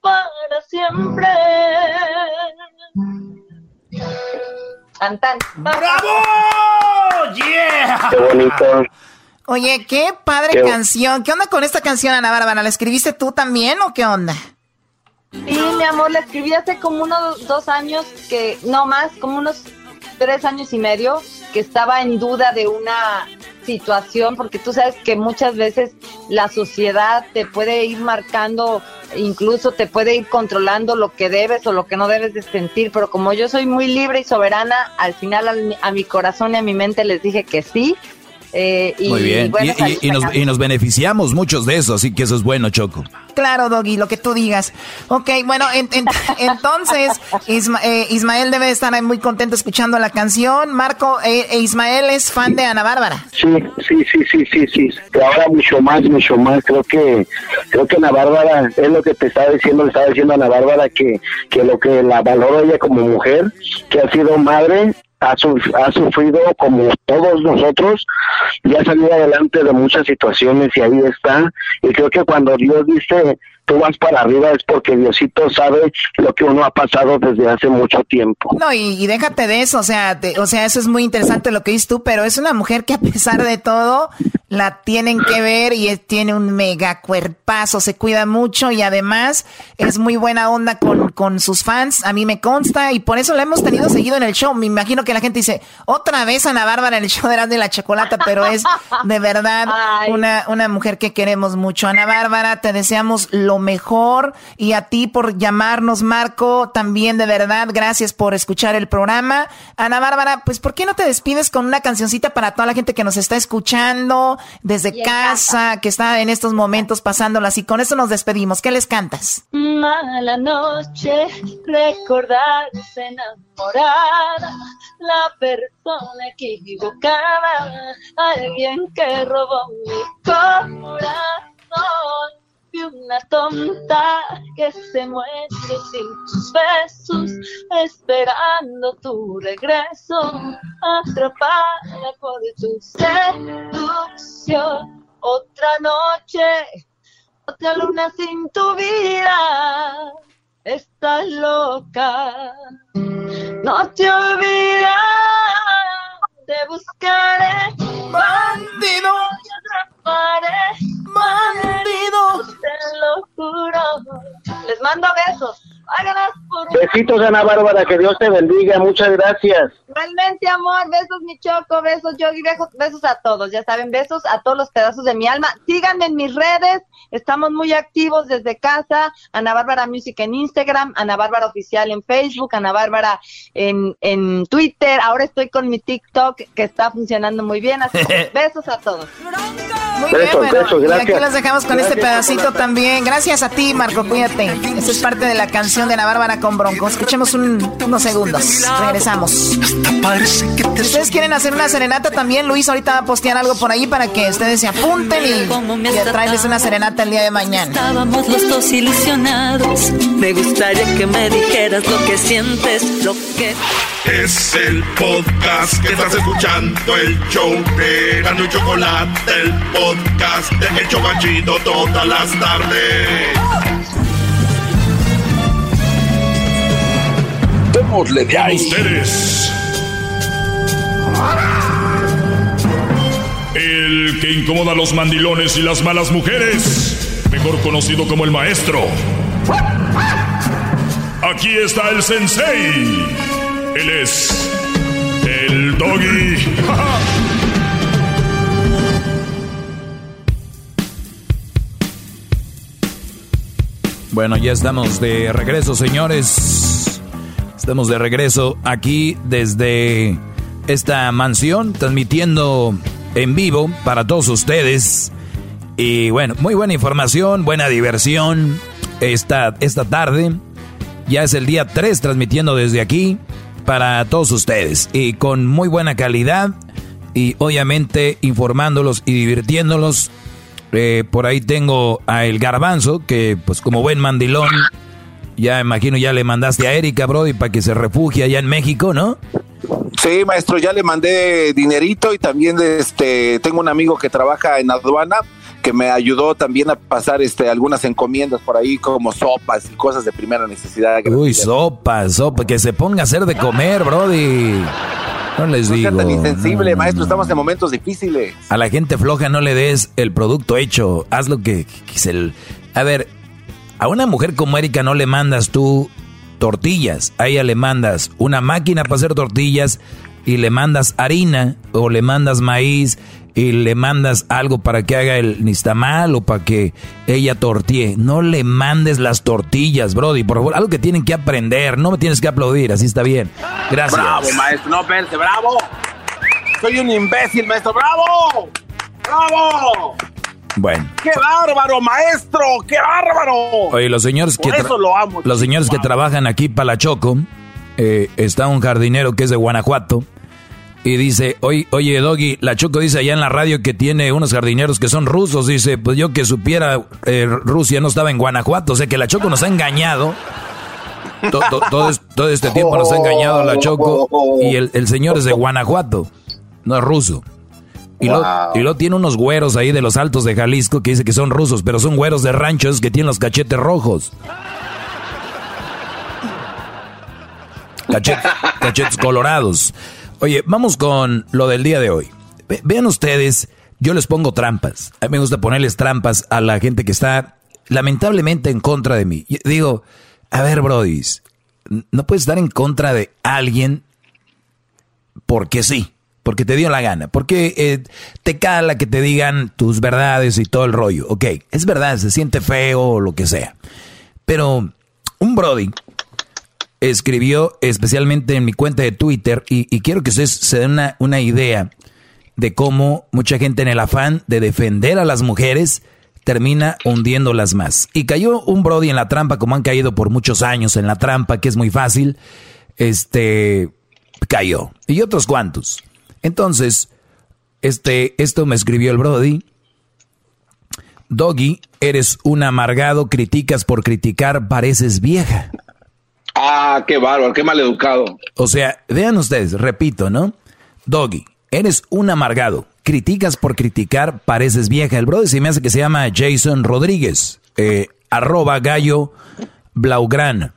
para siempre. Cantan. ¡Bravo! ¡Yeah! Qué bonito. Oye, qué padre canción. ¿Qué onda con esta canción, Ana Bárbara? ¿La escribiste tú también o qué onda? Sí, mi amor, la escribí hace como unos dos años, que no más, como unos tres años y medio, que estaba en duda de una situación, porque tú sabes que muchas veces la sociedad te puede ir marcando, incluso te puede ir controlando lo que debes o lo que no debes de sentir, pero como yo soy muy libre y soberana, al final a mi corazón y a mi mente les dije que sí, eh, y, Muy bien. y, nos, y, nos, beneficiamos muchos de eso, así que eso es bueno, Choco. Claro, Doggy, lo que tú digas. Ok, bueno, <laughs> entonces eh, Ismael debe estar muy contento escuchando la canción. Marco, eh, eh, Ismael es fan de Ana Bárbara. Sí, sí, sí, sí, sí, sí. Ahora mucho más, mucho más. Creo que creo que Ana Bárbara es lo que te estaba diciendo, le estaba diciendo a Ana Bárbara que, que lo que la valoro ella como mujer, que ha sido madre ha, ha sufrido como todos nosotros y ha salido adelante de muchas situaciones y ahí está. Y creo que cuando Dios dice tú vas para arriba es porque Diosito sabe lo que uno ha pasado desde hace mucho tiempo. No, y, déjate de eso, o sea, o sea, eso es muy interesante lo que dices tú, pero es una mujer que a pesar de todo la tienen que ver y tiene un mega cuerpazo, se cuida mucho y además es muy buena onda con, con sus fans, a mí me consta y por eso la hemos tenido seguido en el show. Me imagino que la gente dice, otra vez Ana Bárbara en el show de de la Chocolata, pero es de verdad <laughs> una, una mujer que queremos mucho. Ana Bárbara, te deseamos lo mejor y a ti por llamarnos, Marco, también de verdad, gracias por escuchar el programa. Ana Bárbara, pues ¿por qué no te despides con una cancioncita para toda la gente que nos está escuchando? Desde casa, que está en estos momentos pasándolas y con eso nos despedimos. ¿Qué les cantas? Mala noche, recordarse enamorada, la persona equivocada, alguien que robó mi corazón y una tonta que se muere sin tus besos, esperando tu regreso, atrapada por tu seducción. Otra noche, otra luna sin tu vida, estás loca, no te olvides, te buscaré, bandido, Te lo juro. Les mando besos. Besitos, Ana Bárbara, que Dios te bendiga, muchas gracias. Realmente, amor, besos, mi choco, besos, yo besos, besos a todos, ya saben, besos a todos los pedazos de mi alma. Síganme en mis redes, estamos muy activos desde casa, Ana Bárbara Music en Instagram, Ana Bárbara Oficial en Facebook, Ana Bárbara en, en Twitter, ahora estoy con mi TikTok que está funcionando muy bien, así que <laughs> besos a todos. Muy bien, bueno, y aquí los dejamos con este pedacito también. Gracias a ti, Marco, cuídate. Esta es parte de la canción de la Bárbara con Bronco. Escuchemos unos segundos. Regresamos. Si ustedes quieren hacer una serenata también, Luis ahorita va a postear algo por ahí para que ustedes se apunten y, y traerles una serenata el día de mañana. Estábamos los dos ilusionados. Me gustaría que me dijeras lo que sientes, lo que... Es el podcast que estás escuchando, el show de Gano y Chocolate, el podcast de Hecho Chocachito todas las tardes. Démosle de ahí. ustedes. El que incomoda a los mandilones y las malas mujeres, mejor conocido como el maestro. Aquí está el sensei. Él es el doggy. <laughs> Bueno, ya estamos de regreso, señores. Estamos de regreso aquí desde esta mansión, transmitiendo en vivo para todos ustedes. Y bueno, muy buena información, buena diversión esta, esta tarde. Ya es el día 3 transmitiendo desde aquí para todos ustedes. Y con muy buena calidad y obviamente informándolos y divirtiéndolos. Eh, por ahí tengo a El Garbanzo, que pues como buen mandilón ya imagino ya le mandaste a Erika, Brody, para que se refugie allá en México, ¿no? Sí, maestro, ya le mandé dinerito y también este tengo un amigo que trabaja en aduana que me ayudó también a pasar este algunas encomiendas por ahí como sopas y cosas de primera necesidad. Uy, sopas, sopa, que se ponga a hacer de comer, Brody. No les no digo. tan insensible, maestro, estamos en momentos difíciles. A la gente floja no le des el producto hecho, haz lo que, que se... A ver, a una mujer como Erika no le mandas tú tortillas, a ella le mandas una máquina para hacer tortillas y le mandas harina o le mandas maíz y le mandas algo para que haga el nistamal o para que ella tortille. No le mandes las tortillas, Brody, por favor, algo que tienen que aprender, no me tienes que aplaudir, así está bien. Gracias. Bravo, maestro, no, pense, bravo. Soy un imbécil, maestro, bravo. Bravo. Bueno. ¡Qué bárbaro, maestro! ¡Qué bárbaro! Oye, los señores que los señores que trabajan aquí para la Choco, eh, está un jardinero que es de Guanajuato y dice, oye, oye, Doggy, la Choco dice allá en la radio que tiene unos jardineros que son rusos. Dice, pues yo que supiera, eh, Rusia no estaba en Guanajuato, o sea que la Choco nos ha engañado. todo, este tiempo nos ha engañado la Choco y el, señor es de Guanajuato, no es ruso. Y, lo, tiene unos güeros ahí de los altos de Jalisco que dice que son rusos, pero son güeros de ranchos que tienen los cachetes rojos. cachetes colorados. Oye, vamos con lo del día de hoy. vean ustedes, yo les pongo trampas. A mí me gusta ponerles trampas a la gente que está lamentablemente en contra de mí. digo, a ver, Brody, no puedes estar en contra de alguien porque sí, porque te dio la gana, porque eh, te cala que te digan tus verdades y todo el rollo. Ok, es verdad, se siente feo o lo que sea. Pero un Brody escribió especialmente en mi cuenta de Twitter y, quiero que ustedes se den una, una idea de cómo mucha gente en el afán de defender a las mujeres termina hundiéndolas más. Y cayó un Brody en la trampa, como han caído por muchos años en la trampa, que es muy fácil. Este cayó. Y otros cuantos. Entonces, este, esto me escribió el Brody. Doggy, eres un amargado, criticas por criticar, pareces vieja. Ah, qué bárbaro, qué maleducado. O sea, vean ustedes, repito, ¿no? Doggy, eres un amargado, criticas por criticar, pareces vieja. El brother se me hace que se llama Jason Rodríguez, eh, arroba gallo Blaugrana.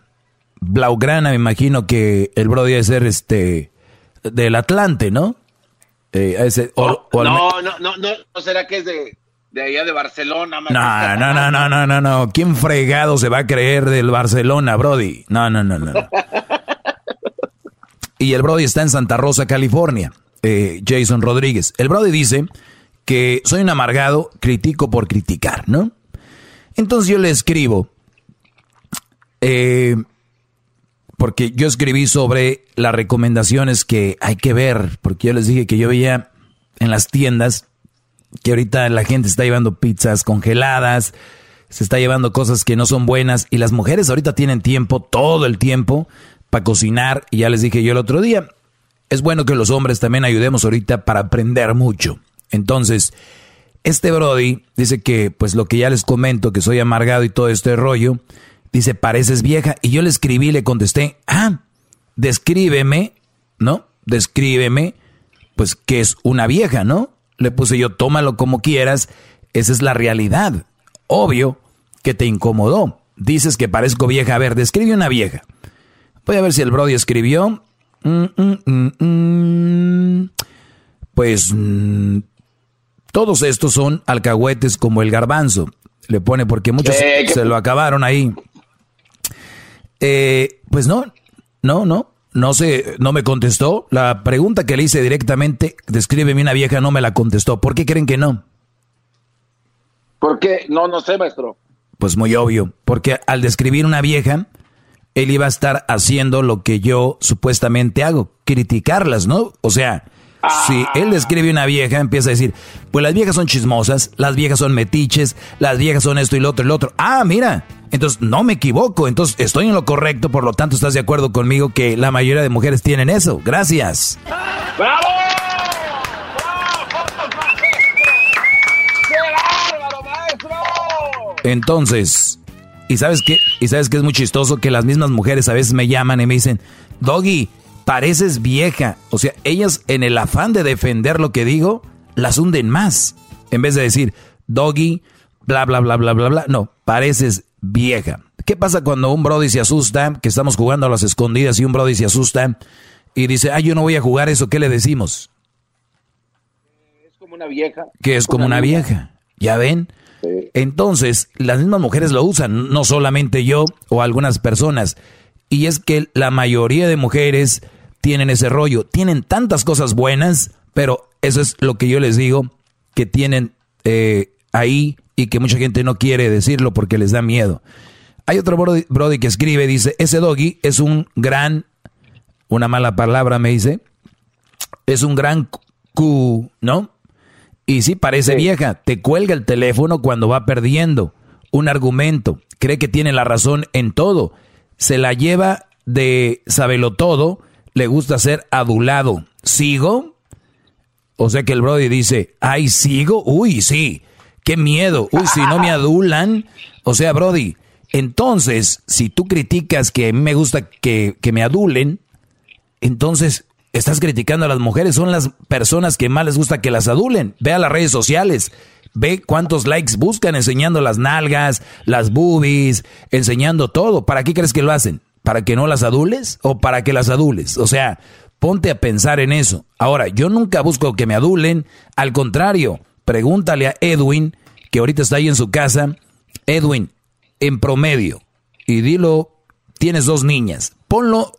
Blaugrana, me imagino que el brother debe ser este del Atlante, ¿no? Eh, no, no, no, no, no, será que es de, de allá de Barcelona. No, no, no, no, no, no, no. ¿Quién fregado se va a creer del Barcelona, Brody? No, no, no, no. <laughs> y el Brody está en Santa Rosa, California. Eh, Jason Rodríguez. El Brody dice que soy un amargado, critico por criticar, ¿no? Entonces yo le escribo, eh, porque yo escribí sobre las recomendaciones que hay que ver, porque yo les dije que yo veía en las tiendas que ahorita la gente está llevando pizzas congeladas, se está llevando cosas que no son buenas y las mujeres ahorita tienen tiempo, todo el tiempo, para cocinar. Y ya les dije yo el otro día, es bueno que los hombres también ayudemos ahorita para aprender mucho. Entonces, este Brody dice que, pues lo que ya les comento, que soy amargado y todo este rollo, dice, pareces vieja. Y yo le escribí, le contesté, ah, descríbeme, ¿no? Descríbeme, pues que es una vieja, ¿no? Le puse yo, tómalo como quieras, esa es la realidad. Obvio que te incomodó. Dices que parezco vieja. A ver, describe una vieja. Voy a ver si el Brody escribió. Mm, mm, mm, pues todos estos son alcahuetes como el garbanzo. Le pone porque muchos se lo acabaron ahí. Eh, pues no, no, no. No sé, no me contestó. La pregunta que le hice directamente, descríbeme una vieja, no me la contestó. ¿Por qué creen que no? ¿Por qué? No, no sé, maestro. Pues muy obvio. Porque al describir una vieja, él iba a estar haciendo lo que yo supuestamente hago, criticarlas, ¿no? O sea, si él describe una vieja, empieza a decir, pues las viejas son chismosas, las viejas son metiches, las viejas son esto y lo otro y lo otro. Ah, mira, entonces no me equivoco, entonces estoy en lo correcto, por lo tanto estás de acuerdo conmigo que la mayoría de mujeres tienen eso. Gracias. ¡Bravo! Entonces, y sabes qué, y sabes que es muy chistoso que las mismas mujeres a veces me llaman y me dicen, Doggy, pareces vieja. O sea, ellas en el afán de defender lo que digo, las hunden más. En vez de decir, Doggy, bla, bla, bla, bla, bla, bla. No, pareces vieja. ¿Qué pasa cuando un Brody se asusta, que estamos jugando a las escondidas y un Brody se asusta y dice, ay, yo no voy a jugar eso, ¿qué le decimos? Es como una vieja. Que es como una vieja. ¿Ya ven? Entonces, las mismas mujeres lo usan, no solamente yo o algunas personas. Y es que la mayoría de mujeres tienen ese rollo, tienen tantas cosas buenas, pero eso es lo que yo les digo, que tienen eh, ahí y que mucha gente no quiere decirlo porque les da miedo. Hay otro brody, que escribe, dice, ese doggy es un gran, una mala palabra me dice, es un gran Q, ¿no? Y sí, parece vieja. Te cuelga el teléfono cuando va perdiendo un argumento. Cree que tiene la razón en todo. Se la lleva de sabelo todo. Le gusta ser adulado. ¿Sigo? O sea que el Brody dice, ay, ¿sigo? Uy, sí. Qué miedo. Uy, si no me <laughs> adulan. O sea, Brody, Entonces, si tú criticas que a mí me gusta que, que me adulen, entonces estás criticando a las mujeres. Son las personas que más les gusta que las adulen. Ve a las redes sociales. Ve cuántos likes buscan enseñando las nalgas, las boobies, enseñando todo. ¿Para qué crees que lo hacen? ¿Para que no las adules o para que las adules? O sea, ponte a pensar en eso. Ahora, yo nunca busco que me adulen. Al contrario, pregúntale a Edwin, que ahorita está ahí en su casa. Edwin, en promedio, y dilo, tienes dos niñas. Ponlo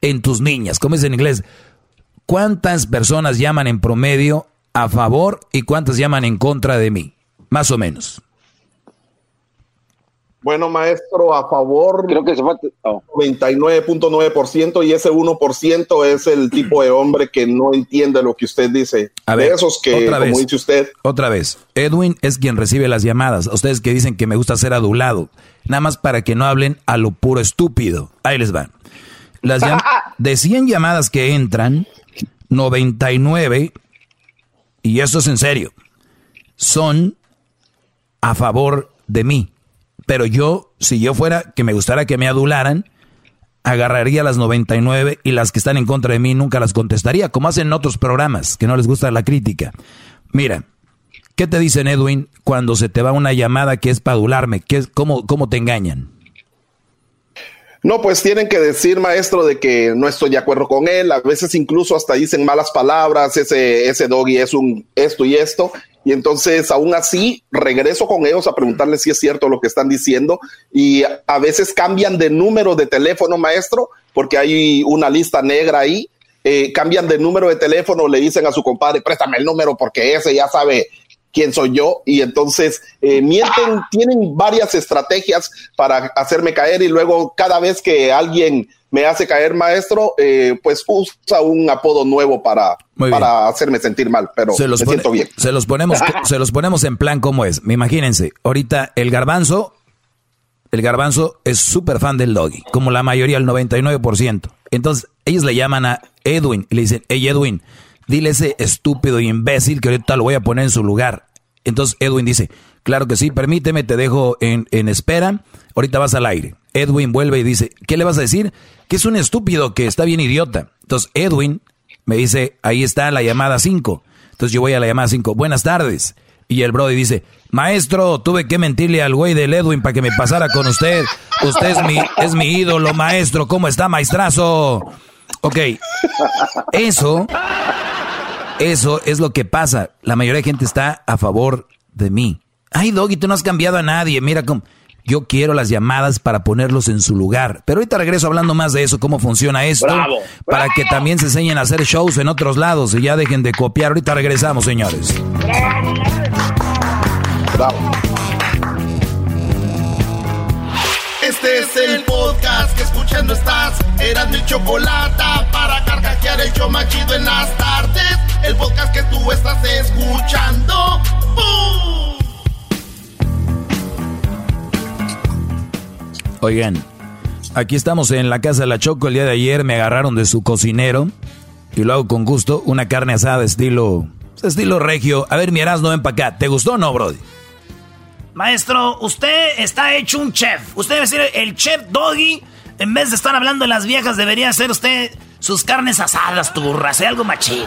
en tus niñas, como es en inglés. ¿Cuántas personas llaman en promedio a favor y cuántas llaman en contra de mí? Más o menos. Bueno, maestro, a favor. Creo que se fue. 99.9% y ese 1% es el tipo de hombre que no entiende lo que usted dice. A ver, de esos que, otra como vez, dice usted. Otra vez, Edwin es quien recibe las llamadas. Ustedes que dicen que me gusta ser adulado. Nada más para que no hablen a lo puro estúpido. Ahí les van. Las llam- <laughs> de 100 llamadas que entran, 99, y esto es en serio, son a favor de mí. Pero yo, si yo fuera que me gustara que me adularan, agarraría las 99 y las que están en contra de mí nunca las contestaría, como hacen en otros programas que no les gusta la crítica. Mira, ¿qué te dicen Edwin cuando se te va una llamada que es para adularme? ¿Qué es, cómo, ¿Cómo te engañan? No, pues tienen que decir, maestro, de que no estoy de acuerdo con él. A veces incluso hasta dicen malas palabras, ese, ese doggy es un esto y esto. Y entonces, aún así, regreso con ellos a preguntarles si es cierto lo que están diciendo. Y a veces cambian de número de teléfono, maestro, porque hay una lista negra ahí. Eh, cambian de número de teléfono, le dicen a su compadre, préstame el número porque ese ya sabe quién soy yo y entonces eh, mienten, tienen varias estrategias para hacerme caer y luego cada vez que alguien me hace caer maestro, eh, pues usa un apodo nuevo para, para hacerme sentir mal, pero se los, me pone- siento bien. se los ponemos <laughs> se los ponemos en plan como es. Imagínense, ahorita el garbanzo el garbanzo es súper fan del doggy, como la mayoría, el 99%. Entonces, ellos le llaman a Edwin y le dicen, hey Edwin, dile ese estúpido y imbécil que ahorita lo voy a poner en su lugar. Entonces Edwin dice, claro que sí, permíteme, te dejo en, en espera, ahorita vas al aire. Edwin vuelve y dice, ¿qué le vas a decir? Que es un estúpido, que está bien idiota. Entonces Edwin me dice, ahí está la llamada 5. Entonces yo voy a la llamada 5, buenas tardes. Y el Brody dice, maestro, tuve que mentirle al güey del Edwin para que me pasara con usted. Usted es mi, es mi ídolo, maestro. ¿Cómo está, maestrazo? Ok, eso, eso es lo que pasa. La mayoría de gente está a favor de mí. Ay, Doggy, tú no has cambiado a nadie. Mira cómo... Yo quiero las llamadas para ponerlos en su lugar. Pero ahorita regreso hablando más de eso, cómo funciona esto. Bravo, Para que también se enseñen a hacer shows en otros lados y ya dejen de copiar. Ahorita regresamos, señores. Este es el podcast que escuchando estás. Eran mi chocolate para carcajear el show más chido en las tardes. El podcast que tú estás escuchando. ¡Bum! Oigan, aquí estamos en la casa de la Choco. El día de ayer me agarraron de su cocinero y lo hago con gusto. Una carne asada estilo, estilo regio. A ver, mi no ven para acá. ¿Te gustó o no, Brody? Maestro, usted está hecho un chef. Usted debe ser el chef doggy. En vez de estar hablando de las viejas, debería hacer usted sus carnes asadas, turras, ¿eh? algo machín.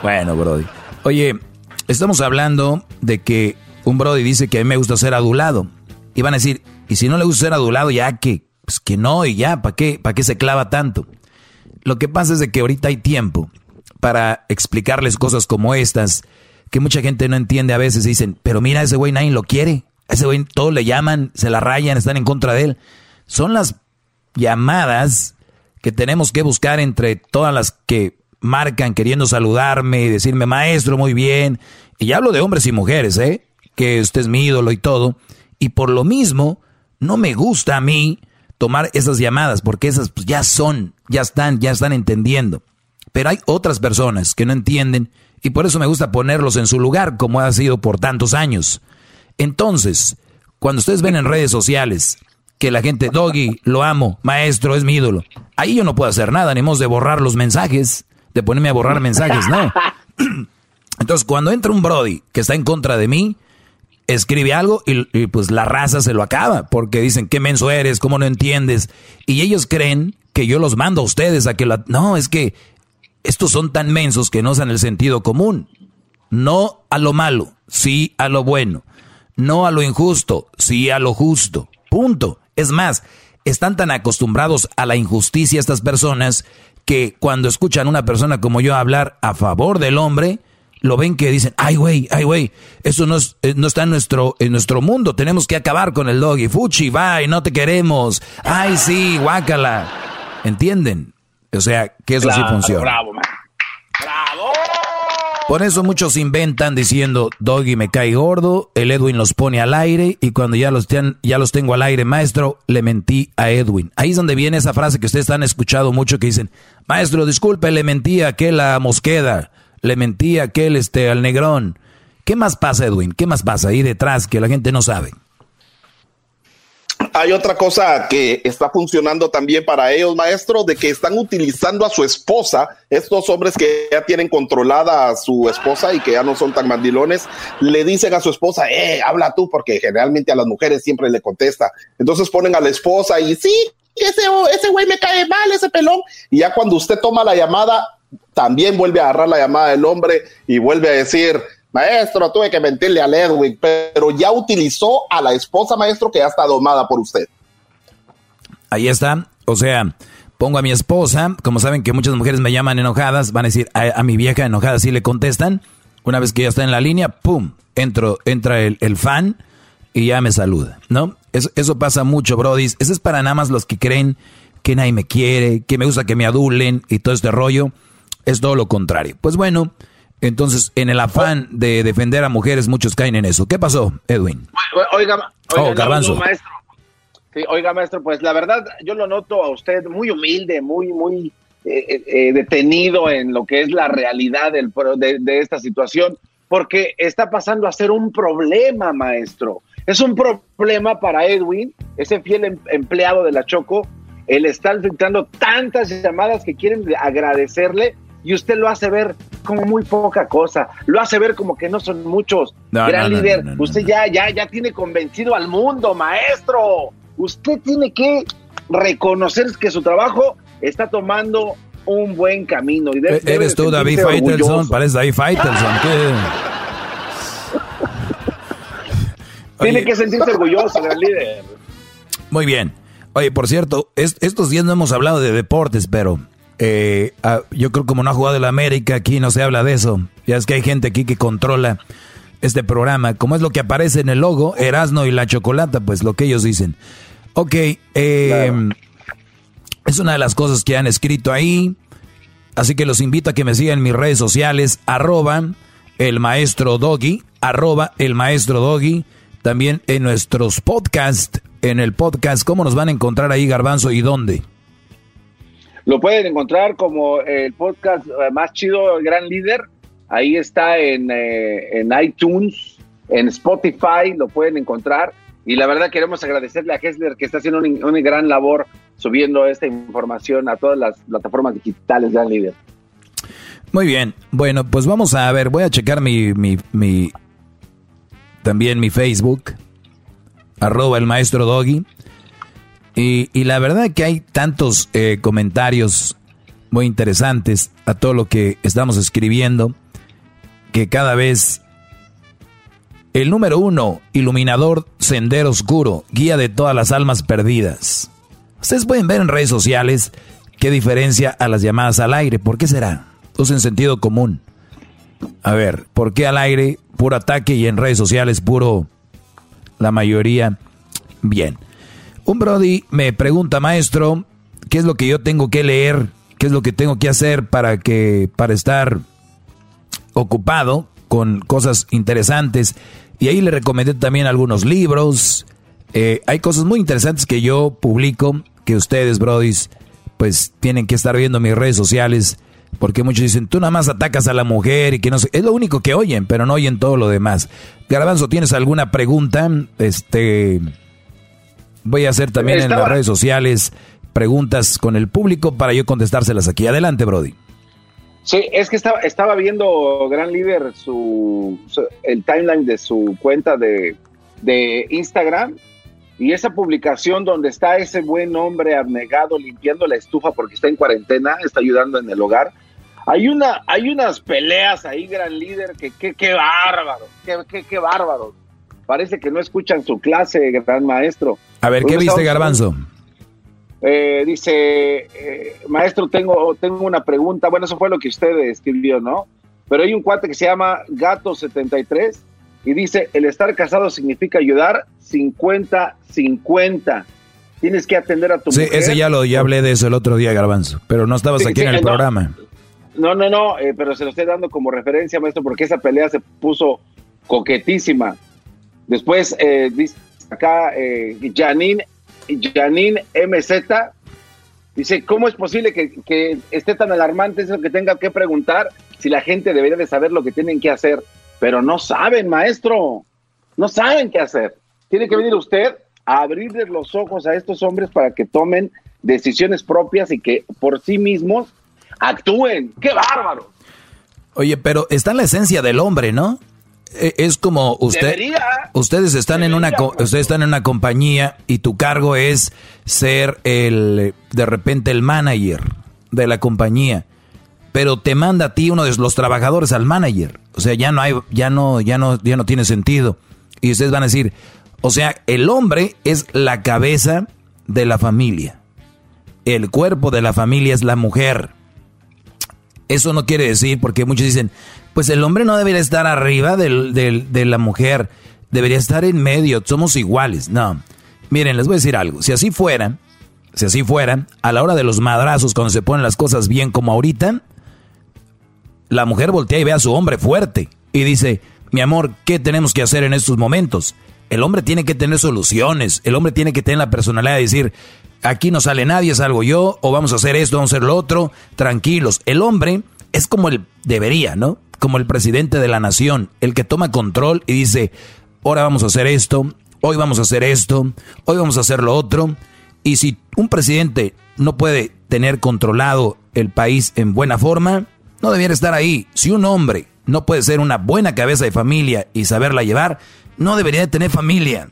Bueno, Brody. Oye, estamos hablando de que un Brody dice que a mí me gusta ser adulado. Y van a decir, y si no le gusta ser adulado, ya que, pues que no, y ya, ¿para qué, ¿para qué se clava tanto? Lo que pasa es de que ahorita hay tiempo para explicarles cosas como estas, que mucha gente no entiende a veces. Dicen, pero mira, ese güey nadie lo quiere. A ese güey todos le llaman, se la rayan, están en contra de él. Son las llamadas que tenemos que buscar entre todas las que marcan queriendo saludarme y decirme, maestro, muy bien. Y ya hablo de hombres y mujeres, ¿eh? Que usted es mi ídolo y todo. Y por lo mismo, no me gusta a mí tomar esas llamadas, porque esas pues, ya son, ya están, ya están entendiendo. Pero hay otras personas que no entienden y por eso me gusta ponerlos en su lugar, como ha sido por tantos años. Entonces, cuando ustedes ven en redes sociales que la gente, Doggy, lo amo, maestro, es mi ídolo, ahí yo no puedo hacer nada, ni modo de borrar los mensajes, de ponerme a borrar mensajes, no. <clears throat> Entonces, cuando entra un Brody que está en contra de mí, escribe algo y, pues la raza se lo acaba, porque dicen, qué menso eres, cómo no entiendes. Y ellos creen que yo los mando a ustedes a que la... No, es que estos son tan mensos que no usan el sentido común. No a lo malo, sí a lo bueno. No a lo injusto, sí a lo justo. Punto. Es más, están tan acostumbrados a la injusticia estas personas que cuando escuchan a una persona como yo hablar a favor del hombre, lo ven que dicen, ay güey, ay güey, eso no, eh, no está en nuestro, en nuestro mundo, tenemos que acabar con el doggy, fuchi, bye, no te queremos, ay sí, guácala, ¿entienden? O sea, que eso sí funciona. Bravo, man. Bravo. Por eso muchos inventan diciendo, Doggy me cae gordo, el Edwin los pone al aire y cuando ya los, ya los tengo al aire, maestro, le mentí a Edwin. Ahí es donde viene esa frase que ustedes han escuchado mucho que dicen, maestro, disculpe, le mentí a aquel a Mosqueda, le mentí a aquel este, al Negrón. ¿Qué más pasa, Edwin? ¿Qué más pasa ahí detrás que la gente no sabe? hay otra cosa que está funcionando también para ellos, maestro, de que están utilizando a su esposa, estos hombres que ya tienen controlada a su esposa y que ya no son tan mandilones, le dicen a su esposa, eh, habla tú, porque generalmente a las mujeres siempre le contesta. Entonces ponen a la esposa y sí, ese, ese güey me cae mal, ese pelón. Y ya cuando usted toma la llamada, también vuelve a agarrar la llamada del hombre y vuelve a decir, Maestro, tuve que mentirle a Edwin, pero ya utilizó a la esposa, maestro, que ya está domada por usted. Ahí está. O sea, pongo a mi esposa, como saben que muchas mujeres me llaman enojadas, van a decir a, mi vieja enojada, si le contestan. Una vez que ya está en la línea, ¡pum! Entro, entra el, fan y ya me saluda, ¿no? Eso, eso pasa mucho, Brody. Eso es para nada más los que creen que nadie me quiere, que me gusta que me adulen y todo este rollo. Es todo lo contrario. Pues bueno, entonces, en el afán de defender a mujeres, muchos caen en eso. ¿Qué pasó, Edwin? Oiga, oiga oh, maestro. oiga, maestro, pues la verdad, yo lo noto a usted muy humilde, muy, muy eh, eh, eh, detenido en lo que es la realidad del, de, de esta situación, porque está pasando a ser un problema, maestro. Es un problema para Edwin, ese fiel em, empleado de la Choco, el estar enfrentando tantas llamadas que quieren agradecerle y usted lo hace ver como muy poca cosa, lo hace ver como que no son muchos. Gran líder, usted ya, ya, ya tiene convencido al mundo, maestro. Usted tiene que reconocer que su trabajo está tomando un buen camino. Y e-, Eres tú, David Faitelson, parece David Faitelson. <laughs> tiene que sentirse orgulloso, gran líder. Muy bien. Oye, por cierto, estos días no hemos hablado de deportes, pero eh, ah, yo creo como no ha jugado el América, aquí no se habla de eso. Ya es que hay gente aquí que controla este programa. Como es lo que aparece en el logo, Erasno y la Chocolata, pues lo que ellos dicen. Ok, eh, es una de las cosas que han escrito ahí. Así que los invito a que me sigan en mis redes sociales, arroba el maestro Doggy, arroba el maestro Doggy. También en nuestros podcasts, en el podcast, ¿cómo nos van a encontrar ahí, Garbanzo, y dónde? Lo pueden encontrar como el podcast eh, más chido, el gran líder. Ahí está en, eh, en iTunes, en Spotify, lo pueden encontrar. Y la verdad queremos agradecerle a Hessler que está haciendo una, gran labor subiendo esta información a todas las plataformas digitales, gran líder. Muy bien, bueno, pues vamos a ver, voy a checar mi, mi también mi Facebook, arroba el maestro Doggy. Y, la verdad que hay tantos eh, comentarios muy interesantes a todo lo que estamos escribiendo, que cada vez el número uno, iluminador, sendero oscuro, guía de todas las almas perdidas. Ustedes pueden ver en redes sociales qué diferencia a las llamadas al aire. ¿Por qué será? Usen sentido común. A ver, ¿por qué al aire puro ataque y en redes sociales puro la mayoría bien? Un Brody me pregunta, maestro, ¿qué es lo que yo tengo que leer? ¿Qué es lo que tengo que hacer para que para estar ocupado con cosas interesantes? Y ahí le recomendé también algunos libros. Eh, hay cosas muy interesantes que yo publico que ustedes, Brodis, pues tienen que estar viendo mis redes sociales. Porque muchos dicen, tú nada más atacas a la mujer y que no sé. Es lo único que oyen, pero no oyen todo lo demás. Garbanzo, ¿tienes alguna pregunta? Este. Voy a hacer también en las redes sociales preguntas con el público para yo contestárselas aquí. Adelante, Brody. Sí, es que estaba, estaba viendo Gran Líder su, el timeline de su cuenta de, de Instagram y esa publicación donde está ese buen hombre abnegado limpiando la estufa porque está en cuarentena, está ayudando en el hogar. Hay, una, hay unas peleas ahí, gran líder, que qué bárbaro, qué, bárbaro. Parece que no escuchan su clase, gran maestro. A ver, ¿qué viste, Garbanzo? Eh, dice, eh, maestro, tengo, tengo una pregunta. Bueno, eso fue lo que usted escribió, ¿no? Pero hay un cuate que se llama Gato73 y dice, el estar casado significa ayudar 50-50. Tienes que atender a tu sí, ese ya lo ya hablé de eso el otro día, Garbanzo, pero no estabas aquí en el programa. No, no, no, eh, pero se lo estoy dando como referencia, maestro, porque esa pelea se puso coquetísima. Después, eh, dice acá, eh, Janine, Janine MZ dice, ¿cómo es posible que, que esté tan alarmante eso que tenga que preguntar si la gente debería de saber lo que tienen que hacer? pero no saben, maestro, no saben qué hacer. Tiene que venir usted a abrirles los ojos a estos hombres para que tomen decisiones propias y que por sí mismos actúen. ¡Qué bárbaro! Oye, pero está en la esencia del hombre, ¿no? E, es como usted, ustedes están en una, ustedes están en una compañía y tu cargo es ser el, de repente el manager de la compañía pero te manda a ti uno de los trabajadores al manager. O sea, ya no hay, ya no, ya no, ya no tiene sentido. Y ustedes van a decir, o sea, el hombre es la cabeza de la familia. El cuerpo de la familia es la mujer. Eso no quiere decir, porque muchos dicen, pues el hombre no debería estar arriba de la mujer, debería estar en medio, somos iguales. No. Miren, les voy a decir algo. Si así fuera, si así fuera, a la hora de los madrazos, cuando se ponen las cosas bien como ahorita, la mujer voltea y ve a su hombre fuerte y dice, mi amor, ¿qué tenemos que hacer en estos momentos? El hombre tiene que tener soluciones, el hombre tiene que tener la personalidad de decir, aquí no sale nadie, salgo yo, o vamos a hacer esto, vamos a hacer lo otro, tranquilos. El hombre es como el debería, ¿no? Como el presidente de la nación, el que toma control y dice, ahora vamos a hacer esto, hoy vamos a hacer esto, hoy vamos a hacer lo otro. Y si un presidente no puede tener controlado el país en buena forma, no debiera estar ahí. Si un hombre no puede ser una buena cabeza de familia y saberla llevar, no debería de tener familia.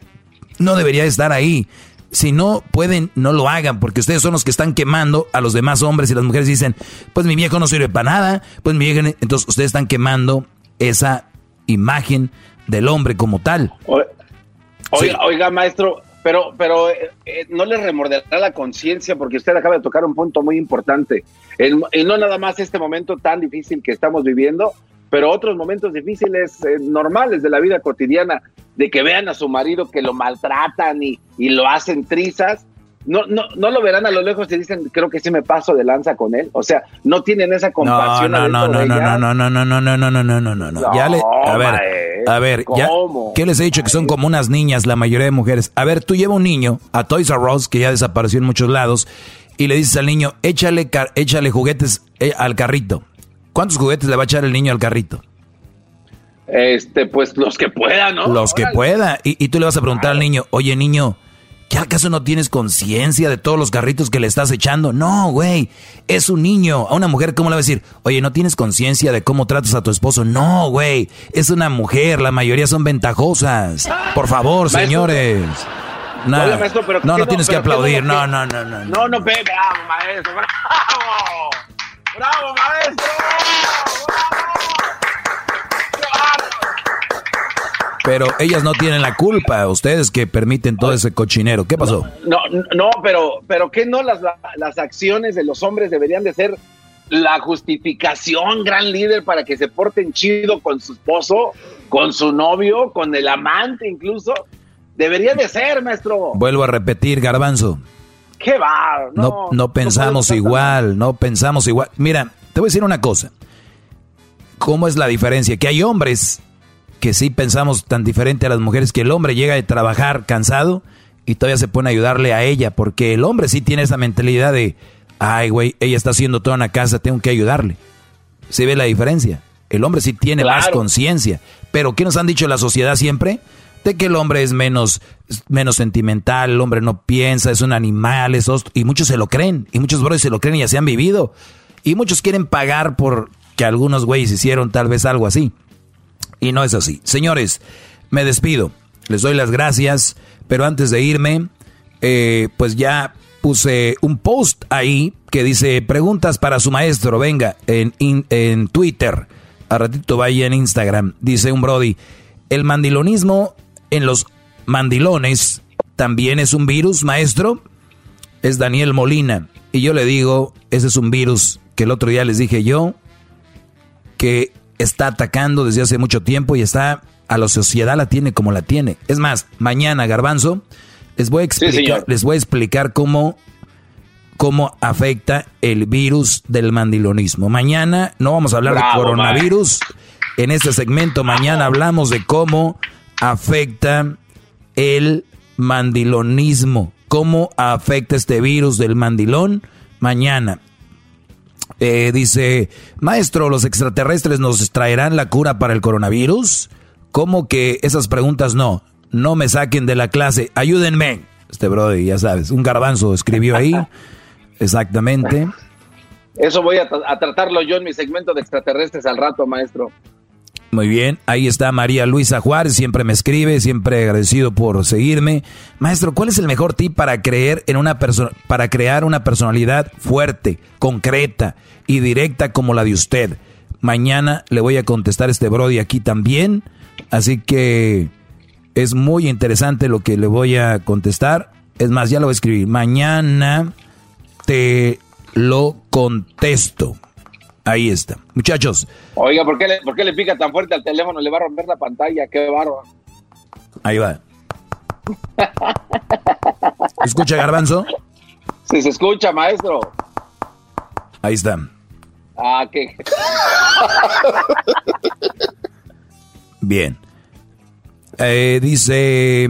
No debería estar ahí. Si no pueden, no lo hagan, porque ustedes son los que están quemando a los demás hombres y las mujeres dicen, pues mi viejo no sirve para nada, pues mi viejo... Entonces ustedes están quemando esa imagen del hombre como tal. Oiga, oiga maestro, pero, pero eh, eh, no le remorderá la conciencia porque usted acaba de tocar un punto muy importante. y no nada más este momento tan difícil que estamos viviendo, pero otros momentos difíciles eh, normales de la vida cotidiana, de que vean a su marido que lo maltratan y, y lo hacen trizas no, no, no lo verán a lo lejos y dicen, creo que sí me paso de lanza con él. O sea, no tienen esa compasión. No, no, no, no, no, no, no, no, no, no, no, no, no, no, no. Ya le, a ver, a ver, ya, ¿qué les he dicho que son como unas niñas la mayoría de mujeres? A ver, tú lleva un niño a Toys R Us, que ya desapareció en muchos lados, y le dices al niño, échale, échale juguetes al carrito. ¿Cuántos juguetes le va a echar el niño al carrito? Este, pues los que pueda, ¿no? Los que pueda. Y, y tú le vas a preguntar al niño, oye niño, ¿Qué acaso no tienes conciencia de todos los carritos que le estás echando? No, güey, es un niño. A una mujer, ¿cómo le va a decir? Oye, ¿no tienes conciencia de cómo tratas a tu esposo? No, güey, es una mujer. La mayoría son ventajosas. Por favor, señores. No, no, no, tienes que aplaudir. No, no, no, no. No, no, bravo, maestro. Bravo, maestro. Pero ellas no tienen la culpa, ustedes que permiten todo ese cochinero. ¿Qué pasó? No, no, pero, pero ¿qué no las, las acciones de los hombres deberían de ser la justificación, gran líder, para que se porten chido con su esposo, con su novio, con el amante incluso? Debería de ser, maestro. Vuelvo a repetir, garbanzo. ¿Qué va? No, no, pensamos igual, no pensamos igual. Mira, te voy a decir una cosa. ¿Cómo es la diferencia? Que hay hombres que sí pensamos tan diferente a las mujeres que el hombre llega de trabajar cansado y todavía se pone a ayudarle a ella, porque el hombre sí tiene esa mentalidad de, ay, güey, ella está haciendo toda una casa, tengo que ayudarle. ¿Se ve la diferencia? El hombre sí tiene más conciencia, pero ¿qué nos han dicho la sociedad siempre? De que el hombre es menos, menos sentimental, el hombre no piensa, es un animal, es y muchos se lo creen, y muchos brothers se lo creen y ya se han vivido. Y muchos quieren pagar por que algunos güeyes hicieron tal vez algo así. Y no es así. Señores, me despido. Les doy las gracias. Pero antes de irme, eh, pues ya puse un post ahí que dice preguntas para su maestro. Venga, en, en Twitter. A ratito vaya en Instagram. Dice un Brody. El mandilonismo en los mandilones también es un virus, maestro. Es Daniel Molina. Y yo le digo, ese es un virus que el otro día les dije yo, que está atacando desde hace mucho tiempo y está a la sociedad la tiene como la tiene. Es más, mañana, Garbanzo, les voy a explicar, les voy a explicar cómo, cómo afecta el virus del mandilonismo. Mañana no vamos a hablar de coronavirus. En este segmento mañana hablamos de cómo afecta el mandilonismo. ¿Cómo afecta este virus del mandilón? Mañana. Eh, dice, maestro, ¿los extraterrestres nos traerán la cura para el coronavirus? ¿Cómo que esas preguntas no? No me saquen de la clase, ayúdenme. Este brother, ya sabes, un garbanzo escribió ahí. <laughs> Exactamente. Eso voy a, a tratarlo yo en mi segmento de extraterrestres al rato, maestro. Muy bien, ahí está María Luisa Juárez, siempre me escribe, siempre agradecido por seguirme. Maestro, ¿cuál es el mejor tip para creer en una persona para crear una personalidad fuerte, concreta y directa como la de usted? Mañana le voy a contestar este Brody aquí también, así que es muy interesante lo que le voy a contestar. Es más, ya lo voy a escribir. Mañana te lo contesto. Ahí está. Muchachos. Oiga, ¿por qué, le, ¿por qué le pica tan fuerte al teléfono? Le va a romper la pantalla. Qué barro. Ahí va. ¿Escucha, Garbanzo? Sí, se escucha, maestro. Ahí está. Ah, qué. Bien. Eh, dice.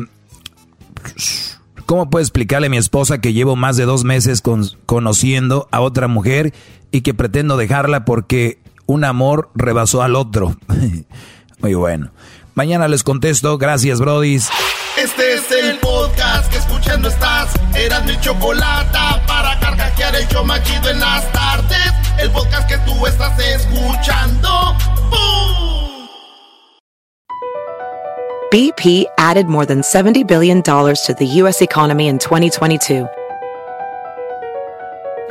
¿Cómo puedo explicarle a mi esposa que llevo más de dos meses con, conociendo a otra mujer y que pretendo dejarla porque un amor rebasó al otro. <laughs> Muy bueno. Mañana les contesto. Gracias, Brodis. Este es el podcast que escuchando estás. Eran mi chocolate para carcajear el yo machido en las tardes. El podcast que tú estás escuchando. BP added more than $70 billion to the U.S. economy in 2022